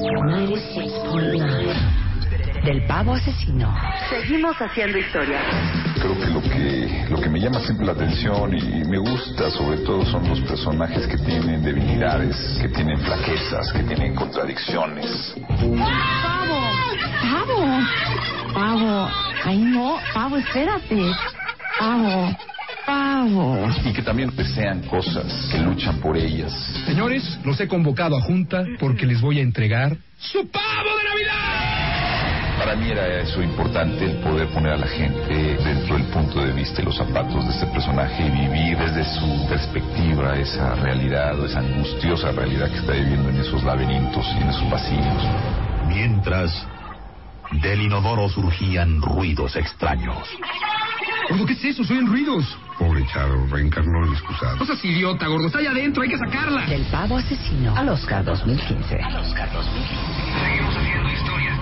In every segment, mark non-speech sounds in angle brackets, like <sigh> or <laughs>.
96.9 del pavo asesino. Seguimos haciendo historia. Creo que lo que lo que me llama siempre la atención y me gusta sobre todo son los personajes que tienen debilidades, que tienen flaquezas, que tienen contradicciones. ¡Pavo! ¡Pavo! ¡Pavo! ¡Ay no! ¡Pavo, espérate! ¡Pavo! ¡Pavo! Y que también desean cosas, que luchan por ellas. Señores, los he convocado a junta porque les voy a entregar su pavo de Navidad. Para mí era eso importante, el poder poner a la gente dentro del punto de vista y los zapatos de este personaje y vivir desde su perspectiva esa realidad o esa angustiosa realidad que está viviendo en esos laberintos y en esos vacíos. Mientras, del inodoro surgían ruidos extraños. Gordo, ¿qué es eso? Soy en ruidos. Pobre Charo, reencarnó el excusado. No seas idiota, gordo. Está allá adentro, hay que sacarla. Del pavo asesino al Oscar 2015. Al Oscar 2015. Seguimos haciendo historia.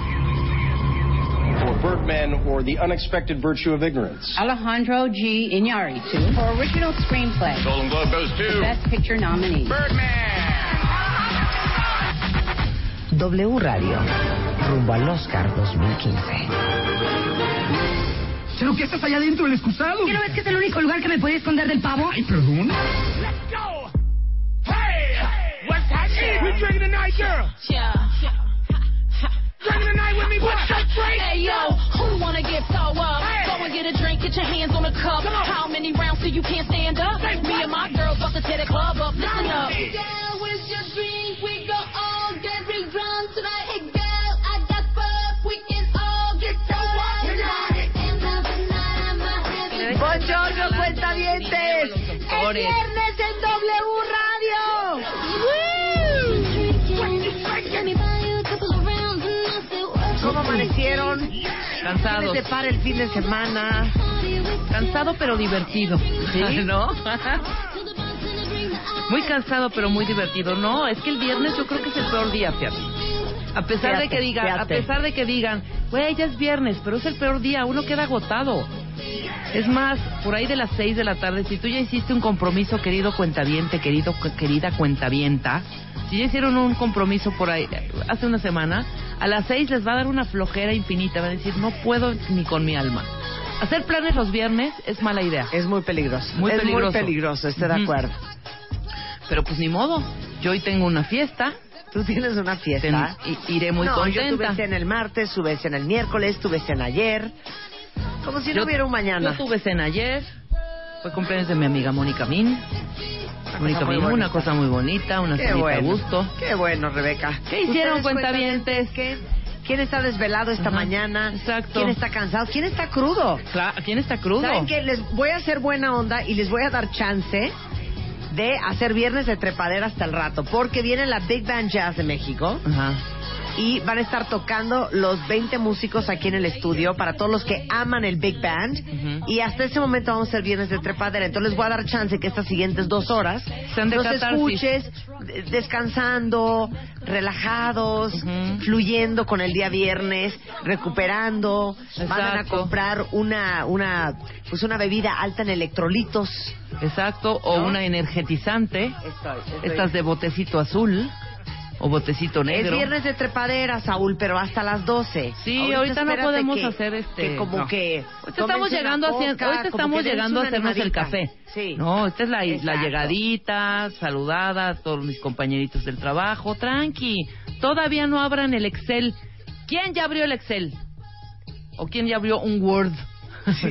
for Birdman or The Unexpected Virtue of Ignorance. Alejandro G. Iñárritu for original screenplay. Golden Globe goes to Best Picture nominee. W Radio. Rumbo al Oscar 2015. ¿Pero qué estás allá adentro del excusado? ¿Qué no ves que es el único lugar que me puede esconder del pavo? Ay, perdón. We drinking tonight, girl. Yeah. Drinking tonight with me. What's up? Hey yo, who wanna get so up? Go and get a drink, get your hands on the cup. How many rounds till you can't stand up? Me and my girls about to tear the club up. Listen up. Hey, Cansados. ¿Qué les depara el fin de semana? Cansado pero divertido. ¿Sí? <laughs> ¿No? <laughs> muy cansado pero muy divertido. No, es que el viernes yo creo que es el peor día, fíjate. A pesar de que digan, a pesar de que digan, güey, ya es viernes, pero es el peor día, uno queda agotado. Es más, por ahí de las seis de la tarde, si tú ya hiciste un compromiso, querido cuentaviente, querido, querida cuentavienta, si ya hicieron un compromiso por ahí hace una semana, a las seis les va a dar una flojera infinita, van a decir, no puedo ni con mi alma. Hacer planes los viernes es mala idea. Es muy peligroso. Muy es peligroso. muy peligroso, estoy de acuerdo. Pero pues ni modo, yo hoy tengo una fiesta, Tú tienes una fiesta. ten- iré muy no, yo tuve contenta. cena el martes, tuve cena el miércoles, tuve cena ayer. Como si no Yo- hubiera un mañana. Yo tuve cena ayer, fue cumpleaños de mi amiga Mónica Min. Mónica Min, una cosa muy bonita, una Qué bueno. gusto. Qué bueno, Rebeca. ¿Qué hicieron, ¿Ustedes cuentavientes? ¿Qué? ¿Quién está desvelado esta Ajá, mañana? exacto. ¿Quién está cansado? ¿Quién está crudo? Claro, ¿Quién está crudo? ¿Saben qué? Les voy a hacer buena onda y les voy a dar chance de hacer viernes de trepadera hasta el rato, porque viene la Big Band Jazz de México Ajá. Y van a estar tocando los 20 músicos aquí en el estudio para todos los que aman el Big Band. Y hasta ese momento vamos a hacer viernes de trepadera. Entonces les voy a dar chance que estas siguientes dos horas Sean de los catarsis. escuches de- descansando, relajados, fluyendo con el día viernes, recuperando. Van a comprar una, una, pues una bebida alta en electrolitos. Exacto, o ¿No? una energetizante, Estoy, estoy- estas de botecito azul o botecito Es negro. viernes de trepadera, Saúl, pero hasta las 12. Sí, ahorita no podemos que- hacer este- Que como no. que. Ahorita estamos llegando una a cien- coca, ahorita estamos llegando a hacernos el café. Sí. No, esta es la, la llegadita, saludada a todos mis compañeritos del trabajo, tranqui. Todavía no abran el Excel. ¿Quién ya abrió el Excel? ¿O quién ya abrió un Word?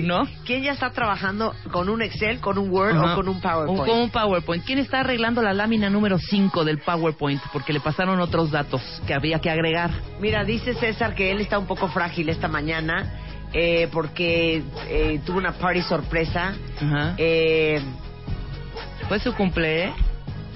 ¿No? ¿Quién ya está trabajando con un Excel, con un Word o con un PowerPoint? O con un PowerPoint. ¿Quién está arreglando la lámina número 5 del PowerPoint? Porque le pasaron otros datos que había que agregar. Mira, dice César que él está un poco frágil esta mañana eh, porque eh, tuvo una party sorpresa. Ajá. Eh, Fue su cumple, ¿eh?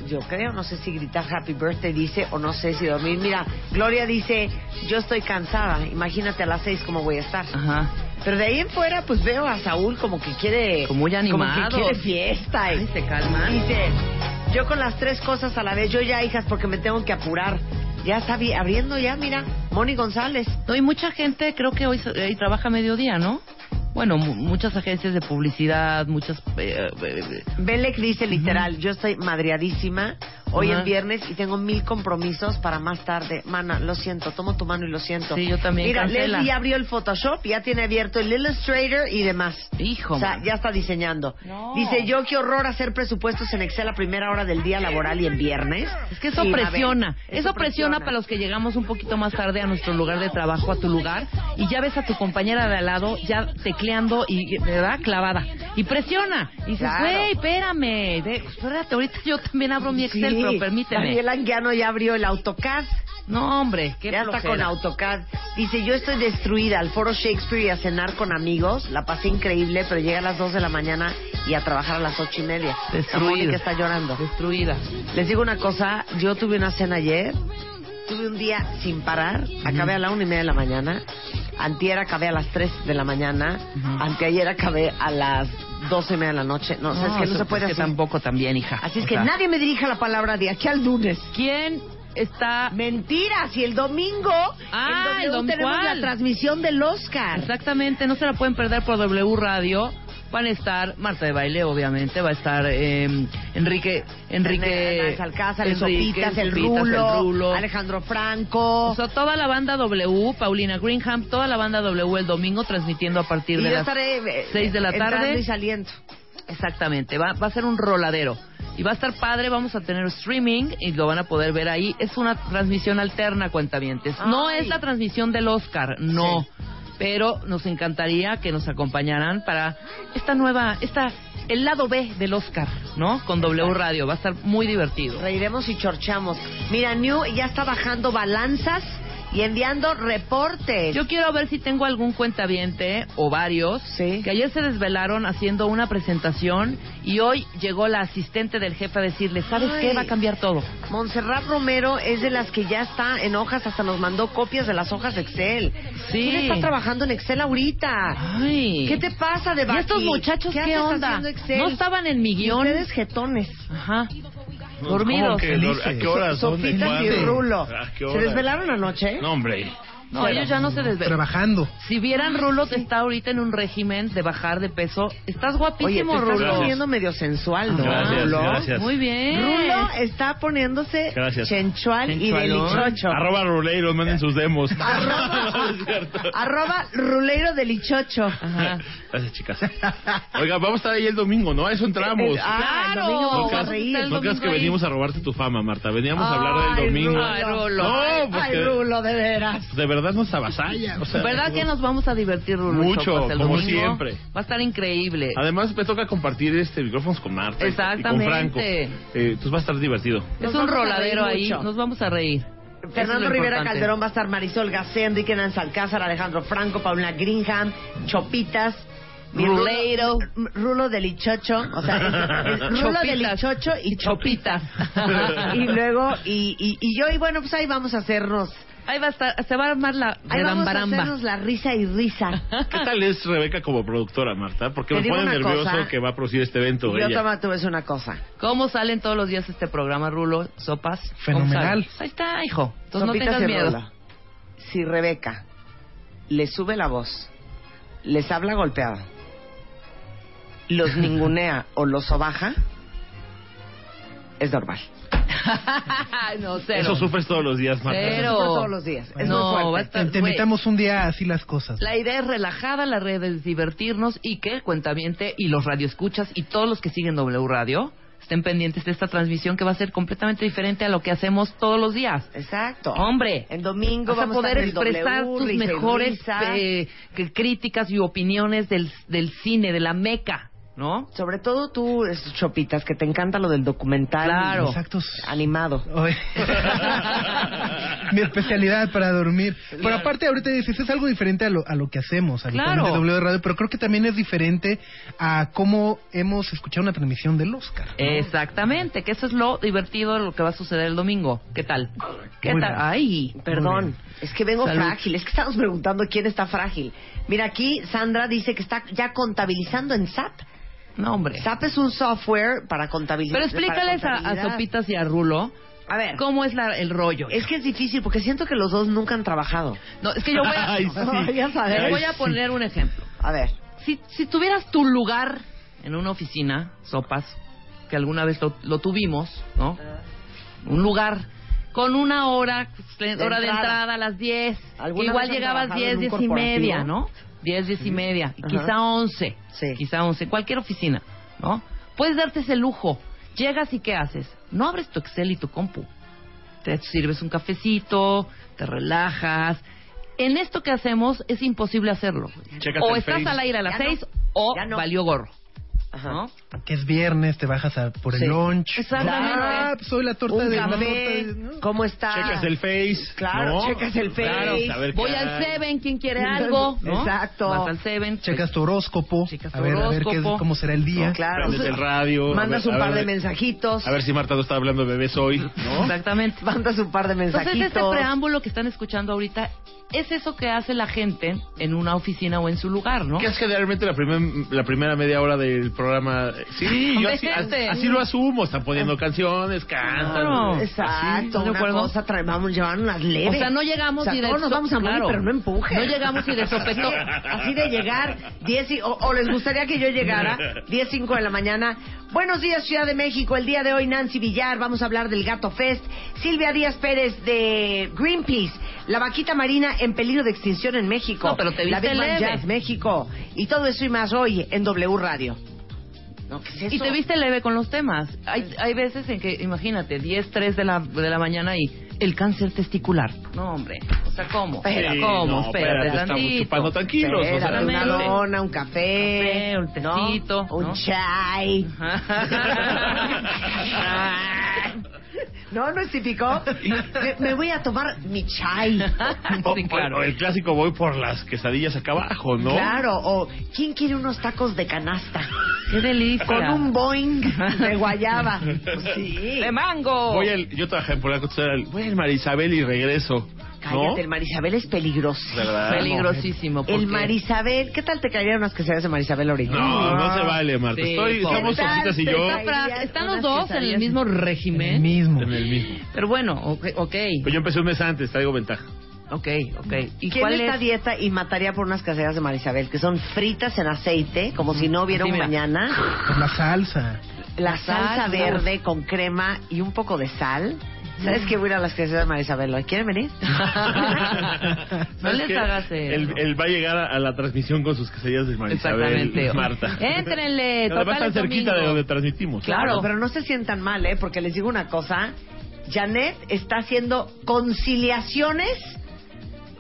yo creo, no sé si gritar Happy Birthday dice o no sé si dormir. Mira, Gloria dice, yo estoy cansada, imagínate a las seis cómo voy a estar. Ajá. Pero de ahí en fuera, pues veo a Saúl como que quiere... Como muy animado. Como que quiere fiesta. y- se calman. Dice, yo con las tres cosas a la vez, yo ya, hijas, porque me tengo que apurar. Ya está abriendo ya, mira, Moni González. No, y mucha gente creo que hoy, hoy trabaja a mediodía, ¿no? Bueno, mu- muchas agencias de publicidad, muchas... eh, eh, Belek dice literal, yo estoy madreadísima. Hoy en viernes y tengo mil compromisos para más tarde. Mana, lo siento, tomo tu mano y lo siento. Sí, yo también, Mira, cancela. Leslie abrió el Photoshop, ya tiene abierto el Illustrator y demás. Hijo, O sea, man. ya está diseñando. No. Dice, yo qué horror hacer presupuestos en Excel a primera hora del día laboral y en viernes. Es que eso Sí, a ver, presiona. eso presiona para los que llegamos un poquito más tarde a nuestro lugar de trabajo, a tu lugar, y ya ves a tu compañera de al lado ya tecleando y, ¿verdad? Clavada. Y presiona. Y dices, Claro. güey, espérame. de- espérate, ahorita yo también abro mi Excel, Sí, pero permíteme. Daniel Anguiano ya abrió el AutoCAD. No, hombre, qué ya está flojera. con AutoCAD. Dice, yo estoy destruida al foro Shakespeare y a cenar con amigos. La pasé increíble, pero llegué a las 2 de la mañana y a trabajar a las ocho y media. La Destruida. Mónica está llorando. Destruida. Les digo una cosa, yo tuve una cena ayer, tuve un día sin parar, acabé a la una y media de la mañana, antier acabé a las 3 de la mañana, anteayer acabé a las doce y media de la noche. No, o sea, es que no se puede es que así. tampoco también, hija. Así es O que sea, nadie me dirija la palabra de aquí al lunes. ¿Quién está...? Mentiras, y el domingo, Ah, el domingo, tenemos ¿cuál? la transmisión del Oscar. Exactamente, no se la pueden perder por W Radio. Van a estar Marta de Baile, obviamente, va a estar eh, Enrique, Enrique, Alcázar, el Sopitas, el Rulo, el Rulo. Alejandro Franco. O sea, toda la banda W, Paulina Greenham, toda la banda W el domingo transmitiendo a partir y de las estaré eh, 6 de la tarde. y saliendo. Exactamente, va, va a ser un roladero. Y va a estar padre, vamos a tener streaming y lo van a poder ver ahí. Es una transmisión alterna, cuentavientes. No es la transmisión del Oscar, no. Pero nos encantaría que nos acompañaran para esta nueva, esta, el lado B del Oscar, ¿no? Con W Radio. Va a estar muy divertido. Reiremos y chorchamos. Mira, New ya está bajando balanzas y enviando reportes. Yo quiero ver si tengo algún cuentaviente o varios que ayer se desvelaron haciendo una presentación y hoy llegó la asistente del jefe a decirle, ¿sabes Ay. qué? Va a cambiar todo. Montserrat Romero es de las que ya está en hojas, hasta nos mandó copias de las hojas de Excel. Sí. ¿Quién está trabajando en Excel ahorita? Ay. ¿Qué te pasa, de ¿Y estos muchachos qué, haces onda? No estaban en mi guion. Ustedes jetones. Ajá. Dormidos. ¿cómo que ¿A qué horas? ¿Dónde? Sopitas y ¿Cuándo? Rulo. ¿A qué ¿Se desvelaron anoche? No, hombre. No, ellos ya no se desvelan. Trabajando. Si vieran Rulo, está ahorita en un régimen de bajar de peso. Estás Oye, guapísimo, te estás Rulo. poniendo medio sensual, ¿no, Gracias, Rulo? gracias. Muy bien. Rulo está poniéndose Gracias. sensual y delichocho. Arroba Ruleiros, manden sus demos. <laughs> Arroba, ruleiro delichocho. Ajá. Gracias, chicas. Oiga, vamos a estar ahí el domingo, ¿no? A eso entramos. Ah, el Claro. domingo No creas, no creas que ahí. venimos a robarte tu fama, Marta. Veníamos a hablar del domingo. Rulo. Ay, Rulo. No, pues Ay, que- Rulo, de veras. De verdad nos avasalla. O sea, ¿Verdad que nos vamos a divertir, Rulo? Mucho, como domingo? siempre. Va a estar increíble. Además, me toca compartir este micrófonos con Marta y con Exactamente. Franco. Eh, entonces va a estar divertido. es un roladero ahí. Nos vamos a reír. Es Fernando Rivera importante. Calderón va a estar Marisol Gacé, Enrique Nanz Alcázar, Alejandro Franco, Paulina Greenham, Chopitas, mi. Rulo, Rulo Delichocho, o sea, es, es Rulo <laughs> Chopitas. Delichocho y Chopitas. <laughs> y luego, y, y, y yo, y bueno, pues ahí vamos a hacernos, Ahí va a estar, se va a armar la ahí vamos a hacernos la risa y risa. <laughs> ¿Qué tal es Rebeca como productora, Marta? Porque Te me digo pone una nervioso cosa. que va a producir este evento. Yo ella. toma, a decir una cosa. ¿Cómo salen todos los días este programa, Rulo? ¿Sopas? ¿Cómo Fenomenal. Ahí está, hijo. Entonces no Sopitas tengas y miedo. Si Rebeca le sube la voz, les habla golpeada, los ningunea o los sobaja, es normal. <laughs> no, cero. Eso sufres todos los días, Marta. Cero. Eso todos los días. Es no, muy va a fuerte. estar... Te, invitamos un día así las cosas. La idea es relajada, la red es divertirnos y que el cuentaviente y los radioescuchas y todos los que siguen W Radio estén pendientes de esta transmisión que va a ser completamente diferente a lo que hacemos todos los días. Exacto. Hombre, El domingo vas a vamos poder estar en el expresar W, tus mejores eh, críticas y opiniones del, del cine, de la meca, ¿no? Sobre todo tú, es- Chopitas, que te encanta lo del documental Claro. Exacto. animado. <laughs> Mi especialidad para dormir. Pero aparte, ahorita dices, es algo diferente a lo, a lo que hacemos Claro. en W Radio, pero creo que también es diferente a cómo hemos escuchado una transmisión del Oscar. ¿no? Exactamente, que eso es lo divertido de lo que va a suceder el domingo. ¿Qué tal? ¿Qué Muy tal? bien. Ay, Perdón, es que vengo Salud. frágil. Es que estamos preguntando quién está frágil. Mira, aquí Sandra dice que está ya contabilizando en SAP. No hombre. SAP es un software para contabilizar. Pero explícales a, a Sopitas y a Rulo A ver, cómo es la- el rollo. es que es difícil porque siento que los dos nunca han trabajado. No, es que yo voy a, <laughs> Ay, sí. <laughs> Ya sabes. les voy a poner un ejemplo. A ver, Si, si tuvieras tu lugar en una oficina, Sopas, que alguna vez lo, lo tuvimos, ¿no? un lugar con una hora, pues, De hora de entrada. entrada a las 10. que ¿Alguna igual llegabas trabajado 10, en un 10 y media, ¿no? 10, 10 y media. y. Quizá 11. Sí. Quizá 11. Cualquier oficina, ¿no? Puedes darte ese lujo. Llegas y ¿qué haces? No abres tu Excel y tu compu. Te sirves un cafecito, te relajas. En esto que hacemos es imposible hacerlo. O estás Face. al aire a las Ya no. 6 o no. valió gorro. Ajá. Que es viernes, te bajas a, por Sí. el lunch. Exactamente. Ah, pues soy la torta Un de la café, de- ¿no? ¿cómo está? Checas el Face. Claro, ¿no? checas el Face. Claro, saber Voy qué al hay. Seven, ¿quién quiere algo? ¿no? Exacto. Vas al Seven. Checas tu horóscopo. Checas a tu ver, a ver qué, horóscopo. cómo será el día. No, claro. Prendes el radio. a Mandas ver- un a par ver- de mensajitos. A ver si Marta no está hablando de bebés hoy, ¿no? <laughs> Exactamente. Mandas un par de mensajitos. Entonces, este preámbulo que están escuchando ahorita es eso que hace la gente en una oficina o en su lugar, ¿no? Que es generalmente la, primer- la primera media hora del programa. Sí, yo así, lo asumo. Están poniendo canciones, cantan. Claro. Exacto, ¿Estás de una acuerdo? cosa, trae- vamos, llevar unas leves. O sea, no llegamos O sea, y de todos nos vamos a morir, claro. pero no empuje. No llegamos y de sopetón. Así, <laughs> así de llegar 10 y, o, o les gustaría que yo llegara 10, 5 de la mañana. Buenos días, Ciudad de México. El día de hoy, Nancy Villar. Vamos a hablar del Gato Fest. Silvia Díaz Pérez de Greenpeace. La vaquita marina en peligro de extinción en México. No, pero te La Big Man. Jazz México. Y todo eso y más hoy en W Radio. No, ¿qué es eso? Y te viste leve con los temas. Hay, hay veces en que, imagínate, 10, 3 de la, de la mañana y el cáncer testicular. No, hombre. O sea, ¿cómo? Espera, Sí, ¿Cómo? no, espérate, espérate, estamos chupando tranquilos. o sea, una dona, un café, Café, un ¿no? tecito, un chai. <laughs> <laughs> <laughs> no, no es típico. <laughs> Me, me voy a tomar mi chai. <laughs> O, Sí, claro. o el clásico voy por las quesadillas acá abajo, ¿no? Claro, o ¿quién quiere unos tacos de canasta? ¡Qué delicia! Con un boing de guayaba. Pues sí. ¡De mango! Voy al, yo trabajé en el- voy al Marisabel y regreso. ¿No? Cállate, el Marisabel es peligroso. ¿Verdad? Peligrosísimo. El Marisabel, ¿qué tal te caerían unas quesadillas de Marisabel ahorita? No, no se vale, Marta. Sí, Estoy, estamos ¿Qué tal Sositas y yo Están los dos en el mismo En régimen. el mismo. en el mismo. Pero bueno, ok. ok. Pues yo empecé un mes antes, traigo ventaja. Ok, ok. ¿Y ¿Quién cuál esta es? dieta y mataría por unas quesadillas de Marisabel? Que son fritas en aceite, como si no hubiera un mañana. Por la salsa. La salsa salsa. verde con crema y un poco de sal. ¿Sabes qué voy a ir a las quesadillas de Marisabel? ¿Quieren venir? <laughs> no ¿Sabes les qué? hagas eso. Él, él va a llegar a, a la transmisión con sus quesadillas de Marisabel Exactamente. y Marta. Éntrenle, <laughs> total tan es cerquita de donde transmitimos. Claro, pero no se sientan mal, ¿eh? Porque les digo una cosa. Janet está haciendo conciliaciones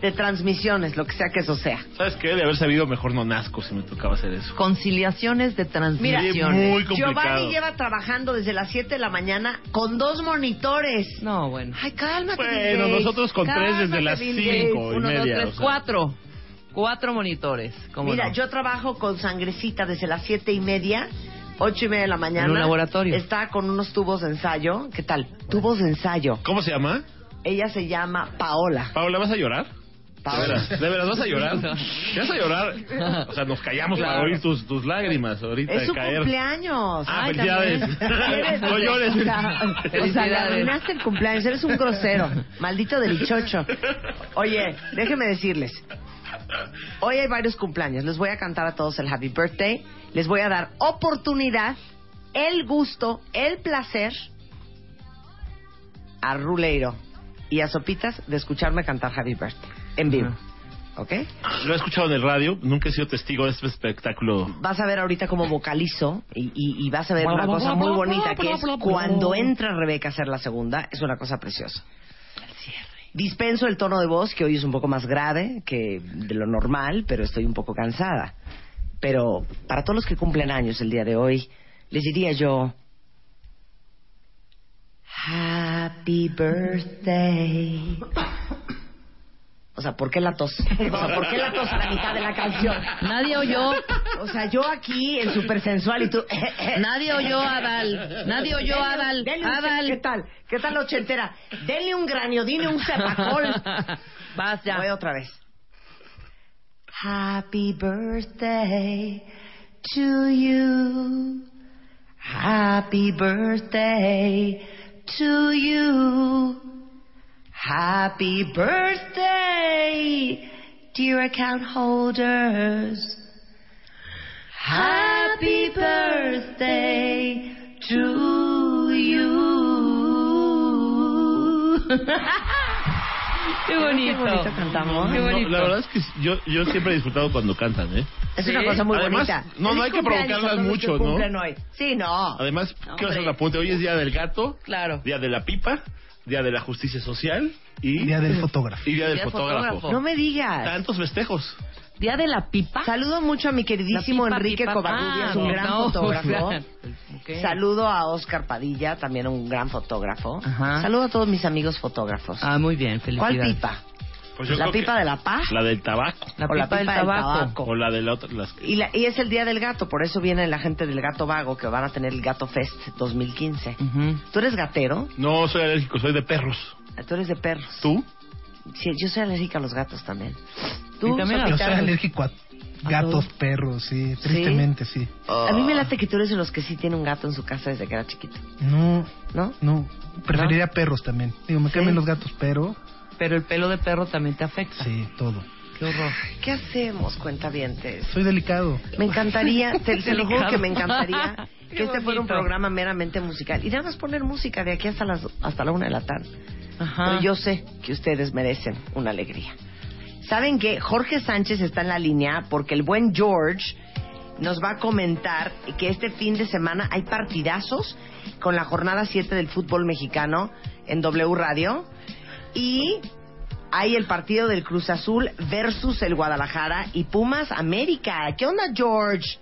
de transmisiones, lo que sea que eso sea. ¿Sabes qué? De haber sabido, mejor no nazco si me tocaba hacer eso. Conciliaciones de Mira, transmisión. muy complicado. Giovanni lleva trabajando desde las 7 de la mañana con dos monitores. No, bueno. Ay, cálmate. Bueno, Bill nosotros con tres desde las Bill cinco. Gates. y Uno, dos, media, tres, o sea. cuatro. Cuatro monitores. ¿cómo Mira, no? yo trabajo con sangrecita desde las siete y media, ocho y media de la mañana. En un laboratorio. Está con unos tubos de ensayo. ¿Qué tal? Tubos de ensayo. ¿Cómo se llama? Ella se llama Paola. Paola, ¿vas a llorar? De Paola. veras, de veras, ¿vas a llorar? <laughs> ¿Te vas a llorar? O sea, nos callamos para Claro. oír tus, tus lágrimas ahorita Es su caer. cumpleaños. Ah, Ay, felicidades. <laughs> No llores. O sea, o sea, le arruinaste el cumpleaños. Eres un grosero. Maldito delichocho. Oye, déjenme decirles. Hoy hay varios cumpleaños. Les voy a cantar a todos el Happy Birthday. Les voy a dar oportunidad, el gusto, el placer a Ruleiro y a Sopitas de escucharme cantar Happy Birthday en vivo. ¿Ok? Lo he escuchado en el radio, nunca he sido testigo de este espectáculo. Vas a ver ahorita cómo vocalizo y, y- y vas a ver una cosa muy bonita que es cuando entra Rebeca a hacer la segunda, es una cosa preciosa. Dispenso el tono de voz que hoy es un poco más grave que de lo normal, pero estoy un poco cansada. Pero para todos los que cumplen años el día de hoy, les diría yo Happy birthday. O sea, ¿por qué la tos? O sea, ¿por qué la tos a la mitad de la canción? Nadie oyó. O sea, yo aquí en super sensual y tú. Nadie oyó a Adal. Nadie oyó a Adal. Denle un- Adal. ¿Qué tal? ¿Qué tal la ochentera? Denle un graniodine, un zapacol. Vas ya. Voy otra vez. Happy birthday to you. Happy birthday to you. Happy birthday, dear account holders. Happy birthday to you. <laughs> Qué bonito. Qué bonito cantamos. Qué No, bonito. la verdad es que yo, yo siempre he disfrutado cuando cantan, ¿eh? Es una cosa muy Además, bonita. no, no hay que provocarlas a mucho, ¿no? hoy. Sí, no. Además, No, quiero hacer un hombre. apunte. Hoy es Día del Gato, Claro. Día de la Pipa, Día de la Justicia Social y... Día del fotógrafo. Y Día del Día Fotógrafo. fotógrafo. No me digas. Tantos festejos. Día de la pipa. Saludo mucho a mi queridísimo pipa, Enrique pipa. Covarrubias, Ah, un gran no, fotógrafo. ok. Saludo a Oscar Padilla, también un gran fotógrafo. Ajá. Saludo a todos mis amigos fotógrafos. Ah, muy bien, felicidades. ¿Cuál pipa? Pues yo ¿La creo que- pipa de la paz? La del tabaco. La o la pipa del tabaco. O la de la otra. Las... Y, la- y es el Día del Gato, por eso viene la gente del Gato Vago, que van a tener el Gato Fest 2015. Ujú. ¿Tú eres gatero? No soy alérgico, soy de perros. Tú eres de perros. ¿Tú? Sí, yo soy alérgica a los gatos también. ¿Tú, Y también a Yo soy alérgico a gatos, perros, sí, tristemente sí. A mí me late que tú eres de los que sí tiene un gato en su casa desde que era chiquito. No, ¿No? no, preferiría perros también. Digo, me ¿Sí? cambian los gatos, pero Pero el pelo de perro también te afecta. sí, todo. Qué horror. ¿Qué hacemos, cuentavientes? Soy delicado. Me encantaría, <laughs> te, te lo juro Delicado. que me encantaría <laughs> Qué que este fuera un programa meramente musical. Y nada más poner música de aquí hasta, las, hasta la una de la tarde. Ajá. Pero yo sé que ustedes merecen una alegría. ¿Saben que Jorge Sánchez está en la línea porque el buen George nos va a comentar que este fin de semana hay partidazos con la jornada 7 del fútbol mexicano en W Radio y hay el partido del Cruz Azul versus el Guadalajara y Pumas América. ¿Qué onda, George?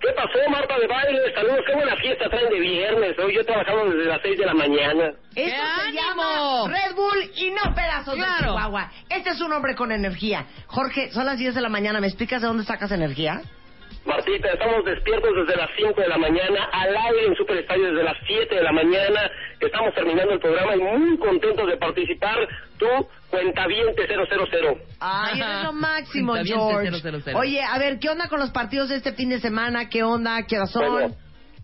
¿Qué pasó, Marta de Baile? Saludos, qué buena fiesta traen de viernes. Hoy yo trabajando desde las 6 de la mañana. Eso se llama Red Bull y no pedazos de. Chihuahua. Este es un hombre con energía. Jorge, son las 10 de la mañana. ¿Me explicas de dónde sacas energía? Martita, estamos despiertos desde las 5 de la mañana, al aire en Super Estadio desde las 7 de la mañana. Estamos terminando el programa y muy contentos de participar. Tú, Cuentaviente 000. Ay, eres lo máximo, George. 000. Oye, a ver, ¿qué onda con los partidos de este fin de semana? ¿Qué onda? ¿Qué razón? Bueno,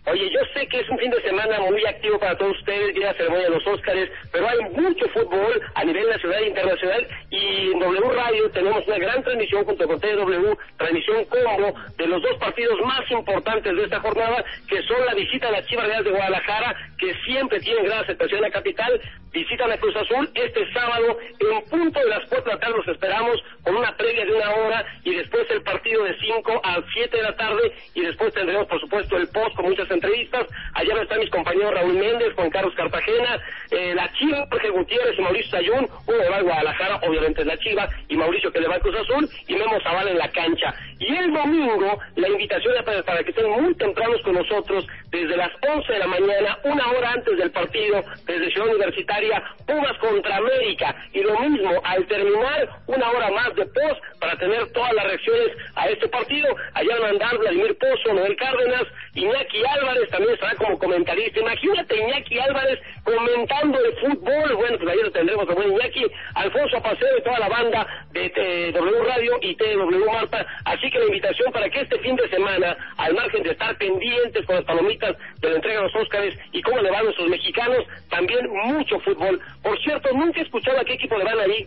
Oye, yo sé que es un fin de semana muy activo para todos ustedes, viene la ceremonia de los Óscares, pero hay mucho fútbol a nivel nacional e internacional y en W Radio tenemos una gran transmisión junto con TW, transmisión combo de los dos partidos más importantes de esta jornada, que son la visita a la Chivas Real de Guadalajara, que siempre tienen gran aceptación en la capital, visitan a Cruz Azul este sábado en punto de las 4 de la tarde los esperamos con una previa de una hora y después el partido de 5 a 7 de la tarde y después tendremos por supuesto el post con muchas entrevistas. Allá están mis compañeros Raúl Méndez, Juan Carlos Cartagena, eh, la Chiva, Jorge Gutiérrez y Mauricio Sayún, uno le va al Guadalajara, obviamente es la Chiva, y Mauricio que le va al Cruz Azul y Memo Zavala en la cancha. Y el domingo la invitación es para, que estén muy tempranos con nosotros desde las 11 de la mañana, una hora antes del partido, desde Ciudad Universitaria, Pumas contra América. Y lo mismo, al terminar, una hora más de post para tener todas las reacciones a este partido. Allá van a andar Vladimir Pozo, Noel Cárdenas, Iñaki Álvarez también estará como comentarista. Imagínate Iñaki Álvarez comentando de fútbol. Bueno, pues lo tendremos a buen Iñaki, Alfonso Apaceo y toda la banda de TW Radio y TW Marta. Así que la invitación para que este fin de semana, al margen de estar pendientes con las palomitas de la entrega de los Óscares y cómo le van a nuestros mexicanos, también mucho fútbol. Por cierto, nunca he escuchado a qué equipo le van ahí.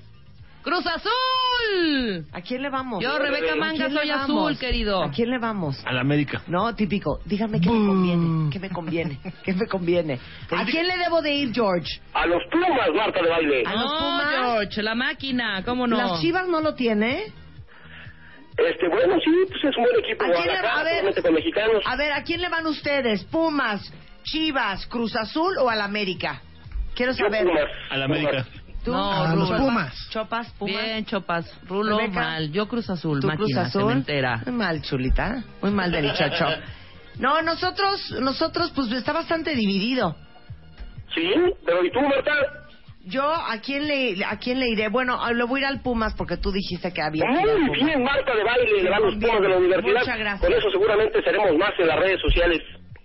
¡Cruz Azul! ¿A quién le vamos? Yo, Rebeca ¿A Manga, soy azul, querido. ¿A quién le vamos? A la América. No, típico. Dígame qué me conviene. ¿Qué me conviene? <laughs> ¿Qué me conviene? ¿A quién le debo de ir, George? A los Pumas, Marta de baile. ¿A los No, Pumas? George, la máquina, ¿cómo no? ¿Las Chivas no lo tiene? Este, bueno, sí, pues es un buen equipo ¿A quién le- a ver. con mexicanos. A ver, ¿a quién le van ustedes? ¿Pumas, Chivas, Cruz Azul o al América? Quiero Yo saber. Pumas. A la América. ¿Tú? No, A los Rulo. Pumas. ¿Chopas, Pumas? Bien, Chopas. Rulo, Rebeca. mal. Yo Cruz Azul, ¿Tú máquina, Cruz Azul? cementera. Muy mal, chulita. Muy mal del chocho. <laughs> No, nosotros, nosotros, pues está bastante dividido. Sí, pero ¿y tú, Marta? Yo, ¿a quién le, a quién le iré? Bueno, a- le voy a ir al Pumas porque tú dijiste que había Muy bien, Marta de baile, le van los Bien, Pumas de la universidad. muchas gracias. Con eso seguramente seremos más en las redes sociales.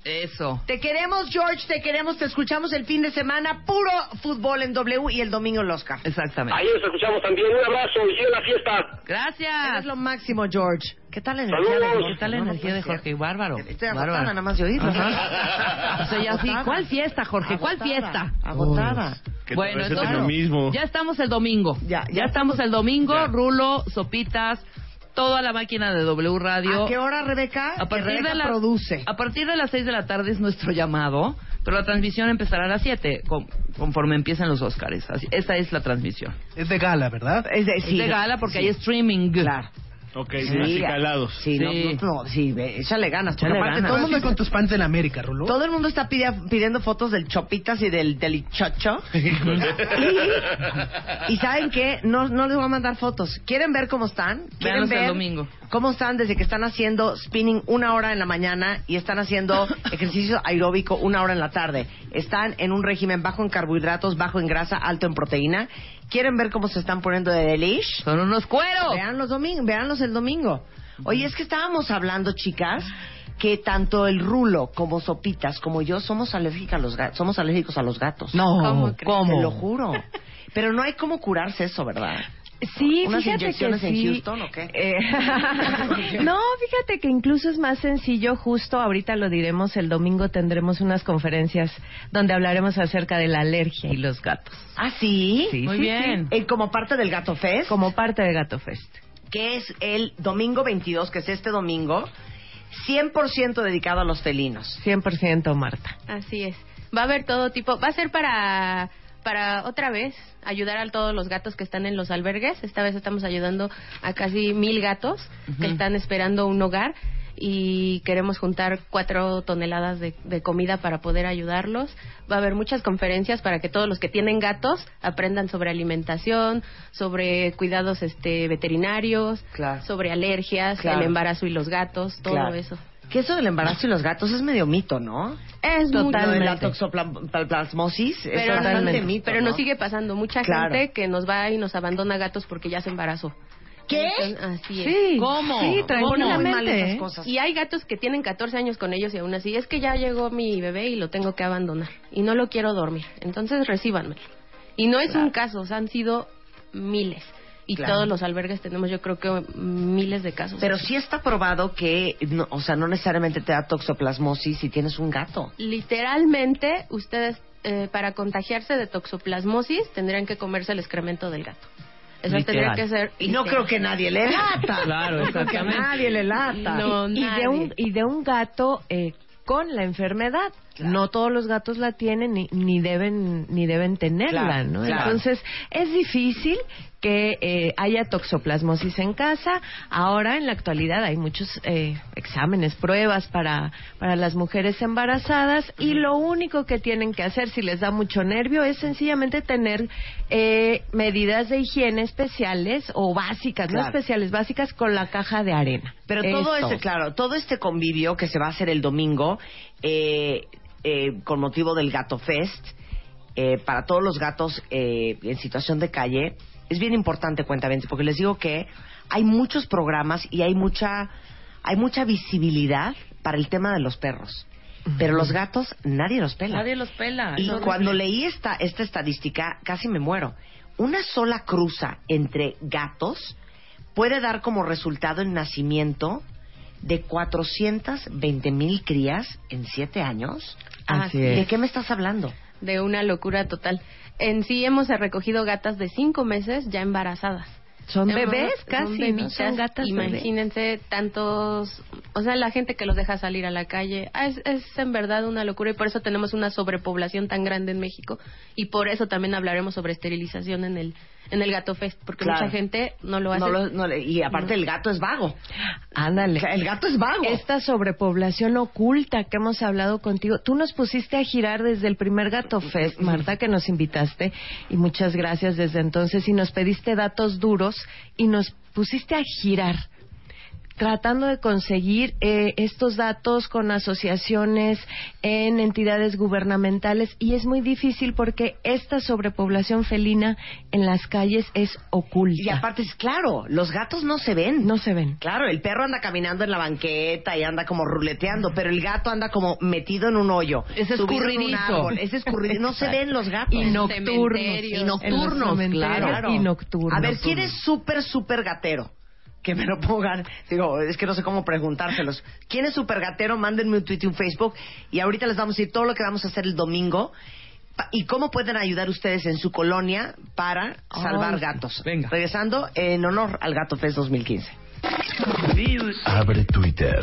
Eso. Te queremos, George, te queremos, te escuchamos el fin de semana, puro fútbol en W y el domingo el Oscar. Exactamente. Ahí nos escuchamos también. Un abrazo y sigue la fiesta. Gracias. Es lo máximo, George. ¿Qué tal la energía de ¿Qué Jorge? tal la No, no energía puede de. Jorge? Bárbaro. Estoy agotada Bárbaro. nada más de oírlo. <laughs> O sea, ya así, Agotada. ¿cuál fiesta, Jorge? ¿Cuál fiesta? Agotada. Que Bueno, entonces lo mismo. ya estamos el domingo. Ya, ya estamos el domingo, Ya. Rulo, Sopitas, toda la máquina de W Radio. ¿A qué hora, Rebeca? A partir, Rebeca de las, produce. a partir de las 6 de la tarde es nuestro llamado, pero la transmisión empezará a las 7, con- conforme empiezan los Óscares. Así- Esa es la transmisión. Es de gala, ¿verdad? Es de, Es sí, de gala porque hay streaming. Claro. Ok, Sí, así calados. Sí, no, Sí. no, no, sí, ve, échale ganas. Porque Échale aparte ganas. todo el ¿Cómo mundo con tus pants en América, Rulo? Todo el mundo está pide- pidiendo fotos del Chopitas y del Delichocho. <laughs> y, y ¿saben qué? No, no les voy a mandar fotos. ¿Quieren ver cómo están? ¿Quieren Véanos el ver domingo. cómo están desde que están haciendo spinning una hora en la mañana y están haciendo <laughs> ejercicio aeróbico una hora en la tarde? Están en un régimen bajo en carbohidratos, bajo en grasa, alto en proteína. ¿Quieren ver cómo se están poniendo de delish? Son unos cueros. Veanlos, domingo, véanlos el domingo. Oye, es que estábamos hablando, chicas, que tanto el rulo como sopitas como yo somos alérgicas a los gatos, somos alérgicos a los gatos. No, ¿Cómo ¿cómo? Te lo juro. Pero no hay cómo curarse eso, ¿verdad? Sí, ¿Unas fíjate inyecciones que en sí. Houston o qué? Eh, <laughs> no, fíjate que incluso es más sencillo, justo ahorita lo diremos, el domingo tendremos unas conferencias donde hablaremos acerca de la alergia y los gatos. ¿Ah, sí? Sí, Muy sí, bien. Eh, como parte del Gato Fest, como parte de Gato Fest. que es el domingo 22, que es este domingo, 100% dedicado a los felinos. 100% Marta. Así es. Va a haber todo tipo. Va a ser para para otra vez ayudar a todos los gatos que están en los albergues. Esta vez estamos ayudando a casi mil gatos que están esperando un hogar y queremos juntar cuatro toneladas de, de comida para poder ayudarlos. Va a haber muchas conferencias para que todos los que tienen gatos aprendan sobre alimentación, sobre cuidados este veterinarios, Claro. sobre alergias, Claro. el embarazo y los gatos, todo Claro. eso. Que eso del embarazo y los gatos es medio mito, ¿no? Es Lo de totalmente. la toxoplasmosis es pero, nos, mito, pero ¿no? nos sigue pasando mucha Claro. gente que nos va y nos abandona gatos porque ya se embarazó. ¿Qué? Así es. Sí. ¿Cómo? Sí, Muy mal tranquilamente. esas cosas. Y hay gatos que tienen 14 años con ellos y aún así es que ya llegó mi bebé y lo tengo que abandonar y no lo quiero dormir. Entonces recíbanme. Y no es un caso, o sea, han sido miles. Y Claro. todos los albergues tenemos yo creo que miles de casos. Pero sí está probado que, no, o sea, no necesariamente te da toxoplasmosis si tienes un gato. Literalmente, ustedes eh, para contagiarse de toxoplasmosis tendrían que comerse el excremento del gato. Eso Literal. tendría que ser. Y no creo que nadie le lata. <laughs> Claro, No creo que exactamente. nadie le lata. No, y, y de un, y de un gato eh, con la enfermedad. No todos los gatos la tienen ni, ni deben ni deben tenerla, Claro, ¿no? claro. Entonces es difícil que eh, haya toxoplasmosis en casa. Ahora en la actualidad hay muchos eh, exámenes, pruebas para para las mujeres embarazadas y lo único que tienen que hacer si les da mucho nervio es sencillamente tener eh, medidas de higiene especiales o básicas, no especiales, básicas con la caja de arena. Pero todo Esto. este, claro, todo este convivio que se va a hacer el domingo eh, eh, con motivo del Gato Fest eh, para todos los gatos eh, en situación de calle es bien importante, cuentamente, porque les digo que hay muchos programas y hay mucha hay mucha visibilidad para el tema de los perros. Pero los gatos nadie los pela. Nadie los pela. Y cuando leí esta, esta estadística, casi me muero. Una sola cruza entre gatos puede dar como resultado el nacimiento de 420 mil crías en siete años. Así ¿De es. qué me estás hablando? de una locura total. En sí hemos recogido gatas de cinco meses ya embarazadas. Son Hemos- bebés son casi. Son gatas bebés. Imagínense tantos, o sea, la gente que los deja salir a la calle. Ah, Es, es en verdad una locura y por eso tenemos una sobrepoblación tan grande en México y por eso también hablaremos sobre esterilización en el en el Gato Fest porque Claro. mucha gente no lo hace. No lo- no le- y aparte el gato es vago. Ándale. El gato es vago. Esta sobrepoblación oculta que hemos hablado contigo, tú nos pusiste a girar desde el primer Gato Fest, Marta, que nos invitaste, y muchas gracias desde entonces, y nos pediste datos duros y nos pusiste a girar tratando de conseguir eh, estos datos con asociaciones en entidades gubernamentales y es muy difícil porque esta sobrepoblación felina en las calles es oculta. Y aparte es claro, los gatos no se ven. No se ven. Claro, el perro anda caminando en la banqueta y anda como ruleteando, pero el gato anda como metido en un hoyo. Es escurridizo. Es escurridizo. No se <laughs> ven los gatos. Y nocturnos. Y nocturnos, claro. y nocturnos. A ver, ¿quién es súper, súper gatero? Que me lo pongan. Digo, es que no sé cómo preguntárselos. ¿Quién es súper gatero? Mándenme un tweet y un Facebook. Y ahorita les vamos a decir todo lo que vamos a hacer el domingo. ¿Y cómo pueden ayudar ustedes en su colonia para salvar Ay, gatos? venga. Regresando en honor al Gato Fest 2015. Abre Twitter.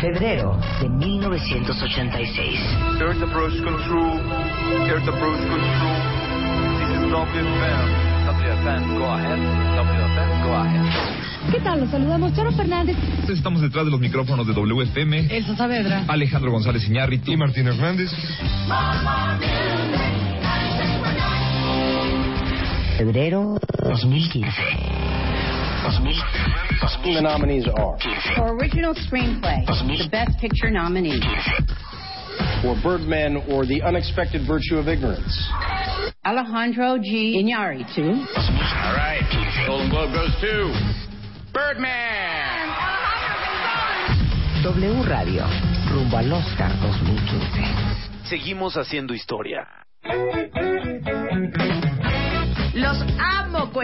Febrero de 1986. Earth approach control. Earth approach control. This is WFM. WFM, go ahead. WFM, go ahead. ¿Qué tal? Los saludamos Charo Fernández. Estamos detrás de los micrófonos de WFM. Elsa Saavedra. Alejandro González Iñárritu y Martín Hernández. Febrero 2015. 2000, The nominees are For original screenplay, the Best Picture nominee. for Birdman or The Unexpected Virtue of Ignorance. Alejandro G. Iñárritu. All right. Golden Globe goes to Birdman. W Radio, rumbo al Oscar 2015. Seguimos haciendo historia.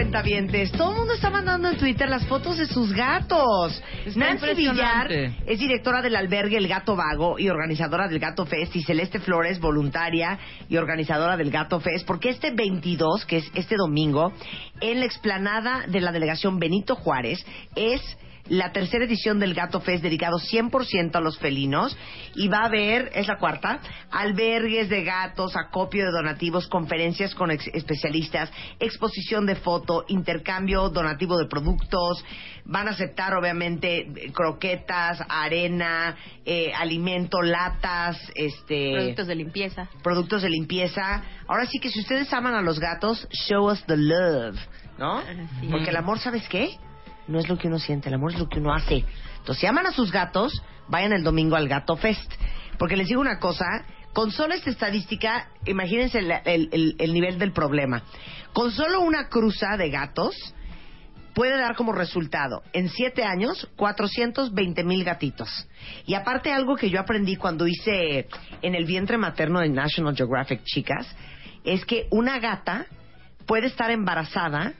Cuentavientes. Todo el mundo está mandando en Twitter las fotos de sus gatos. Está Nancy Villar es directora del albergue El Gato Vago y organizadora del Gato Fest. Y Celeste Flores, voluntaria y organizadora del Gato Fest. Porque este 22, que es este domingo, en la explanada de la delegación Benito Juárez, es la tercera edición del Gato Fest dedicado 100% a los felinos y va a haber, es la cuarta, albergues de gatos, acopio de donativos, conferencias con ex- especialistas, exposición de foto, intercambio donativo de productos, van a aceptar obviamente croquetas, arena, eh, alimento, latas, este Productos de limpieza. productos de limpieza. Ahora sí que si ustedes aman a los gatos, show us the love, ¿no? sí. Porque el amor, ¿sabes qué? No es lo que uno siente, el amor es lo que uno hace. Entonces, si aman a sus gatos, vayan el domingo al Gato Fest. Porque les digo una cosa, con solo esta estadística, imagínense el, el- el- el nivel del problema. Con solo una cruza de gatos, puede dar como resultado, en siete años, 420 mil gatitos. Y aparte algo que yo aprendí cuando hice en el vientre materno de National Geographic, chicas, es que una gata puede estar embarazada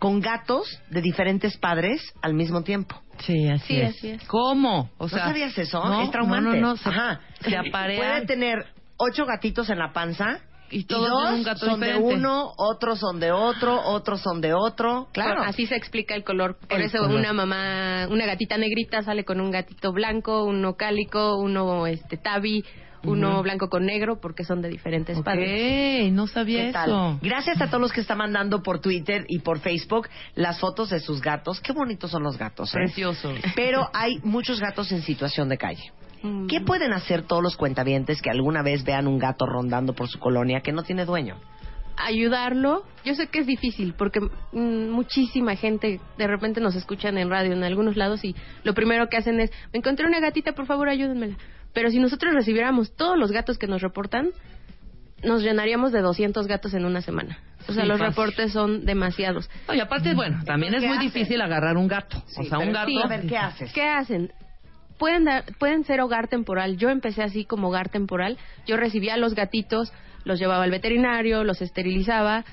con gatos de diferentes padres al mismo tiempo. Sí, así Sí, es. así es. ¿Cómo? O ¿No sea, sabías eso? no, es traumante. No, no, no. Se, Ajá. se. Puede tener ocho gatitos en la panza Y todos dos de un gato son diferente. de uno, otros son de otro, otros son de otro. Claro. Así se explica el color. Por El eso color. una mamá, una gatita negrita sale con un gatito blanco, uno cálico, uno este tabi, uno blanco con negro, porque son de diferentes padres. Ok, no sabía eso. Gracias a todos los que están mandando por Twitter y por Facebook las fotos de sus gatos. Qué bonitos son los gatos. ¿eh? Precioso. Pero hay muchos gatos en situación de calle. Mm. ¿Qué pueden hacer todos los cuentavientes que alguna vez vean un gato rondando por su colonia que no tiene dueño? ayudarlo. Yo sé que es difícil porque mm, muchísima gente de repente nos escuchan en radio en algunos lados y lo primero que hacen es, me encontré una gatita, por favor ayúdenmela. Pero si nosotros recibiéramos todos los gatos que nos reportan, nos llenaríamos de 200 gatos en una semana. O sea, Sí, los fácil. reportes son demasiados. No, y aparte, bueno, también es ¿qué muy difícil agarrar un gato. o sea, un pero gato. sí, a ver, ¿qué haces? ¿Qué hacen? Pueden, dar- pueden ser hogar temporal. Yo empecé así como hogar temporal. Yo recibía a los gatitos, los llevaba al veterinario, los esterilizaba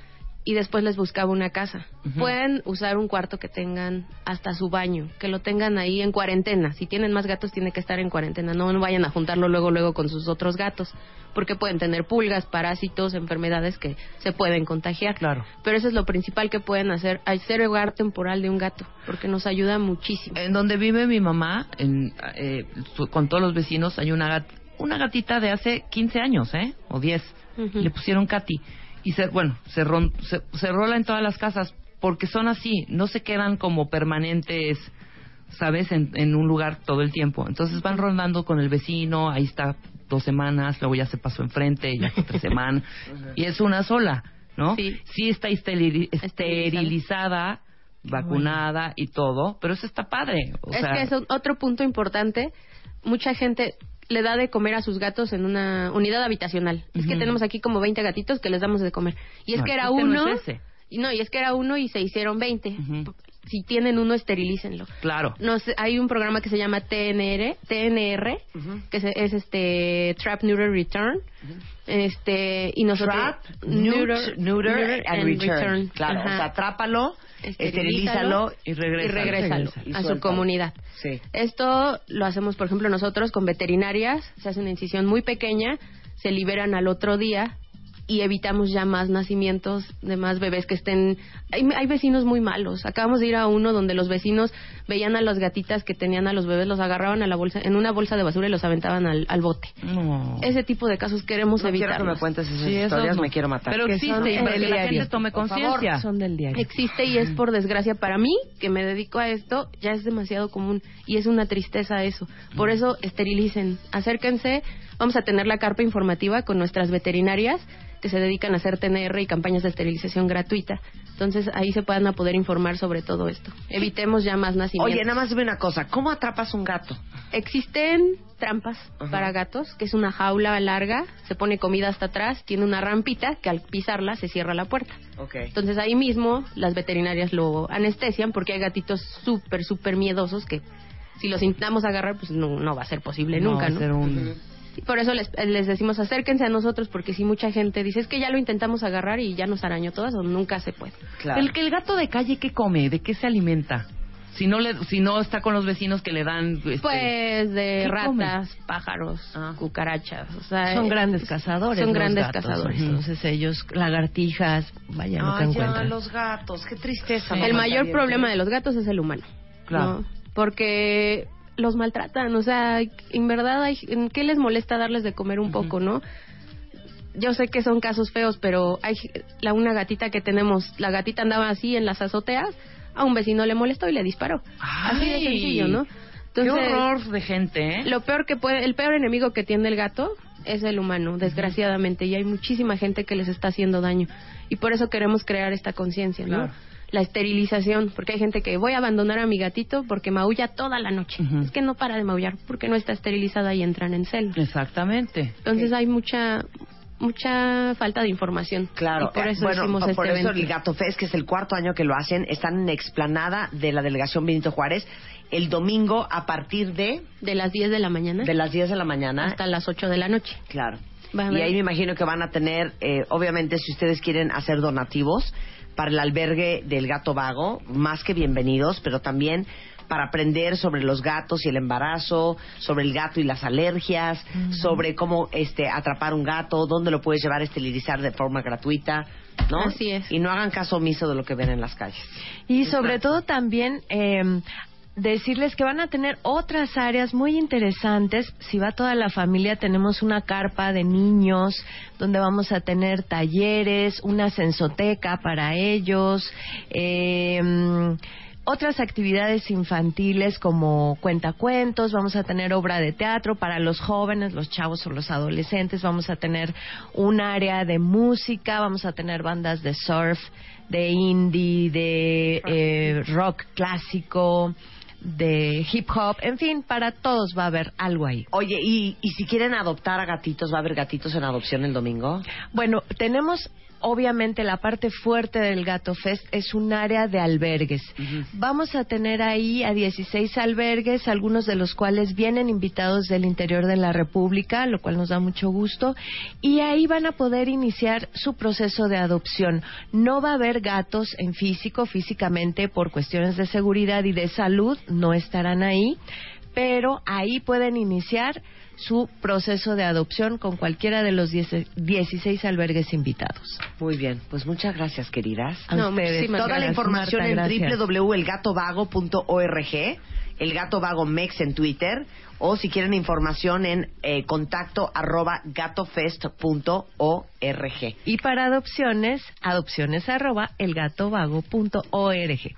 y después les buscaba una casa. Ujú. Pueden usar un cuarto que tengan hasta su baño, que lo tengan ahí en cuarentena. Si tienen más gatos, tiene que estar en cuarentena. No, no vayan a juntarlo luego, luego con sus otros gatos, porque pueden tener pulgas, parásitos, enfermedades que se pueden contagiar. Claro. Pero eso es lo principal que pueden hacer, hacer hogar temporal de un gato, porque nos ayuda muchísimo. En donde vive mi mamá, en, eh, su- con todos los vecinos, hay una, gat- una gatita de hace 15 años, ¿eh? O 10. Ujú. Le pusieron Katy. Y se, bueno, se, ron- se, se rola en todas las casas porque son así, no se quedan como permanentes, ¿sabes? En, en un lugar todo el tiempo. Entonces van rondando con el vecino, ahí está dos semanas, luego ya se pasó enfrente, ya fue tres semanas. <laughs> Y es una sola, ¿no? Sí. Sí está esteri- esterilizada, vacunada y todo, pero eso está padre. O es sea, que es otro punto importante. Mucha gente le da de comer a sus gatos en una unidad habitacional. Es que tenemos aquí como 20 gatitos que les damos de comer. Y es No, que era este no uno. es ese. y no, y es que era uno y se hicieron 20. Ujú. si tienen uno, esterilícenlo. Claro. Nos, hay un programa que se llama TNR, TNR que se- es este Trap Neuter Return. Este, y nosotros Trap, neuter, neuter and return. Claro, Ajá. o sea, atrápalo, esterilízalo y regrésalo. regrésalo Y a su comunidad. Sí. Esto lo hacemos, por ejemplo, nosotros con veterinarias. Se hace una incisión muy pequeña, se liberan al otro día y evitamos ya más nacimientos de más bebés que estén... Hay, hay vecinos muy malos. Acabamos de ir a uno donde los vecinos veían a las gatitas que tenían a los bebés, los agarraban a la bolsa, en una bolsa de basura y los aventaban al, al bote. Ese tipo de casos queremos No quiero evitar. que me cuentes esas Sí, historias, no. me quiero matar. Pero existe, y para que la gente tome conciencia. Son del diario. Existe y es por desgracia para mí, que me dedico a esto, ya es demasiado común y es una tristeza eso. Por eso esterilicen, acérquense, vamos a tener la carpa informativa con nuestras veterinarias que se dedican a hacer TNR y campañas de esterilización gratuita. Entonces ahí se puedan a poder informar sobre todo esto. Evitemos ya más nacimientos. Oye, nada más dime una cosa, ¿cómo atrapas un gato? Existen trampas para gatos, que es una jaula larga, se pone comida hasta atrás, tiene una rampita que al pisarla se cierra la puerta. Ok. Entonces ahí mismo las veterinarias lo anestesian porque hay gatitos súper, súper miedosos que si los intentamos agarrar pues no, no va a ser posible No nunca, va a ¿no? ser un- Por eso les, les decimos acérquense a nosotros porque si mucha gente dice es que ya lo intentamos agarrar y ya nos arañó todas o nunca se puede. El, que el gato de calle, ¿qué come? ¿De qué se alimenta? Si no, le, si no está con los vecinos que le dan... este, Pues de ratas, pájaros, cucarachas, o sea, Son eh, grandes cazadores. Son los grandes gatos. cazadores. Entonces ellos, lagartijas, vaya lo que ya, encuentran. los gatos, qué tristeza. El mayor problema de los gatos es el humano. Claro. ¿no? Porque los maltratan, o sea, en verdad, hay, ¿en ¿qué les molesta darles de comer un poco, no? Yo sé que son casos feos, pero hay la una gatita que tenemos, la gatita andaba así en las azoteas, a un vecino le molestó y le disparó. así de Ay, sencillo, ¿no? qué horror de gente, ¿eh? Lo peor que puede, el peor enemigo que tiene el gato es el humano, desgraciadamente, y hay muchísima gente que les está haciendo daño. Y por eso queremos crear esta conciencia, ¿no? Claro. La esterilización, porque hay gente que voy a abandonar a mi gatito porque maulla toda la noche. Es que no para de maullar porque no está esterilizada y entran en celo. Exactamente. Entonces hay mucha mucha falta de información. Claro, Y por eh, eso bueno, hicimos por este eso evento. el Gato Fest, que es el cuarto año que lo hacen, están en explanada de la delegación Benito Juárez el domingo a partir de de las 10 de la mañana de las 10 de la mañana hasta las 8 de la noche. Claro. Va a Y ahí me imagino que van a tener, eh, obviamente, si ustedes quieren hacer donativos para el albergue del gato vago, más que bienvenidos, pero también para aprender sobre los gatos y el embarazo, sobre el gato y las alergias, sobre cómo este atrapar un gato, dónde lo puedes llevar a esterilizar de forma gratuita, ¿no? Así es. Y no hagan caso omiso de lo que ven en las calles. Y sobre todo también eh, decirles que van a tener otras áreas muy interesantes. Si va toda la familia, tenemos una carpa de niños donde vamos a tener talleres, una sensoteca para ellos. eh, otras actividades infantiles como cuentacuentos, vamos a tener obra de teatro para los jóvenes, los chavos o los adolescentes, vamos a tener un área de música, vamos a tener bandas de surf, de indie, de eh, rock clásico, de hip hop, en fin, para todos va a haber algo ahí. Oye, ¿y, y si quieren adoptar a gatitos, va a haber gatitos en adopción el domingo? Bueno, tenemos obviamente la parte fuerte del Gato Fest es un área de albergues. Vamos a tener ahí a 16 albergues, algunos de los cuales vienen invitados del interior de la República, lo cual nos da mucho gusto, y ahí van a poder iniciar su proceso de adopción. No va a haber gatos en físico, físicamente, por cuestiones de seguridad y de salud, no estarán ahí, pero ahí pueden iniciar su proceso de adopción con cualquiera de los 10 16 albergues invitados. Muy bien, pues muchas gracias, queridas. A No, ustedes. Toda la información Marta, en www.elgatovago.org, el gato vago mex en Twitter, o si quieren información en eh, contacto arroba gatofest.org. Y para adopciones, adopciones arroba elgatovago.org.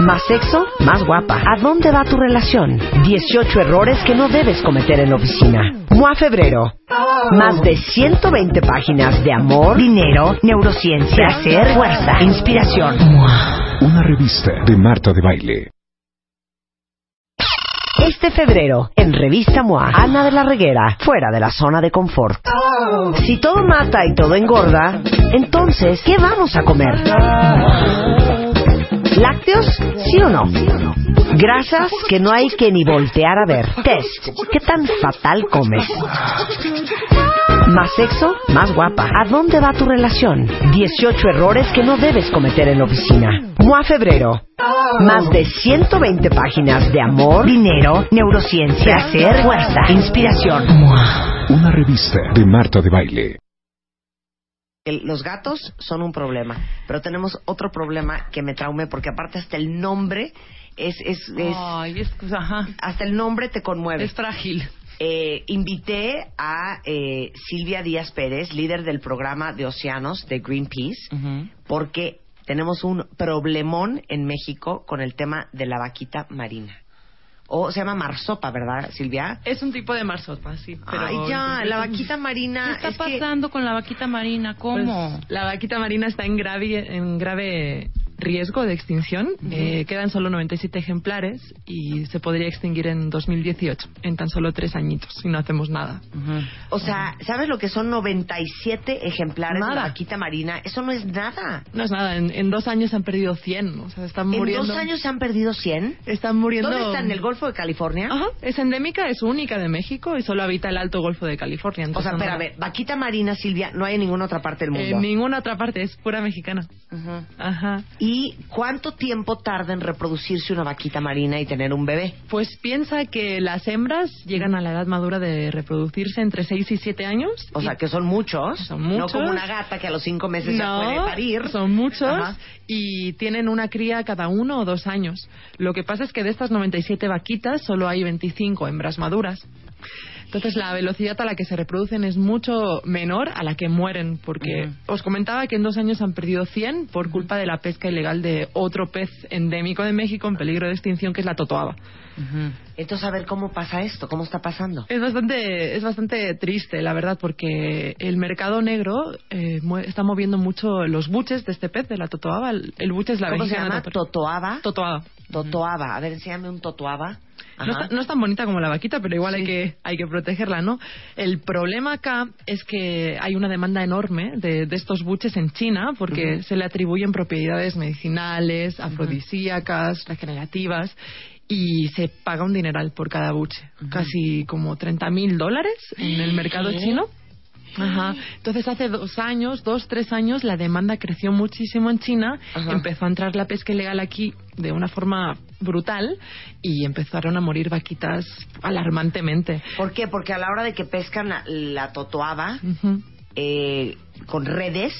Más sexo, más guapa. ¿A dónde va tu relación? 18 errores que no debes cometer en la oficina. MOA Febrero. Más de 120 páginas de amor, dinero, neurociencia, placer, fuerza, inspiración. Una revista de Marta de Baile. Este febrero, en Revista MOA, Ana de la Reguera, fuera de la zona de confort. Si todo mata y todo engorda, entonces, ¿qué vamos a comer? ¿Lácteos? ¿Sí o no? Grasas que no hay que ni voltear a ver. Test. ¿Qué tan fatal comes? Más sexo, más guapa. ¿A dónde va tu relación? 18 errores que no debes cometer en la oficina. MOA Febrero. Más de 120 páginas de amor, dinero, neurociencia, placer, fuerza, inspiración. Una revista de Marta de Baile. El- los gatos son un problema, pero tenemos otro problema que me traume porque aparte hasta el nombre es, es, es- Ay, es, ajá. hasta el nombre te conmueve. Es frágil. Eh, invité a eh, Silvia Díaz Pérez, líder del programa de océanos de Greenpeace, porque tenemos un problemón en México con el tema de la vaquita marina. O se llama marsopa, ¿verdad, Silvia? Es un tipo de marsopa, sí. Pero Ay, ya, la vaquita marina. ¿Qué está es que- pasando con la vaquita marina? ¿Cómo? Pues, la vaquita marina está en grave, en grave riesgo de extinción. Eh, quedan solo 97 ejemplares y se podría extinguir en 2018, en tan solo tres añitos, si no hacemos nada. O sea, ¿sabes lo que son 97 ejemplares de la Nada. vaquita marina? Eso no es nada. No es nada, en, en dos años se han perdido 100, o sea, están ¿En muriendo. dos años se han perdido 100? Están muriendo. ¿Dónde está? ¿En el Golfo de California? Ajá, es endémica, es única de México y solo habita el Alto Golfo de California. O entonces sea, no- espérame, vaquita marina, Silvia, no hay en ninguna otra parte del mundo. En ninguna otra parte, es pura mexicana. Ajá. ¿Y cuánto tiempo tarda en reproducirse una vaquita marina y tener un bebé? Pues piensa que las hembras llegan a la edad madura de reproducirse entre 6 y 7 años. O sea, que son muchos. Son muchos. No como una gata que a los cinco meses ya No, puede parir. Son muchos Ajá. y tienen una cría cada uno o dos años. Lo que pasa es que de estas 97 vaquitas solo hay 25 hembras maduras. Entonces la velocidad a la que se reproducen es mucho menor a la que mueren, porque os comentaba que en dos años han perdido 100 por culpa de la pesca ilegal de otro pez endémico de México en peligro de extinción, que es la totoaba. Entonces, a ver, ¿cómo pasa esto? ¿Cómo está pasando? Es bastante, es bastante triste, la verdad, porque el mercado negro eh, está moviendo mucho los buches de este pez, de la totoaba. El, el buche es la ¿Cómo se llama? ¿Totoaba? Totoaba. Totoaba. A ver, enséñame un totoaba. No, Ajá. está- no es tan bonita como la vaquita, pero igual hay que hay que protegerla, ¿no? El problema acá es que hay una demanda enorme de, de estos buches en China porque se le atribuyen propiedades medicinales, afrodisíacas, regenerativas y se paga un dineral por cada buche, casi como 30 mil dólares en el mercado chino. Ajá. Entonces hace dos años, dos, tres años, la demanda creció muchísimo en China, Ajá. empezó a entrar la pesca ilegal aquí de una forma brutal y empezaron a morir vaquitas alarmantemente. ¿Por qué? Porque a la hora de que pescan la, la totoaba eh, con redes,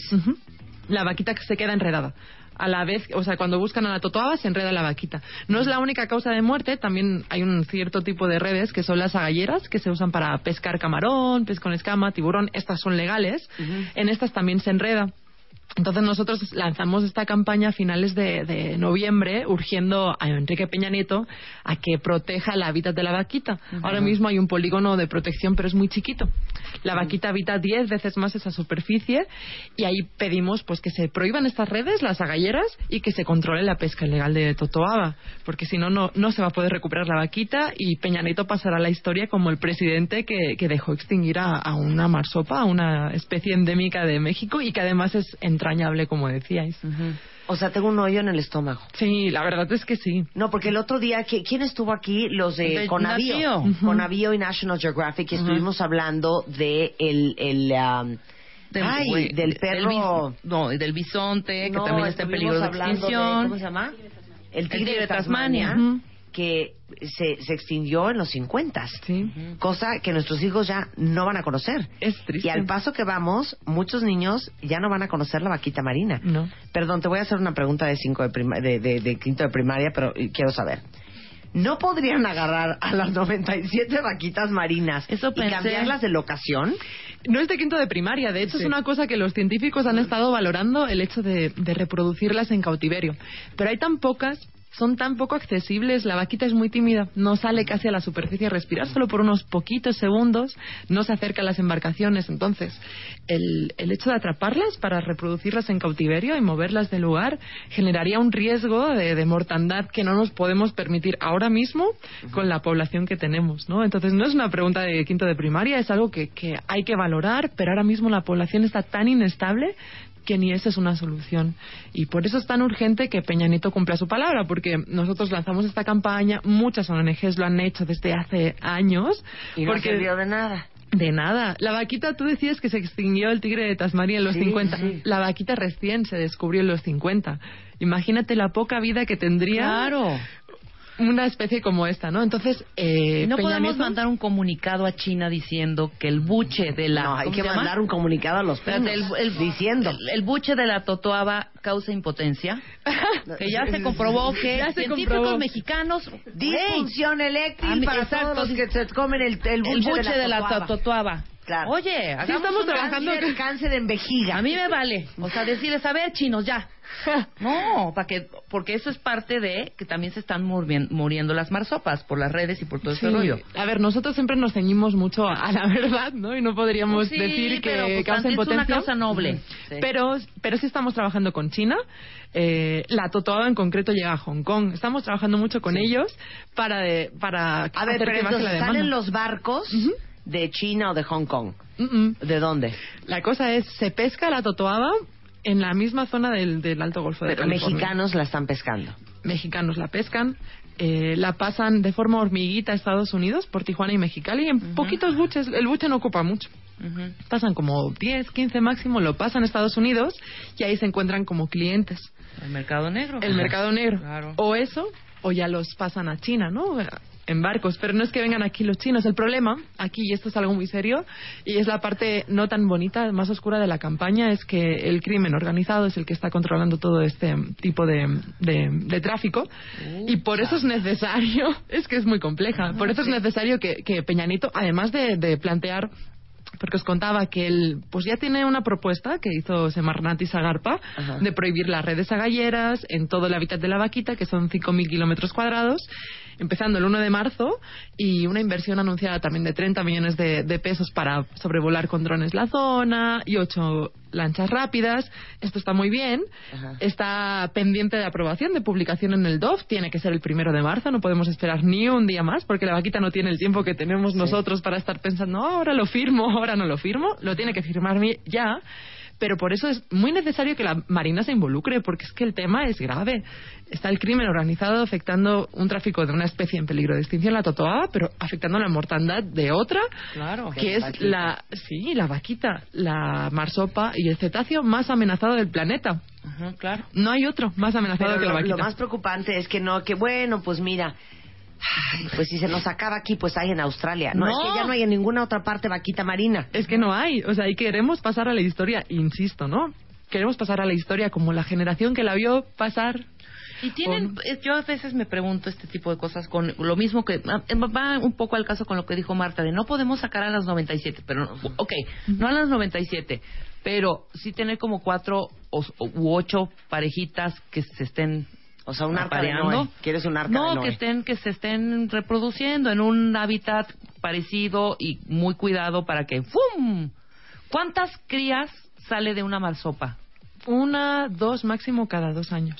La vaquita se queda enredada. A la vez, o sea, cuando buscan a la totoaba se enreda la vaquita. No es la única causa de muerte, también hay un cierto tipo de redes que son las agalleras, que se usan para pescar camarón, pez con escama, tiburón, estas son legales. En estas también se enreda. Entonces nosotros lanzamos esta campaña a finales de, de noviembre urgiendo a Enrique Peña Nieto a que proteja el hábitat de la vaquita. Ahora mismo hay un polígono de protección pero es muy chiquito. La vaquita habita 10 veces más esa superficie y ahí pedimos pues que se prohíban estas redes, las agalleras y que se controle la pesca ilegal de totoaba porque si no no se va a poder recuperar la vaquita y Peña Nieto pasará a la historia como el presidente que, que dejó extinguir a, a una marsopa, a una especie endémica de México y que además es entrañable como decíais. o sea, tengo un hoyo en el estómago. Sí, la verdad es que sí. No, porque el otro día, ¿qui- ¿quién estuvo aquí? Los de, De Conavío. Natío. Ujú. Conavío y National Geographic. y. Estuvimos hablando de el... el um, Del, ay, del del perro... bis- no, del bisonte, que No, también está en peligro de extinción. ¿Cómo se llama? El tigre, tigre de de Tasmania, Tasmania. Que se, se extinguió en los 50. Cosa que nuestros hijos ya no van a conocer. Es triste. Y al paso que vamos, muchos niños ya no van a conocer la vaquita marina. No. Perdón, te voy a hacer una pregunta de, cinco de, prima- de, de- de quinto de primaria, pero quiero saber. ¿No podrían agarrar a las 97 vaquitas marinas y pensé. cambiarlas de locación? No es de quinto de primaria, de hecho Sí. es una cosa que los científicos han estado valorando el hecho de, de reproducirlas en cautiverio. Pero hay tan pocas son tan poco accesibles. La vaquita es muy tímida, no sale casi a la superficie a respirar solo por unos poquitos segundos, no se acerca a las embarcaciones. Entonces, el, el hecho de atraparlas para reproducirlas en cautiverio y moverlas del lugar generaría un riesgo de, de mortandad que no nos podemos permitir ahora mismo con la población que tenemos, ¿no? Entonces, no es una pregunta de quinto de primaria, es algo que, que hay que valorar, pero ahora mismo la población está tan inestable que ni esa es una solución. Y por eso es tan urgente que Peña Nieto cumpla su palabra, porque nosotros lanzamos esta campaña, muchas ONGs lo han hecho desde hace años. Y no porque sirvió de nada. de nada. La vaquita, tú decías que se extinguió el tigre de Tasmania en los Sí, 50. sí. La vaquita recién se descubrió en los 50. Imagínate la poca vida que tendría Claro. Una especie como esta, ¿no? Entonces, eh, no Peña podemos Nieto- mandar un comunicado a China diciendo que el buche de la No, hay ¿cómo que mandar un comunicado a los pinos, el, el- diciendo. el, el buche de la totoaba causa impotencia <laughs> que ya se comprobó que Ya se científicos comprobó. mexicanos Disfunción eléctrica a mí- para exacto, todos los que se comen el, el buche, el buche de la, totoaba. Claro. Oye, Sí hagamos estamos un trabajando cáncer- cáncer en vejiga. A mí me vale. O sea, decirles, a ver, chinos, ya. <laughs> No, para que, porque eso es parte de que también se están murien- muriendo las marsopas por las redes y por todo ese Sí. rollo. A ver, nosotros siempre nos ceñimos mucho a la <laughs> verdad, ¿no? Y no podríamos Sí, decir que pues, causa antes es una impotencia. causa noble. Sí. Pero, pero sí estamos trabajando con China. Eh, la totoaba en concreto llega a Hong Kong. Estamos trabajando mucho con ellos para, de- para A ver, pero que la entonces demanda. salen los barcos de China o de Hong Kong. ¿De dónde? La cosa es, se pesca la totoaba en la misma zona del, del Alto Golfo de Pero California. mexicanos la están pescando. mexicanos la pescan, eh, la pasan de forma hormiguita a Estados Unidos por Tijuana y Mexicali en poquitos buches. El buche no ocupa mucho. Ujú. Pasan como 10, 15 máximo, lo pasan a Estados Unidos y ahí se encuentran como clientes. El mercado negro. El mercado negro. Claro. O eso, o ya los pasan a China, ¿no? En barcos. Pero no es que vengan aquí los chinos. El problema, aquí, y esto es algo muy serio, y es la parte no tan bonita, más oscura de la campaña, es que el crimen organizado es el que está controlando todo este tipo de, de- de tráfico. y por eso es necesario, <laughs> es que es muy compleja, por eso es necesario que, que Peñanito, además de, de plantear porque os contaba que él pues ya tiene una propuesta que hizo Semarnat y Sagarpa Ajá. de prohibir las redes agalleras en todo el hábitat de la vaquita, que son 5.000 kilómetros cuadrados, empezando el 1 de marzo, y una inversión anunciada también de 30 millones de, de pesos para sobrevolar con drones la zona y ocho lanchas rápidas. Esto está muy bien. Ajá. Está pendiente de aprobación, de publicación en el DOF. Tiene que ser el primero de marzo. No podemos esperar ni un día más porque la vaquita no tiene el tiempo que tenemos nosotros para estar pensando, "Oh, ahora lo firmo, ahora no lo firmo. Lo tiene que firmar mi- ya. Pero por eso es muy necesario que la Marina se involucre, porque es que el tema es grave. Está el crimen organizado afectando un tráfico de una especie en peligro de extinción, la totoaba, pero afectando la mortandad de otra, Claro. que es la, sí, la vaquita, la marsopa y el cetáceo más amenazado del planeta. Ajá, claro. No hay otro más amenazado Pero que la vaquita. lo más preocupante es que no, que bueno, pues mira, ay, pues si se nos acaba aquí, pues hay en Australia. No, No. es que ya no hay en ninguna otra parte vaquita marina. Es que no hay, o sea, y queremos pasar a la historia, insisto, ¿no? Queremos pasar a la historia como la generación que la vio pasar. Y tienen, eh, yo a veces me pregunto este tipo de cosas con lo mismo que ah, eh, va un poco al caso con lo que dijo Marta de no podemos sacar a las 97, pero no, ok, no a las 97, pero sí tener como cuatro o, u ocho parejitas que se estén O sea, un arca de apareando. Noé. ¿Quieres un arca no, de Noé? que estén que se estén reproduciendo en un hábitat parecido y muy cuidado para que ¡fum! ¿Cuántas crías sale de una marsopa? Una, dos máximo cada dos años.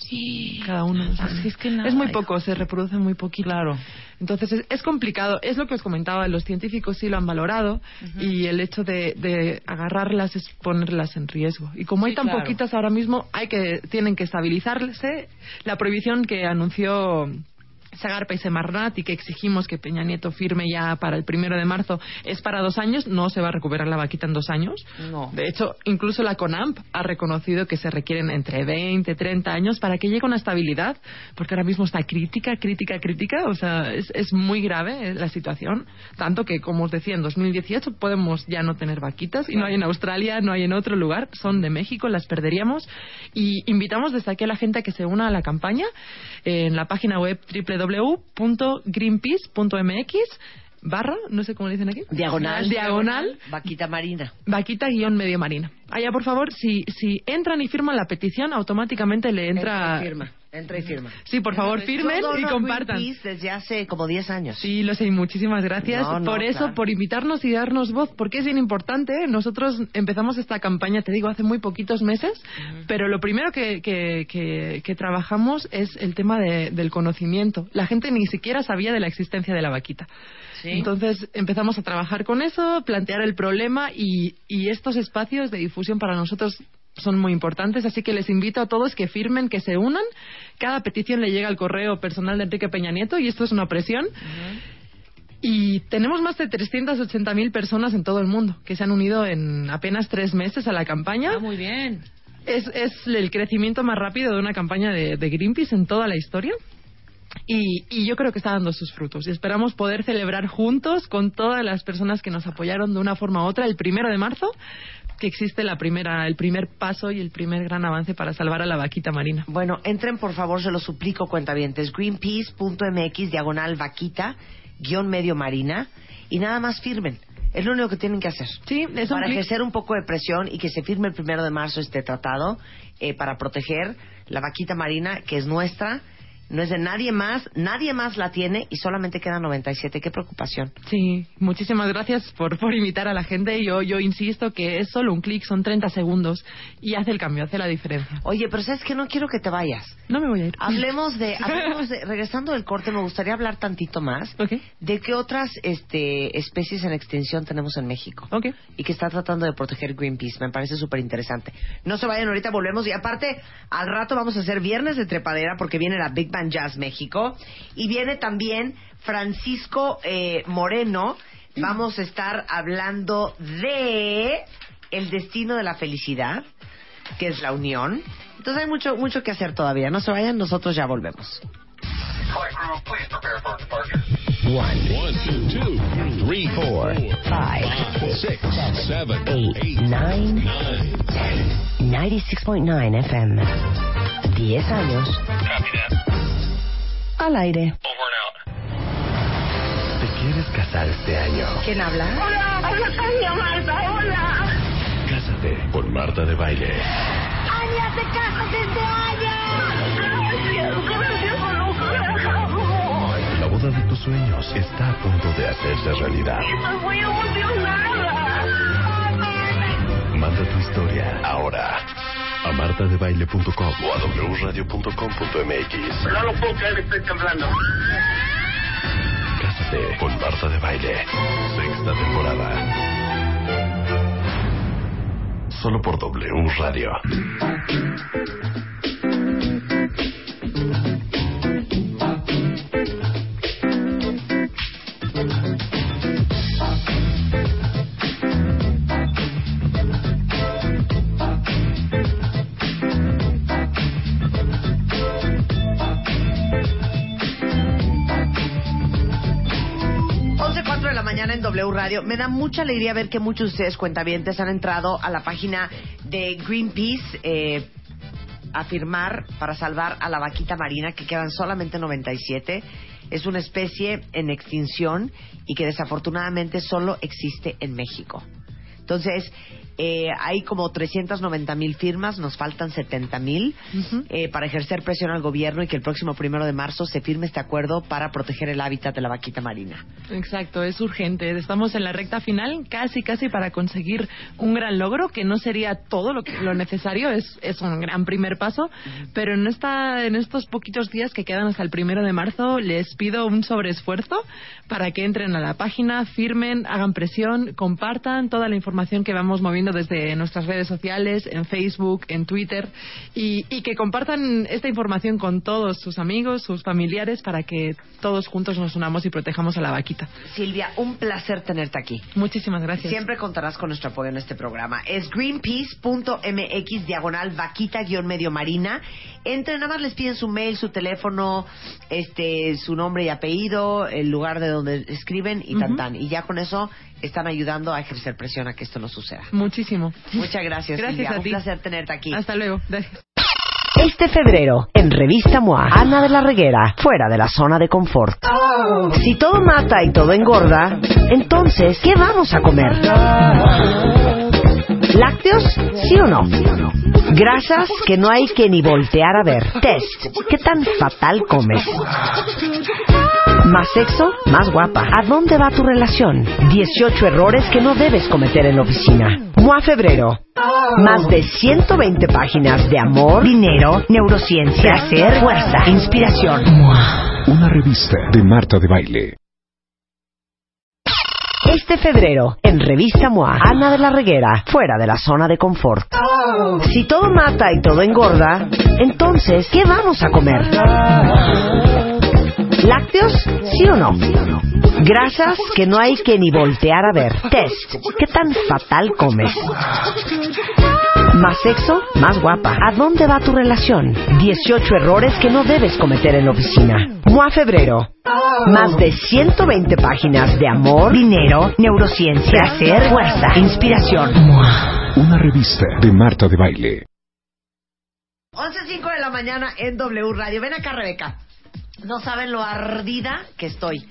Cada uno. años. es que nada, es muy hijo. poco, se reproduce muy poquito. Claro. Entonces es, es complicado. Es lo que os comentaba, los científicos sí lo han valorado y el hecho de, de agarrarlas es ponerlas en riesgo. Y como hay Sí, tan claro. poquitas ahora mismo, hay que tienen que estabilizarse. La prohibición que anunció Sagarpa y Semarnat y que exigimos que Peña Nieto firme ya para el primero de marzo es para dos años, no se va a recuperar la vaquita en dos años. No. De hecho, incluso la CONAMP ha reconocido que se requieren entre 20 y 30 años para que llegue una estabilidad, porque ahora mismo está crítica, crítica, crítica, o sea, es, es muy grave eh, la situación, tanto que, como os decía, en 2018 podemos ya no tener vaquitas y no hay en Australia, no hay en otro lugar, son de México, las perderíamos. Y invitamos desde aquí a la gente a que se una a la campaña. En la página web www.greenpeace.mx barra, no sé cómo le dicen aquí. Diagonal. Diagonal. Vaquita marina. Vaquita guion medio marina. Allá, por favor, si, si entran y firman la petición, automáticamente le entra. Entra firma. Entra y firma. Sí, por favor, firmen Yo dono y compartan. Greenpeace desde hace como 10 años. Sí, lo sé, y muchísimas gracias No, no, por eso, claro. por invitarnos y darnos voz, porque es bien importante. Nosotros empezamos esta campaña, te digo, hace muy poquitos meses, pero lo primero que, que, que- que trabajamos es el tema de- del conocimiento. La gente ni siquiera sabía de la existencia de la vaquita. Entonces empezamos a trabajar con eso, plantear el problema y, y estos espacios de difusión para nosotros son muy importantes, así que les invito a todos que firmen, que se unan. Cada petición le llega al correo personal de Enrique Peña Nieto y esto es una presión. Y tenemos más de 380.000 personas en todo el mundo que se han unido en apenas tres meses a la campaña. muy bien. Es, es el crecimiento más rápido de una campaña de, de Greenpeace en toda la historia. Y, y yo creo que está dando sus frutos. Y esperamos poder celebrar juntos con todas las personas que nos apoyaron de una forma u otra el primero de marzo, que existe la primera, el primer paso y el primer gran avance para salvar a la vaquita marina. Bueno, entren por favor, se lo suplico, cuentavientes. Greenpeace.mx, diagonal vaquita, guion medio marina, y nada más firmen. Es lo único que tienen que hacer. Sí, es un Para clic. ejercer un poco de presión y que se firme el primero de marzo este tratado eh, para proteger la vaquita marina, que es nuestra, no es de nadie más, nadie más la tiene y solamente quedan 97. Qué preocupación. Sí, muchísimas gracias por, por invitar a la gente. Yo, yo insisto que es solo un clic, son 30 segundos y hace el cambio, hace la diferencia. Oye, pero sabes que no quiero que te vayas. No me voy a ir. Hablemos de, <laughs> hablemos de- regresando del corte, me gustaría hablar tantito más de qué otras este, especies en extinción tenemos en México y que está tratando de proteger Greenpeace. Me parece súper interesante. No se vayan, ahorita volvemos y aparte al rato vamos a hacer viernes de trepadera porque viene la Big Jazz México y viene también Francisco eh, Moreno. Vamos a estar hablando de el destino de la felicidad que es la unión. Entonces hay mucho mucho que hacer todavía. No se vayan, nosotros ya volvemos. One, two, three, four, five, six, seven, eight, nine, ten. 96.9 FM. 10 años. Al aire. ¿Te quieres casar este año? ¿Quién habla? Hola, habla Tania Marta, hola. Cásate con Marta de Baile. Ania, te casas este año. Gracias, gracias, La boda de tus sueños está a punto de hacerse realidad. Estoy muy emocionada. Manda tu historia ahora a martadebaile.com o a wradio.com.mx. No lo puedo creer, estoy temblando. Cásate con Marta de Baile. Sexta temporada. Solo por W Radio. Once cuatro de la mañana en W Radio. Me da mucha alegría ver que muchos de ustedes, cuentavientes, han entrado a la página de Greenpeace eh, a firmar para salvar a la vaquita marina, que quedan solamente 97. Es una especie en extinción y que desafortunadamente solo existe en México. Entonces, eh, hay como 390 mil firmas, nos faltan 70 mil eh, para ejercer presión al gobierno y que el próximo primero de marzo se firme este acuerdo para proteger el hábitat de la vaquita marina. Exacto, es urgente. Estamos en la recta final, casi, casi para conseguir un gran logro, que no sería todo lo, que, lo necesario, es, es un gran primer paso, pero en, esta, en estos poquitos días que quedan hasta el primero de marzo, les pido un sobreesfuerzo para que entren a la página, firmen, hagan presión, compartan toda la información que vamos moviendo desde nuestras redes sociales, en Facebook, en Twitter, y, y que compartan esta información con todos sus amigos, sus familiares, para que todos juntos nos unamos y protejamos a la vaquita. Silvia, un placer tenerte aquí. Muchísimas gracias. Siempre contarás con nuestro apoyo en este programa. Es greenpeace.mx diagonal vaquita guion medio marina. Entren, nada más les piden su mail, su teléfono, este, su nombre y apellido, el lugar de donde escriben y tan Ujú. tan. Y ya con eso están ayudando a ejercer presión a que esto no suceda. Muchísimo. Muchas gracias, Gracias Silvia. a Un ti. placer tenerte aquí. Hasta luego. Gracias. Este febrero, en Revista MOA, Ana de la Reguera, fuera de la zona de confort. Si todo mata y todo engorda, entonces, ¿qué vamos a comer? ¿Lácteos? ¿Sí o no? Grasas que no hay que ni voltear a ver. Test. ¿Qué tan fatal comes? Más sexo, más guapa. ¿A dónde va tu relación? 18 errores que no debes cometer en la oficina. MOA Febrero. Más de 120 páginas de amor, dinero, neurociencia, placer, fuerza, inspiración. Una revista de Marta de Baile. Este febrero, en Revista MOA, Ana de la Reguera, fuera de la zona de confort. Si todo mata y todo engorda, entonces, ¿qué vamos a comer? ¿Lácteos? ¿Sí o no? Grasas que no hay que ni voltear a ver. Test. ¿Qué tan fatal comes? Más sexo, más guapa. ¿A dónde va tu relación? 18 errores que no debes cometer en la oficina. MOA Febrero. Más de 120 páginas de amor, dinero, neurociencia, placer, fuerza, inspiración. Una revista de Marta de Baile. 11.05 de la mañana en W Radio. Ven acá, Rebeca. No saben lo ardida que estoy.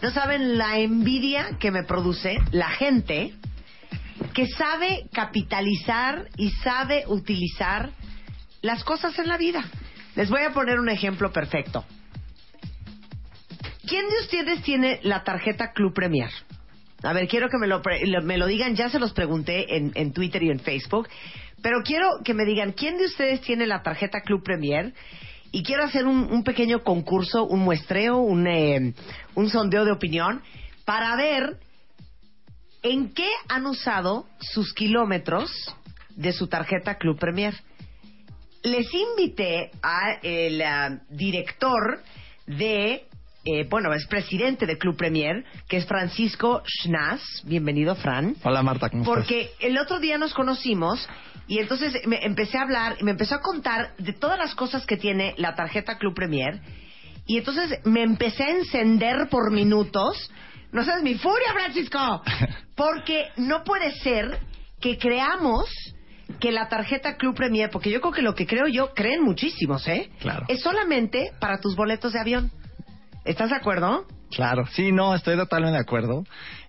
No saben la envidia que me produce la gente que sabe capitalizar y sabe utilizar las cosas en la vida. Les voy a poner un ejemplo perfecto. ¿Quién de ustedes tiene la tarjeta Club Premier? A ver, quiero que me lo, me lo digan, ya se los pregunté en, en Twitter y en Facebook, pero quiero que me digan, ¿quién de ustedes tiene la tarjeta Club Premier? Y quiero hacer un, pequeño concurso, un muestreo, un, eh, un sondeo de opinión, para ver en qué han usado sus kilómetros de su tarjeta Club Premier. Les invité a el ah, director de, eh, bueno, es presidente de Club Premier, que es Francisco Schnaz. Bienvenido, Fran. Hola Marta, ¿cómo estás? Porque el otro día nos conocimos y entonces me empecé a hablar y me empezó a contar de todas las cosas que tiene la tarjeta Club Premier y entonces me empecé a encender por minutos. No sabes mi furia, Francisco, <laughs> porque no puede ser que creamos que la tarjeta Club Premier, porque yo creo que lo que creo yo, creen muchísimos, ¿eh? Claro. Es solamente para tus boletos de avión. ¿Estás de acuerdo? Claro, sí, no, estoy totalmente de acuerdo.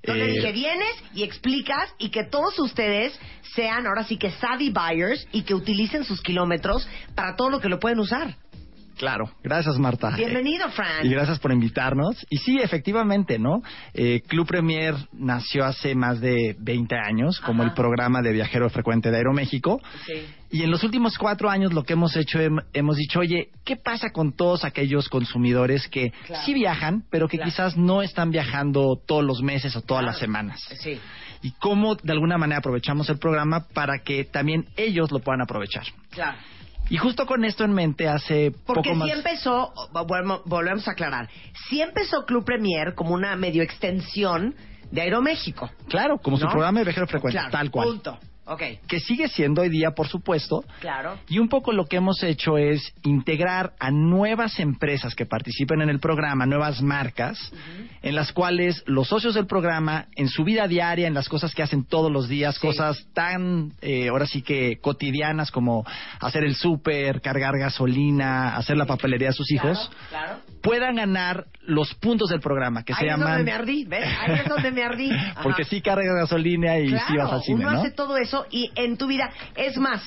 Donde Eh, dije, vienes y explicas y que todos ustedes sean ahora sí que savvy buyers y que utilicen sus kilómetros para todo lo que lo pueden usar. Claro, gracias Marta. Bienvenido, Fran. Y gracias por invitarnos. Y sí, efectivamente, ¿no? Eh, Club Premier nació hace más de 20 años como el programa de viajero frecuente de Aeroméxico. Y en los últimos cuatro años lo que hemos hecho, hem- hemos dicho, oye, ¿qué pasa con todos aquellos consumidores que Claro. sí viajan, pero que quizás no están viajando todos los meses o todas las semanas? Sí. Y cómo de alguna manera aprovechamos el programa para que también ellos lo puedan aprovechar. Claro. Y justo con esto en mente, hace Porque poco más... sí empezó, volvemos, a aclarar, sí empezó Club Premier como una medio extensión de Aeroméxico. Claro, como su programa de viajero frecuente, Claro, tal cual. Punto. Que sigue siendo hoy día, por supuesto. Claro. Y un poco lo que hemos hecho es integrar a nuevas empresas que participen en el programa, nuevas marcas, en las cuales los socios del programa, en su vida diaria, en las cosas que hacen todos los días, cosas tan, eh, ahora sí que cotidianas como hacer el súper, cargar gasolina, hacer la papelería de sus hijos, Claro. Puedan ganar los puntos del programa, que se Ahí es donde llaman... me ardí, ¿ves? Ahí es donde me ardí. <laughs> Ajá. Porque sí cargas gasolina y claro, sí vas al cine, uno ¿no? hace todo eso y en tu vida es más.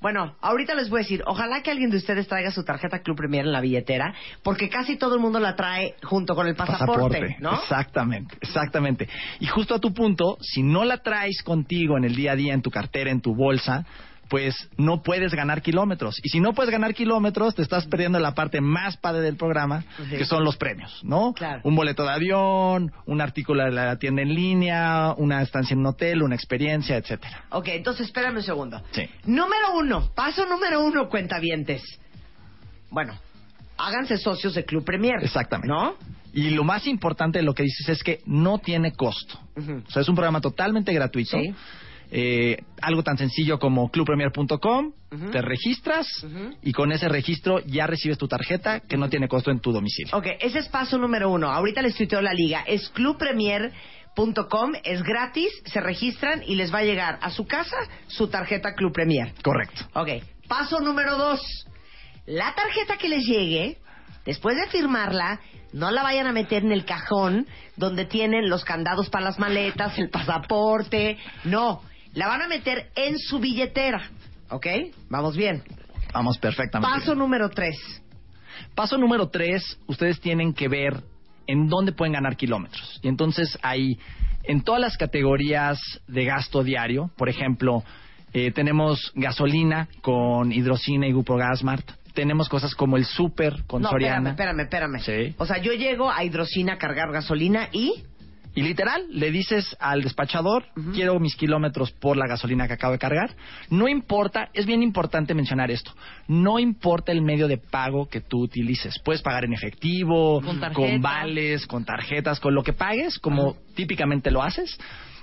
Bueno, ahorita les voy a decir, ojalá que alguien de ustedes traiga su tarjeta Club Premier en la billetera, porque casi todo el mundo la trae junto con el pasaporte, ¿no? Exactamente, exactamente. Y justo a tu punto, si no la traes contigo en el día a día, en tu cartera, en tu bolsa, pues no puedes ganar kilómetros. Y si no puedes ganar kilómetros, te estás perdiendo la parte más padre del programa, Sí. que son los premios, ¿no? Claro. Un boleto de avión, un artículo de la tienda en línea, una estancia en un hotel, una experiencia, etcétera. Ok, entonces espérame un segundo. Sí. Número uno, paso número uno, cuentavientes. Bueno, háganse socios de Club Premier. Exactamente. ¿No? Y lo más importante de lo que dices es que no tiene costo. O sea, es un programa totalmente gratuito. Sí. Eh, algo tan sencillo como clubpremier.com, Ujú. te registras y con ese registro ya recibes tu tarjeta que no tiene costo en tu domicilio. Ok, ese es paso número uno. Ahorita les tuiteo la liga. Es clubpremier.com, es gratis, se registran y les va a llegar a su casa su tarjeta Club Premier. Correcto. Ok, paso número dos. La tarjeta que les llegue, después de firmarla, no la vayan a meter en el cajón donde tienen los candados para las maletas, el pasaporte. No, la van a meter en su billetera. ¿Ok? Vamos bien. Vamos perfectamente. Paso número tres. Paso número tres, ustedes tienen que ver en dónde pueden ganar kilómetros. Y entonces ahí, en todas las categorías de gasto diario, por ejemplo, eh, tenemos gasolina con hidrocina y Grupo Gasmart. Tenemos cosas como el super con no, Soriana. espérame, espérame, espérame. Sí. O sea, yo llego a hidrocina a cargar gasolina y... Y literal, le dices al despachador, quiero mis kilómetros por la gasolina que acabo de cargar. No importa, es bien importante mencionar esto, no importa el medio de pago que tú utilices. Puedes pagar en efectivo, Con con vales, con tarjetas, con lo que pagues, como típicamente lo haces.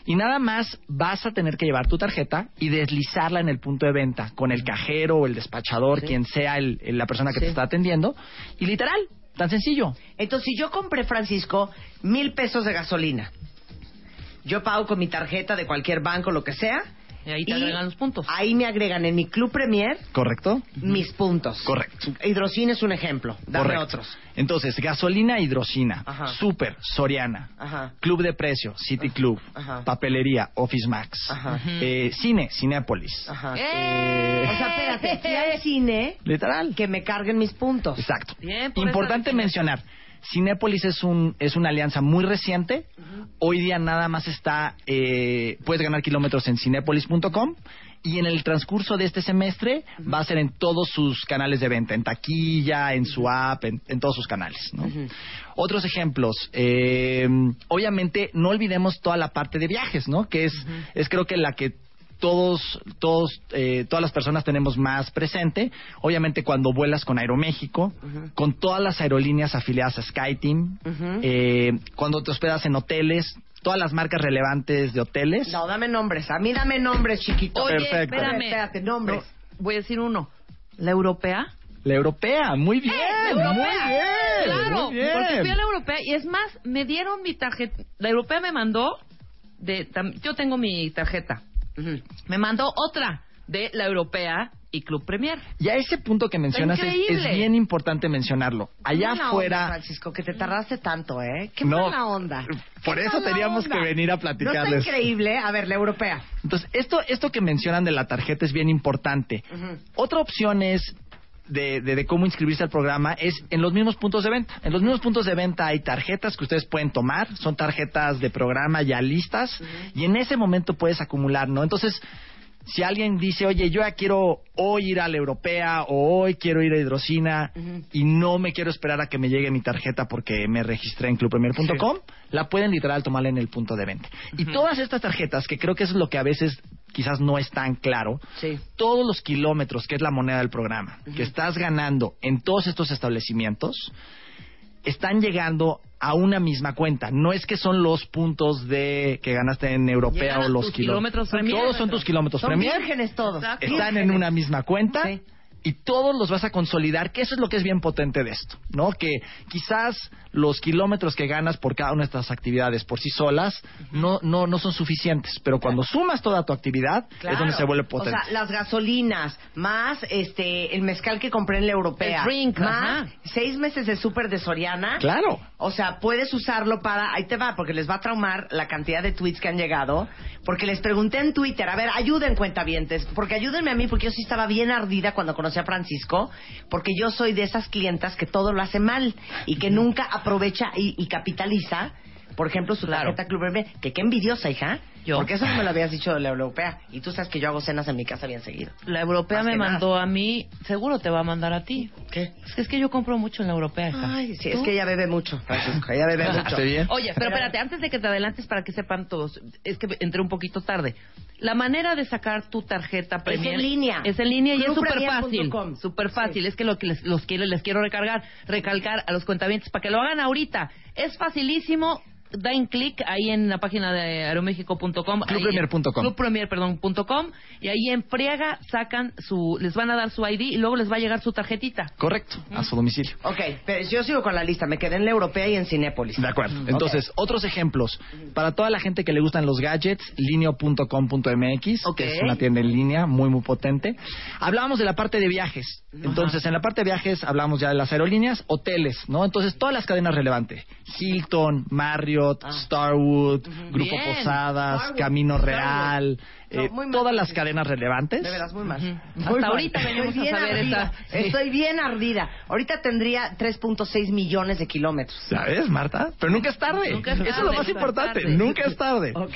Y nada más vas a tener que llevar tu tarjeta y deslizarla en el punto de venta con el cajero o el despachador, quien sea el- el- la persona que te está atendiendo. Y literal, tan sencillo. Entonces, si yo compré, Francisco, mil pesos de gasolina, yo pago con mi tarjeta de cualquier banco, lo que sea. Y ahí te agregan los puntos. Ahí me agregan en mi Club Premier ¿Correcto? mis puntos. Correcto. Hidrocina es un ejemplo. Dame Correcto. otros. Entonces, gasolina, hidrocina, Ajá. super, Soriana, Ajá. Club de Precio, City Club, Ajá. papelería, Office Max, Ajá. eh, cine, Cinépolis. Ajá. Eh, O sea, espérate, fui al <laughs> cine Literal. que me carguen mis puntos. Exacto. Bien, por Importante mencionar, Cinépolis es un es una alianza muy reciente. Hoy día nada más está eh, puedes ganar kilómetros en cinépolis.com y en el transcurso de este semestre va a ser en todos sus canales de venta, en taquilla, en su app, en, en todos sus canales. ¿no? Otros ejemplos, eh, obviamente no olvidemos toda la parte de viajes, ¿no? Que es es creo que la que todos, todos, eh, todas las personas tenemos más presente. Obviamente cuando vuelas con Aeroméxico, con todas las aerolíneas afiliadas a SkyTeam, eh, cuando te hospedas en hoteles, todas las marcas relevantes de hoteles. No, dame nombres. A mí dame nombres, chiquito. Oye, Perfecto. espérame. Espérate, nombres. No, voy a decir uno. La europea. La europea, muy bien, ¡Eh, muy bien, Claro, muy bien. porque fui a la europea y es más, me dieron mi tarjeta. La europea me mandó de. tam- Yo tengo mi tarjeta. Me mandó otra de la europea y Club Premier. Y a ese punto que mencionas es, bien importante mencionarlo. Allá afuera, onda, Francisco, que te tardaste tanto, ¿eh? Qué No, buena onda. por eso teníamos onda. que venir a No platicarles. está increíble. A ver, la europea. Entonces, esto, esto que mencionan de la tarjeta es bien importante. Otra opción es de, de- de cómo inscribirse al programa es en los mismos puntos de venta. En los mismos puntos de venta hay tarjetas que ustedes pueden tomar, son tarjetas de programa ya listas y en ese momento puedes acumular, ¿no? Entonces, si alguien dice, oye, yo ya quiero hoy ir a la europea o hoy quiero ir a hidrocina y no me quiero esperar a que me llegue mi tarjeta porque me registré en clubpremier.com, la pueden literal tomarla en el punto de venta. Y todas estas tarjetas, que creo que eso es lo que a veces quizás no es tan claro, todos los kilómetros, que es la moneda del programa, que estás ganando en todos estos establecimientos, están llegando a una misma cuenta. No es que son los puntos de que ganaste en Europea o los kilómetros. Todos son tus kilómetros Son Premier. vírgenes todos. Están en una misma cuenta. Y todos los vas a consolidar, que eso es lo que es bien potente de esto, ¿no? Que quizás los kilómetros que ganas por cada una de estas actividades por sí solas no, no, no son suficientes, pero cuando sumas toda tu actividad es donde se vuelve potente. O sea, las gasolinas, más este el mezcal que compré en la europea, El drink, más ajá. seis meses de súper de Soriana. Claro. O sea, puedes usarlo para, ahí te va, porque les va a traumar la cantidad de tweets que han llegado, porque les pregunté en Twitter, a ver, ayuden cuentavientes, porque ayúdenme a mí, porque yo sí estaba bien ardida cuando conocí a Francisco, porque yo soy de esas clientas que todo lo hace mal y que nunca aprovecha y, y capitaliza. Por ejemplo, su tarjeta Club Premier, que qué envidiosa, hija. Porque eso no me lo habías dicho de la europea. Y tú sabes que yo hago cenas en mi casa bien seguido. La europea Más me nada. mandó a mí, seguro te va a mandar a ti. ¿Qué? Es que, es que yo compro mucho en la europea. hija. Ay, sí, ¿Tú? es que ella bebe mucho, Francisco. Ella bebe mucho. Oye, pero espérate, antes de que te adelantes para que sepan todos, es que entré un poquito tarde. La manera de sacar tu tarjeta Premier en línea. Es en línea y es súper fácil. Súper fácil. Es que lo que les, los quiero, les quiero recargar, recalcar a los cuentavientes para que lo hagan ahorita. Es facilísimo. Dan clic ahí en la página de aeroméxico.com. Clubpremier.com. Clubpremier, perdón, punto com, y ahí en friega sacan su, les van a dar su ID y luego les va a llegar su tarjetita. Correcto, a su domicilio. Ok, pero yo sigo con la lista. Me quedé en la europea y en Cinépolis. De acuerdo. Entonces, otros ejemplos. Para toda la gente que le gustan los gadgets, lineo.com.mx, que es una tienda en línea muy, muy potente. Hablábamos de la parte de viajes. Entonces, en la parte de viajes hablamos ya de las aerolíneas, hoteles, ¿no? Entonces, todas las cadenas relevantes. Hilton, Marriott, Starwood, Grupo Bien. Posadas, Starwood, Camino. Real, No, eh, muy todas las cadenas relevantes. De veras, muy mal. Ujú. Muy Hasta mal. ahorita venimos Estoy a bien saber esa-. Estoy bien ardida. Ahorita tendría 3.6 millones de kilómetros. ¿Sabes, Marta? Pero nunca es tarde. Nunca es Eso es tarde, lo más importante. tarde. Nunca es tarde. Ok.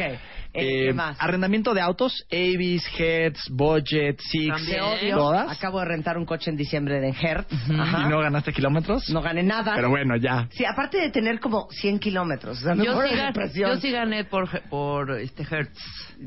Eh, Eh, ¿Qué más? Arrendamiento de autos, Avis, Hertz, Budget, Six, Te odio. todas. Acabo de rentar un coche en diciembre de Hertz. Ajá. ¿Y no ganaste kilómetros? No gané nada. Pero bueno, ya. Sí, aparte de tener como 100 kilómetros. O sea, me Yo muero sí, de gan- depresión. yo sí gané por, por este Hertz.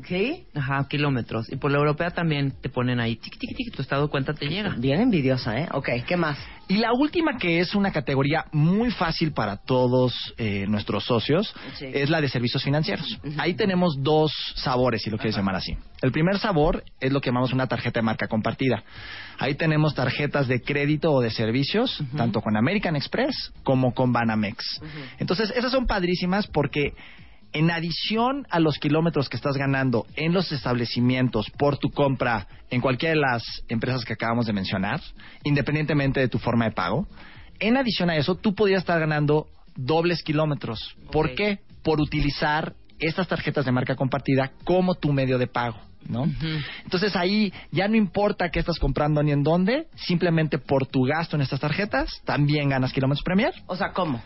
¿Sí? Ajá, kilómetros. Y por la europea también te ponen ahí, tic, tic, tic, tu estado de cuenta te llega. Bien envidiosa, ¿eh? Ok, ¿qué más? Y la última, que es una categoría muy fácil para todos eh, nuestros socios, Sí. es la de servicios financieros. Ahí tenemos dos sabores, si lo quieres llamar así. El primer sabor es lo que llamamos una tarjeta de marca compartida. Ahí tenemos tarjetas de crédito o de servicios, tanto con American Express como con Banamex. Entonces, esas son padrísimas porque en adición a los kilómetros que estás ganando en los establecimientos por tu compra en cualquiera de las empresas que acabamos de mencionar, independientemente de tu forma de pago, en adición a eso, tú podrías estar ganando dobles kilómetros. ¿Por qué? Por utilizar estas tarjetas de marca compartida como tu medio de pago. ¿No? Entonces ahí ya no importa qué estás comprando ni en dónde, simplemente por tu gasto en estas tarjetas también ganas kilómetros Premier. O sea, ¿cómo?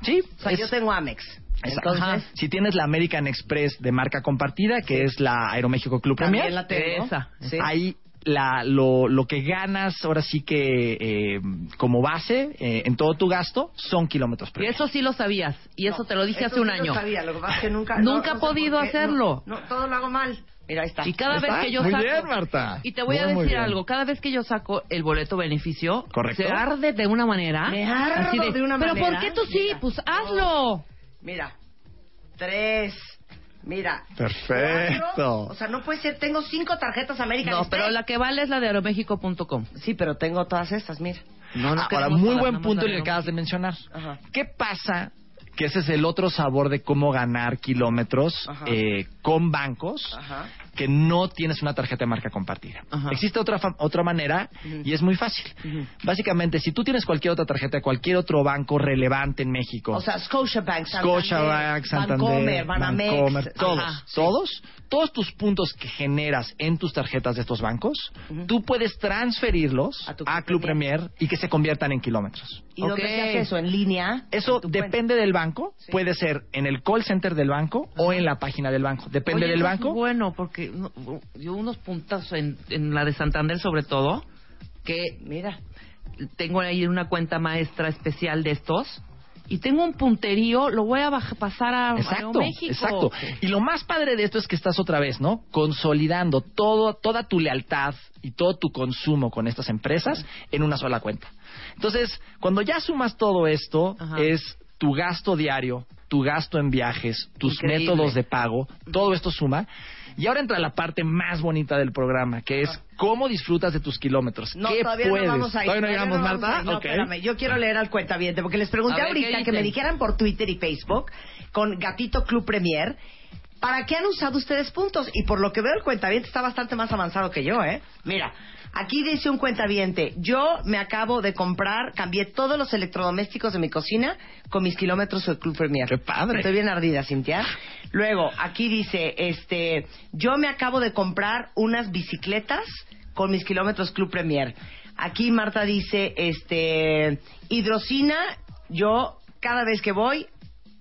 Sí, O sea, es- yo tengo Amex. Es- Entonces, ajá. si tienes la American Express de marca compartida, que es la Aeroméxico Club También Premier, la tengo. Esa, Sí. ahí la, lo, lo que ganas ahora sí que eh, como base eh, en todo tu gasto son kilómetros Y eso sí lo sabías. Y eso te lo dije hace un sí lo año. sabía, lo que pasa es que <laughs> nunca, Nunca no- he no sé podido hacerlo. No, no, todo lo hago mal. Mira, ahí está. Y cada ¿Está? vez que yo Muy bien, Marta. Y te voy a Muy, decir algo. Cada vez que yo saco el boleto beneficio, Correcto. se arde de una manera. Me ardo de una Pero manera. ¿por qué tú sí? Mira. Pues hazlo. Mira, tres. Mira. Perfecto. cuatro. O sea, no puede ser. Tengo cinco tarjetas American No, Express. pero la que vale es la de aeroméxico.com. Sí, pero tengo todas estas, mira. No, no Ahora, muy buen punto la el de que acabas de mencionar. Ajá. ¿Qué pasa? Que ese es el otro sabor de cómo ganar kilómetros eh, con bancos Ajá. Que no tienes una tarjeta de marca compartida. Ajá. Existe otra, otra manera y es muy fácil. Básicamente, si tú tienes cualquier otra tarjeta de cualquier otro banco relevante en México, O sea, Scotiabank, Santander, Scotiabank, Santander, Bancomer, Banamex. Bancomer, todos, Ajá. todos, todos tus puntos que generas en tus tarjetas de estos bancos, tú puedes transferirlos A tu a, Club Premier. y que se conviertan en kilómetros. ¿Y dónde Ok. se hace eso? ¿En línea? Eso ¿En tu cuenta? depende del banco, puede ser en el call center del banco o en la página del banco, depende Oye, del es banco. bueno, porque no- yo unos puntos en, en la de Santander sobre todo, que Mira. tengo ahí una cuenta maestra especial de estos, y tengo un punterío, lo voy a baj- pasar a Exacto, Aeroméxico. exacto. Y lo más padre de esto es que estás otra vez, ¿no? Consolidando todo, toda tu lealtad y todo tu consumo con estas empresas en una sola cuenta. Entonces, cuando ya sumas todo esto, Ajá. es tu gasto diario, tu gasto en viajes, tus Increíble. métodos de pago, todo esto suma. Y ahora entra la parte más bonita del programa, que es cómo disfrutas de tus kilómetros. No, ¿Qué todavía puedes? no vamos a ir. ¿Todavía no llegamos, no Marta? No, Ok. espérame, yo quiero leer al cuentaviente, porque les pregunté ver, ¿qué ahorita que me dijeran por Twitter y Facebook, con Gatito Club Premier, ¿para qué han usado ustedes puntos? Y por lo que veo, el cuentaviente está bastante más avanzado que yo, ¿eh? Mira, aquí dice un cuentaviente, yo me acabo de comprar, cambié todos los electrodomésticos de mi cocina con mis kilómetros del Club Premier. ¡Qué padre! Estoy bien ardida, Cintia. Luego, aquí dice, este, yo me acabo de comprar unas bicicletas con mis kilómetros Club Premier. Aquí Marta dice, este, hidrocina, yo cada vez que voy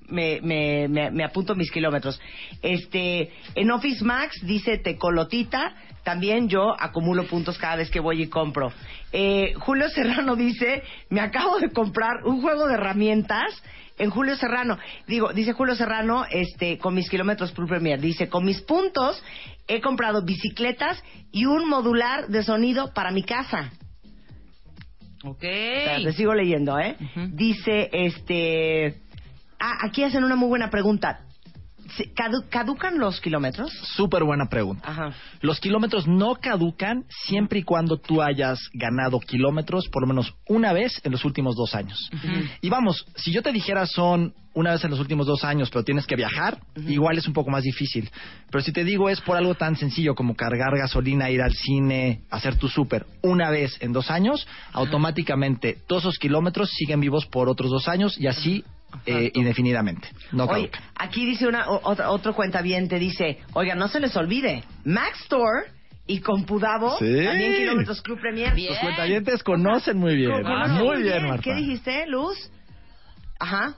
me, me, me, me apunto mis kilómetros. Este, en Office Max dice Tecolotita, también yo acumulo puntos cada vez que voy y compro. Eh, Julio Serrano <laughs> dice, me acabo de comprar un juego de herramientas en Julio Serrano. Digo, dice Julio Serrano, este, con mis kilómetros Club Premier, dice, con mis puntos he comprado bicicletas y un modular de sonido para mi casa. Ok. Espera, te sigo leyendo, ¿eh? Dice, este... Ah, aquí hacen una muy buena pregunta. ¿Se- cadu- ¿Caducan los kilómetros? Súper buena pregunta. Ajá. Los kilómetros no caducan siempre y cuando tú hayas ganado kilómetros por lo menos una vez en los últimos dos años. Y vamos, si yo te dijera son una vez en los últimos dos años, pero tienes que viajar, igual es un poco más difícil. Pero si te digo es por algo tan sencillo como cargar gasolina, ir al cine, hacer tu súper una vez en dos años, automáticamente todos esos kilómetros siguen vivos por otros dos años y así eh, indefinidamente. No Oye, aquí dice una, o- otra, otro cuentaviente, dice, oiga, no se les olvide, Max Store y Compudavo, Sí. también Kilómetros Club Premier. Los cuentavientes conocen muy bien. Conocen Muy bien, Marta. ¿Qué dijiste, Luz? Ajá.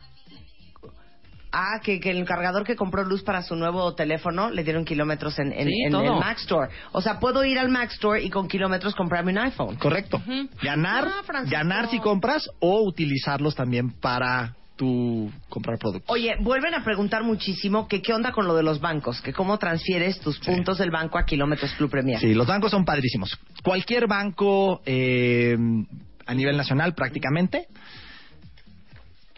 Ah, que, que el cargador que compró Luz para su nuevo teléfono le dieron kilómetros en, en- Sí, en todo. el Mac Store. O sea, puedo ir al Mac Store y con kilómetros comprarme un iPhone. Correcto. Ganar, Ah, ganar si compras o utilizarlos también para tu comprar productos. Oye, vuelven a preguntar muchísimo que qué onda con lo de los bancos, que cómo transfieres tus puntos del banco a Kilómetros Club Premier. Sí, los bancos son padrísimos. Cualquier banco eh, a nivel nacional prácticamente,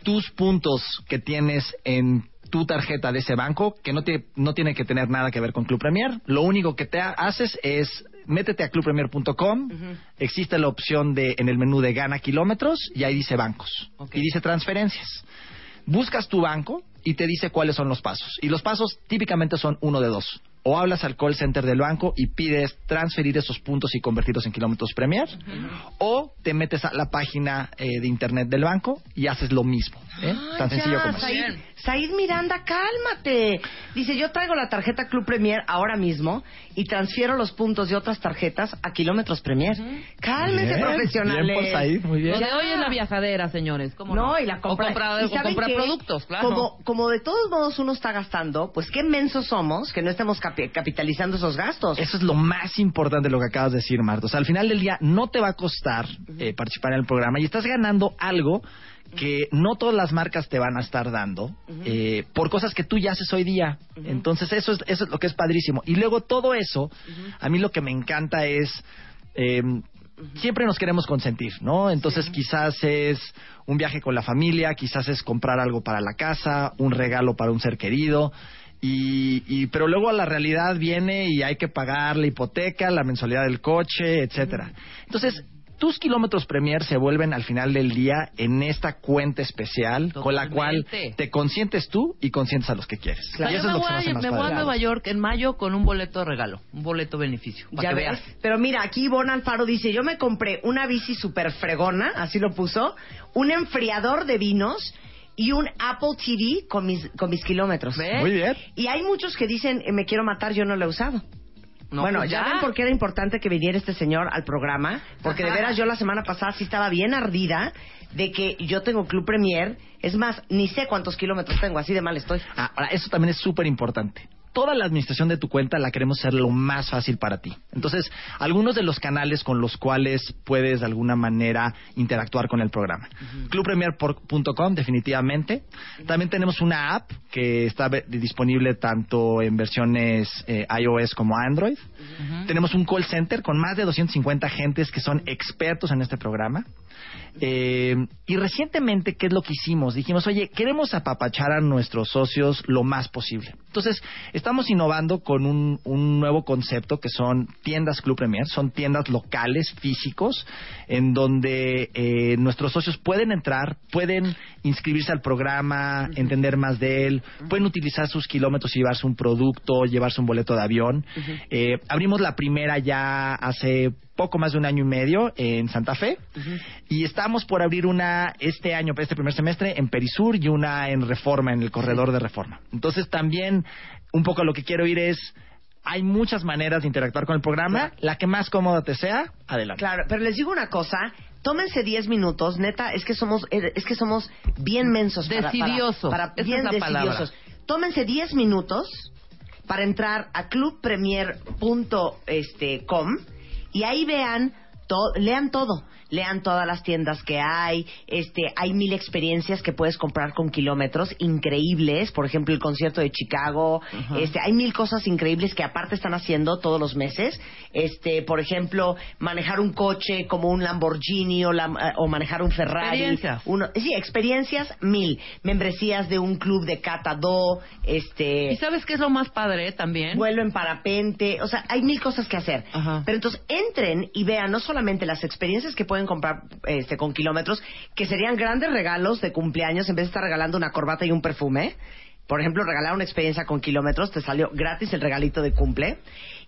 tus puntos que tienes en tu tarjeta de ese banco, que no, te, no tiene que tener nada que ver con Club Premier, lo único que te ha- haces es métete a clubpremier.com, existe la opción de en el menú de gana kilómetros y ahí dice bancos y dice transferencias. Buscas tu banco y te dice cuáles son los pasos. Y los pasos típicamente son uno de dos. O hablas al call center del banco y pides transferir esos puntos y convertirlos en kilómetros Premier. O te metes a la página eh, de internet del banco y haces lo mismo. ¿eh? Tan sencillo Ya, como eso. Said, Miranda, cálmate. Dice, yo traigo la tarjeta Club Premier ahora mismo y transfiero los puntos de otras tarjetas a Kilómetros Premier. Cálmense, Bien, profesionales. bien por Said, muy Lo de hoy es la viajadera, señores. ¿cómo No, no? y la compra, O comprar, ¿y o saben comprar qué? productos, claro. Como, como de todos modos uno está gastando, pues qué mensos somos que no estemos capi- capitalizando esos gastos. Eso es lo más importante de lo que acabas de decir, Marta. O sea, al final del día no te va a costar eh, participar en el programa y estás ganando algo que no todas las marcas te van a estar dando eh, por cosas que tú ya haces hoy día. Entonces eso es, eso es lo que es padrísimo. Y luego todo eso, a mí lo que me encanta es... eh, Siempre nos queremos consentir, ¿no? Entonces quizás es un viaje con la familia, quizás es comprar algo para la casa, un regalo para un ser querido. Y, y- pero luego la realidad viene y hay que pagar la hipoteca, la mensualidad del coche, etcétera. Entonces, tus kilómetros Premier se vuelven al final del día en esta cuenta especial con la cual te consientes tú y consientes a los que quieres. O sea, y yo eso me es lo que voy, a, me voy a. Nueva York en mayo con un boleto de regalo, un boleto beneficio. Para Ya que ves. veas. Pero mira, aquí Ivonne Alfaro dice, yo me compré una bici super fregona, así lo puso, un enfriador de vinos y un Apple TV con mis, con mis kilómetros. Muy bien. Y hay muchos que dicen, eh, me quiero matar, yo no lo he usado. No, bueno, pues ya. ya. ven por qué era importante que viniera este señor al programa, porque de veras yo la semana pasada sí estaba bien ardida de que yo tengo Club Premier, es más, ni sé cuántos kilómetros tengo, así de mal estoy. Ah, Ahora, eso también es súper importante. Toda la administración de tu cuenta la queremos hacer lo más fácil para ti. Entonces, algunos de los canales con los cuales puedes de alguna manera interactuar con el programa. Clubpremier.com, definitivamente. También tenemos una app que está disponible tanto en versiones eh, iOS como Android. Tenemos un call center con más de 250 gentes que son expertos en este programa. Eh, y recientemente, ¿qué es lo que hicimos? Dijimos, oye, queremos apapachar a nuestros socios lo más posible. Entonces, estamos innovando con un, un nuevo concepto que son tiendas Club Premier, son tiendas locales, físicos, en donde eh, nuestros socios pueden entrar, pueden inscribirse al programa, entender más de él, pueden utilizar sus kilómetros y llevarse un producto, llevarse un boleto de avión. Eh, abrimos la primera ya hace poco más de un año y medio en Santa Fe y estamos por abrir una este año, este primer semestre en Perisur y una en Reforma, en el corredor de Reforma. Entonces también un poco lo que quiero ir es hay muchas maneras de interactuar con el programa, la que más cómoda te sea, adelante. Claro, pero les digo una cosa, tómense 10 minutos, neta, es que somos es que somos bien mensos para- para- Decidiosos. para, Esa bien es la palabra. decidiosos. Tómense 10 minutos para entrar a clubpremier.com este, y ahí vean to- lean todo. Lean todas las tiendas que hay, este, hay mil experiencias que puedes comprar con kilómetros increíbles, por ejemplo el concierto de Chicago, este, hay mil cosas increíbles que aparte están haciendo todos los meses, este, por ejemplo manejar un coche como un Lamborghini o, lam- eh, o manejar un Ferrari, Experiencias. uno, sí, experiencias mil, membresías de un club de Cata Do, este, ¿Y sabes qué es lo más padre también? vuelo en parapente, o sea, hay mil cosas que hacer. Pero entonces entren y vean no solamente las experiencias que pueden comprar este, con kilómetros, que serían grandes regalos de cumpleaños en vez de estar regalando una corbata y un perfume. Por ejemplo, regalar una experiencia con kilómetros, te salió gratis el regalito de cumple.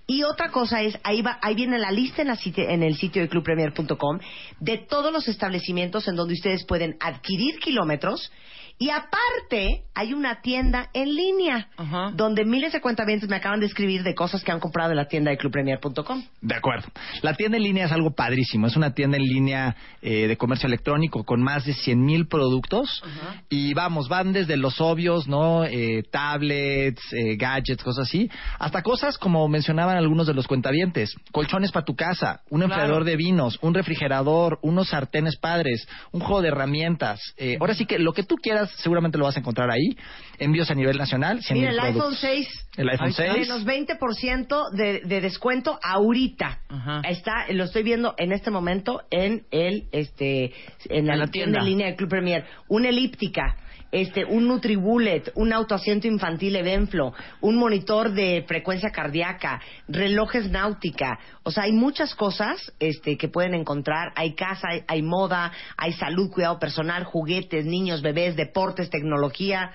Y otra cosa es, ahí, va, ahí viene la lista en, la sitio- en el sitio de clubpremier.com de todos los establecimientos en donde ustedes pueden adquirir kilómetros Y aparte, hay una tienda en línea donde miles de cuentavientes me acaban de escribir de cosas que han comprado en la tienda de clubpremier.com. De acuerdo. La tienda en línea es algo padrísimo. Es una tienda en línea eh, de comercio electrónico con más de 100 mil productos. Y vamos, van desde los obvios, ¿no? Eh, tablets, eh, gadgets, cosas así, hasta cosas como mencionaban algunos de los cuentavientes. Colchones para tu casa, un enfriador de vinos, un refrigerador, unos sartenes padres, un juego de herramientas. Eh, ahora sí que lo que tú quieras seguramente lo vas a encontrar ahí. Envíos a nivel nacional. 100 Mira, el iPhone productos. 6. El iPhone 6. Menos 20% de, de descuento ahorita. Está, lo estoy viendo en este momento en el, este, en la, En la tienda tienda. en línea de Club Premier. Una elíptica. Este, un NutriBullet, un autoasiento infantil Evenflo, un monitor de frecuencia cardíaca, relojes náutica. O sea, hay muchas cosas este, que pueden encontrar. Hay casa, hay, hay moda, hay salud, cuidado personal, juguetes, niños, bebés, deportes, tecnología.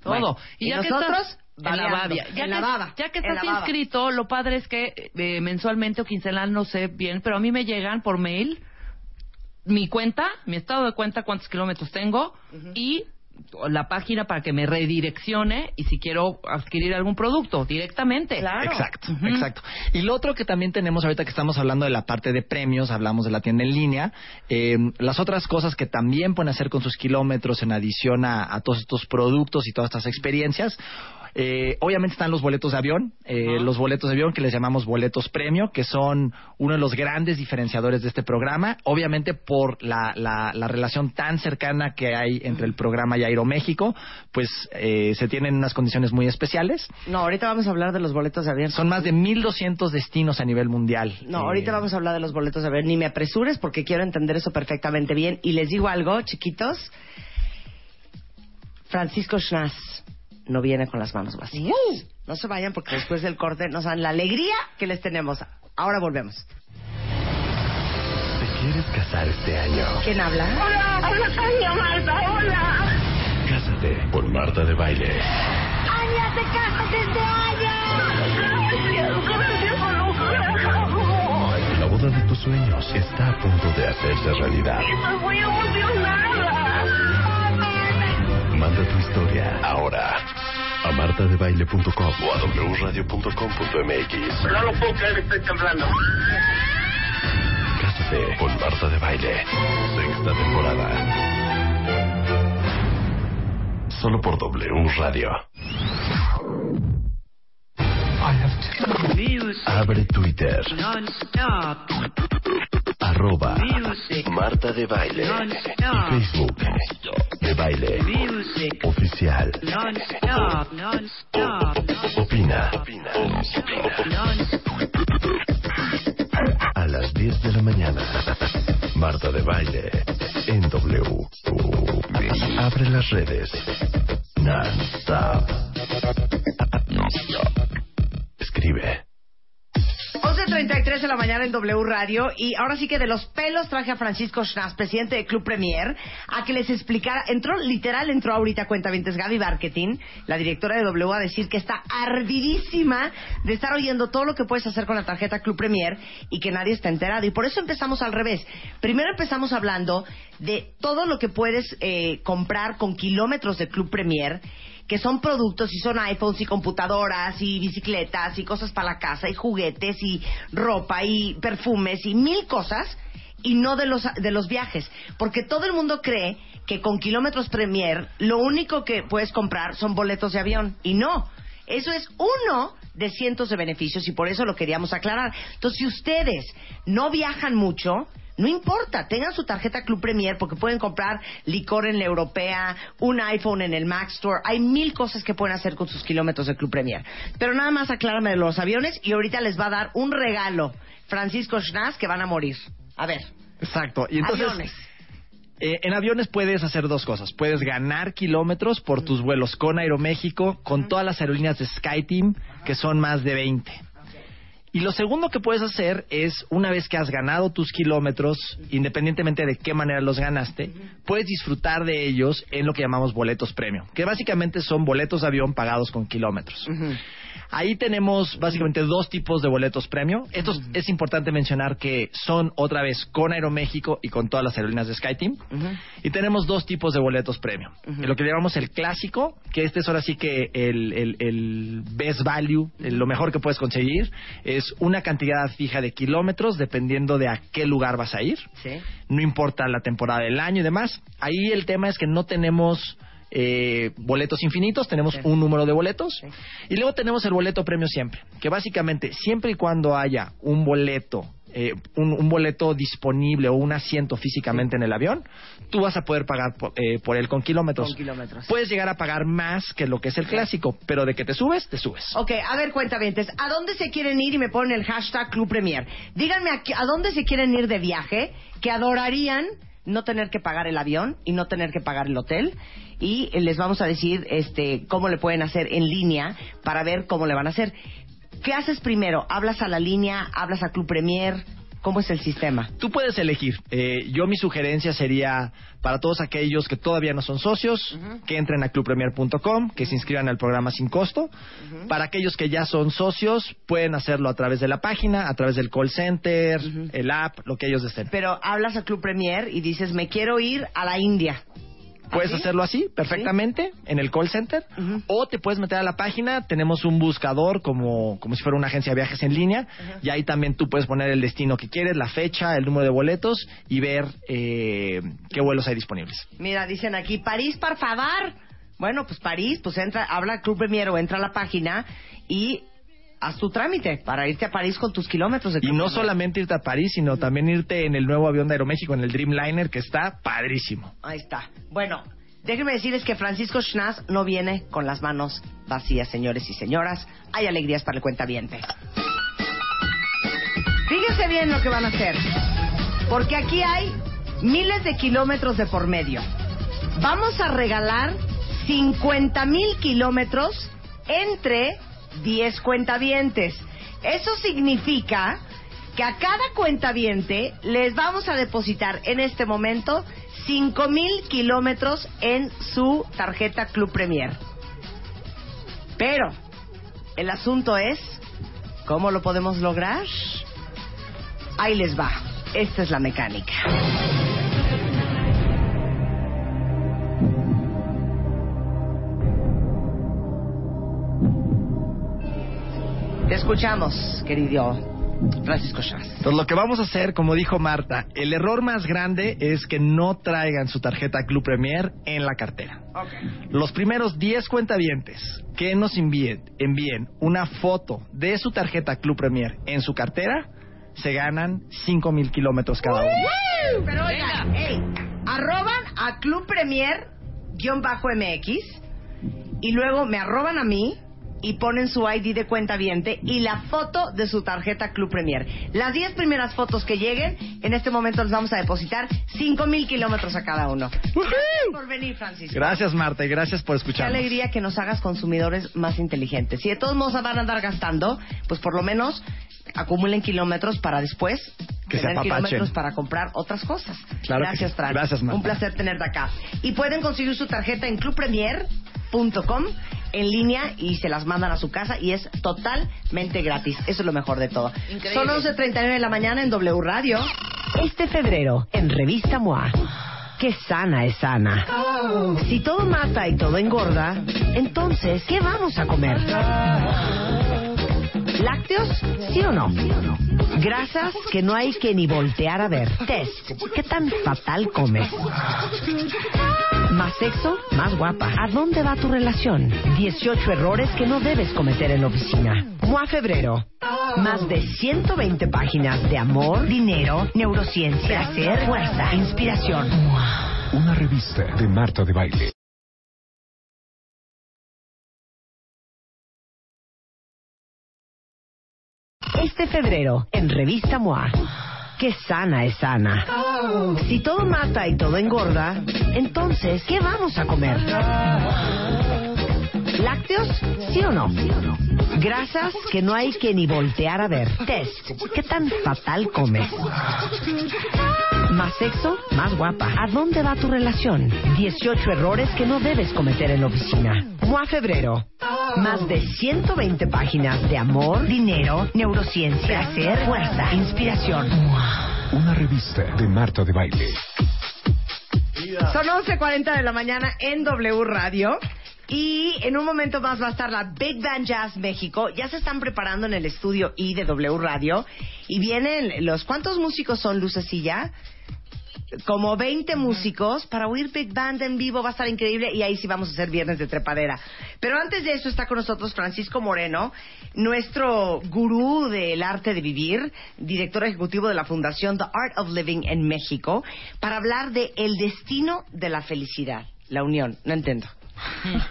Todo. Bueno, y, nosotros, que estás la. Ya en que, la baba, ya que en estás inscrito, lo padre es que eh, mensualmente o quincenal, no sé bien, pero a mí me llegan por mail mi cuenta, mi estado de cuenta, cuántos kilómetros tengo y la página para que me redireccione y si quiero adquirir algún producto directamente. Exacto, exacto. Y lo otro que también tenemos ahorita que estamos hablando de la parte de premios, hablamos de la tienda en línea, eh, las otras cosas que también pueden hacer con sus kilómetros en adición a, a todos estos productos y todas estas experiencias. Eh, obviamente están los boletos de avión, eh, los boletos de avión que les llamamos boletos premio, que son uno de los grandes diferenciadores de este programa, obviamente por la, la, la relación tan cercana que hay entre el programa y Aeroméxico, pues eh, se tienen unas condiciones muy especiales. No, ahorita vamos a hablar de los boletos de avión. Son más de 1.200 destinos a nivel mundial. No, Eh, ahorita vamos a hablar de los boletos de avión. Ni me apresures porque quiero entender eso perfectamente bien. Y les digo algo, chiquitos. Francisco Schnaz no viene con las manos vacías. No se vayan porque después del corte nos dan la alegría que les tenemos. Ahora volvemos. ¿Te quieres casar este año? ¿Quién habla? Hola, hola, Tania, Marta, hola. Cásate con Marta de Baile. Ania, te casas este año. La boda de tus sueños está a punto de hacerse realidad. Estoy muy emocionada. Manda tu historia ahora a martadebaile.com o a wradio.com.mx. No lo puedo creer, estoy temblando. Cásate con Marta de Baile. Sexta temporada. Solo por W Radio. Abre Twitter. Arroba Marta de Baile. Y Facebook. De Baile. Oficial. Opina. A las 10 de la mañana. Marta de Baile. En W. Abre las redes. Non-stop. Escribe. 11.33 de la mañana en W Radio y ahora sí que de los pelos traje a Francisco Schnaz, presidente de Club Premier, a que les explicara, entró, literal entró ahorita cuenta Gaby Marketing, la directora de W, a decir que está ardidísima de estar oyendo todo lo que puedes hacer con la tarjeta Club Premier y que nadie está enterado. Y por eso empezamos al revés. Primero empezamos hablando de todo lo que puedes eh, comprar con kilómetros de Club Premier que son productos y son iPhones y computadoras y bicicletas y cosas para la casa y juguetes y ropa y perfumes y mil cosas y no de los de los viajes, porque todo el mundo cree que con kilómetros Premier lo único que puedes comprar son boletos de avión y no. Eso es uno de cientos de beneficios y por eso lo queríamos aclarar. Entonces, si ustedes no viajan mucho, no importa, tengan su tarjeta Club Premier porque pueden comprar licor en la Europea, un iPhone en el Mac Store. Hay mil cosas que pueden hacer con sus kilómetros de Club Premier. Pero nada más aclárame de los aviones y ahorita les va a dar un regalo Francisco Schnaz que van a morir. A ver. Exacto. Y entonces, aviones. Eh, en aviones puedes hacer dos cosas. Puedes ganar kilómetros por tus vuelos con Aeroméxico, con todas las aerolíneas de SkyTeam, que son más de 20. Y lo segundo que puedes hacer es, una vez que has ganado tus kilómetros, independientemente de qué manera los ganaste, puedes disfrutar de ellos en lo que llamamos boletos premio, que básicamente son boletos de avión pagados con kilómetros. Ahí tenemos básicamente dos tipos de boletos premio. Esto es- es importante mencionar que son otra vez con Aeroméxico y con todas las aerolíneas de SkyTeam. Y tenemos dos tipos de boletos premio. Lo que llamamos el clásico, que este es ahora sí que el, el- el best value, el- lo mejor que puedes conseguir, es una cantidad fija de kilómetros dependiendo de a qué lugar vas a ir. No importa la temporada del año y demás. Ahí el tema es que no tenemos eh, boletos infinitos, tenemos un número de boletos. Y luego tenemos el boleto premio siempre, que básicamente siempre y cuando haya un boleto, eh, un, un boleto disponible o un asiento físicamente en el avión, tú vas a poder pagar por, eh, por él con kilómetros. Con kilómetros. Puedes llegar a pagar más que lo que es el clásico, pero de que te subes, te subes. Ok, a ver, cuentavientes, ¿a dónde se quieren ir? Y me ponen el hashtag Club Premier. Díganme a, a dónde se quieren ir de viaje que adorarían no tener que pagar el avión y no tener que pagar el hotel. Y les vamos a decir este, cómo le pueden hacer en línea para ver cómo le van a hacer. ¿Qué haces primero? ¿Hablas a la línea? ¿Hablas a Club Premier? ¿Cómo es el sistema? Tú puedes elegir. Eh, yo mi sugerencia sería para todos aquellos que todavía no son socios, que entren a clubpremier.com, que se inscriban al programa sin costo. Para aquellos que ya son socios, pueden hacerlo a través de la página, a través del call center, el app, lo que ellos deseen. Pero hablas a Club Premier y dices, me quiero ir a la India. Puedes hacerlo así, perfectamente, en el call center, o te puedes meter a la página, tenemos un buscador como, como si fuera una agencia de viajes en línea, y ahí también tú puedes poner el destino que quieres, la fecha, el número de boletos, y ver eh, qué vuelos hay disponibles. Mira, dicen aquí, París, por favor. Bueno, pues París, pues entra, habla Club Premier o entra a la página y haz tu trámite para irte a París con tus kilómetros de Y no solamente irte a París, sino también irte en el nuevo avión de Aeroméxico, en el Dreamliner, que está padrísimo. Ahí está. Bueno, déjenme decirles que Francisco Schnaz no viene con las manos vacías, señores y señoras. Hay alegrías para el cuentaviente. Fíjense bien lo que van a hacer. Porque aquí hay miles de kilómetros de por medio. Vamos a regalar 50 mil kilómetros entre 10 cuentavientes. Eso significa que a cada cuentaviente les vamos a depositar en este momento 5 mil kilómetros en su tarjeta Club Premier. Pero el asunto es, ¿cómo lo podemos lograr? Ahí les va. Esta es la mecánica. Te escuchamos, querido Francisco Chas. Entonces, lo que vamos a hacer, como dijo Marta, el error más grande es que no traigan su tarjeta Club Premier en la cartera. Los primeros 10 cuentavientes que nos envíen, envíen una foto de su tarjeta Club Premier en su cartera, se ganan 5 mil kilómetros cada uno. Pero oigan, ey, arroban a Club Premier guion bajo MX y luego me arroban a mí y ponen su ID de cuenta viente y la foto de su tarjeta Club Premier. Las 10 primeras fotos que lleguen, en este momento les vamos a depositar 5 mil kilómetros a cada uno. Gracias por venir, Francisco. Gracias, Marta, y gracias por Qué escucharnos. alegría que nos hagas consumidores más inteligentes. Si de todos modos van a andar gastando, pues por lo menos acumulen kilómetros para después Que tener kilómetros para comprar otras cosas. Claro Gracias, sí. Fran. Gracias, Marta. Un placer tenerte acá. Y pueden conseguir su tarjeta en en línea y se las mandan a su casa y es totalmente gratis. Eso es lo mejor de todo. Increíble. Son 11.39 de la mañana en W Radio. Este febrero, en Revista MOA, qué sana es sana. Si todo mata y todo engorda, entonces, ¿qué vamos a comer? ¿Lácteos? ¿Sí o no? Grasas que no hay que ni voltear a ver. Test. ¿Qué tan fatal comes? Más sexo, más guapa. ¿A dónde va tu relación? 18 errores que no debes cometer en la oficina. MOA Febrero. Más de 120 páginas de amor, dinero, neurociencia, placer, fuerza, inspiración. Una revista de Marta de Baile. Este febrero, en Revista MOA, qué sana es sana. Si todo mata y todo engorda, entonces, ¿qué vamos a comer? ¿Lácteos? ¿Sí o no? Grasas que no hay que ni voltear a ver. Test. ¿Qué tan fatal comes? Más sexo, más guapa. ¿A dónde va tu relación? 18 errores que no debes cometer en la oficina. MOA Febrero. Más de 120 páginas de amor, dinero, neurociencia, placer, fuerza, inspiración. Una revista de Marta de Baile. Son 11.40 de la mañana en W Radio. Y en un momento más va a estar la Big Band Jazz México. Ya se están preparando en el estudio I de W Radio. Y vienen los... ¿Cuántos músicos son, Lucecilla? Como 20 músicos para oír Big Band en vivo. Va a estar increíble. Y ahí sí vamos a hacer viernes de trepadera. Pero antes de eso está con nosotros Francisco Moreno, nuestro gurú del arte de vivir, director ejecutivo de la Fundación The Art of Living en México, para hablar de el destino de la felicidad. La unión. No entiendo.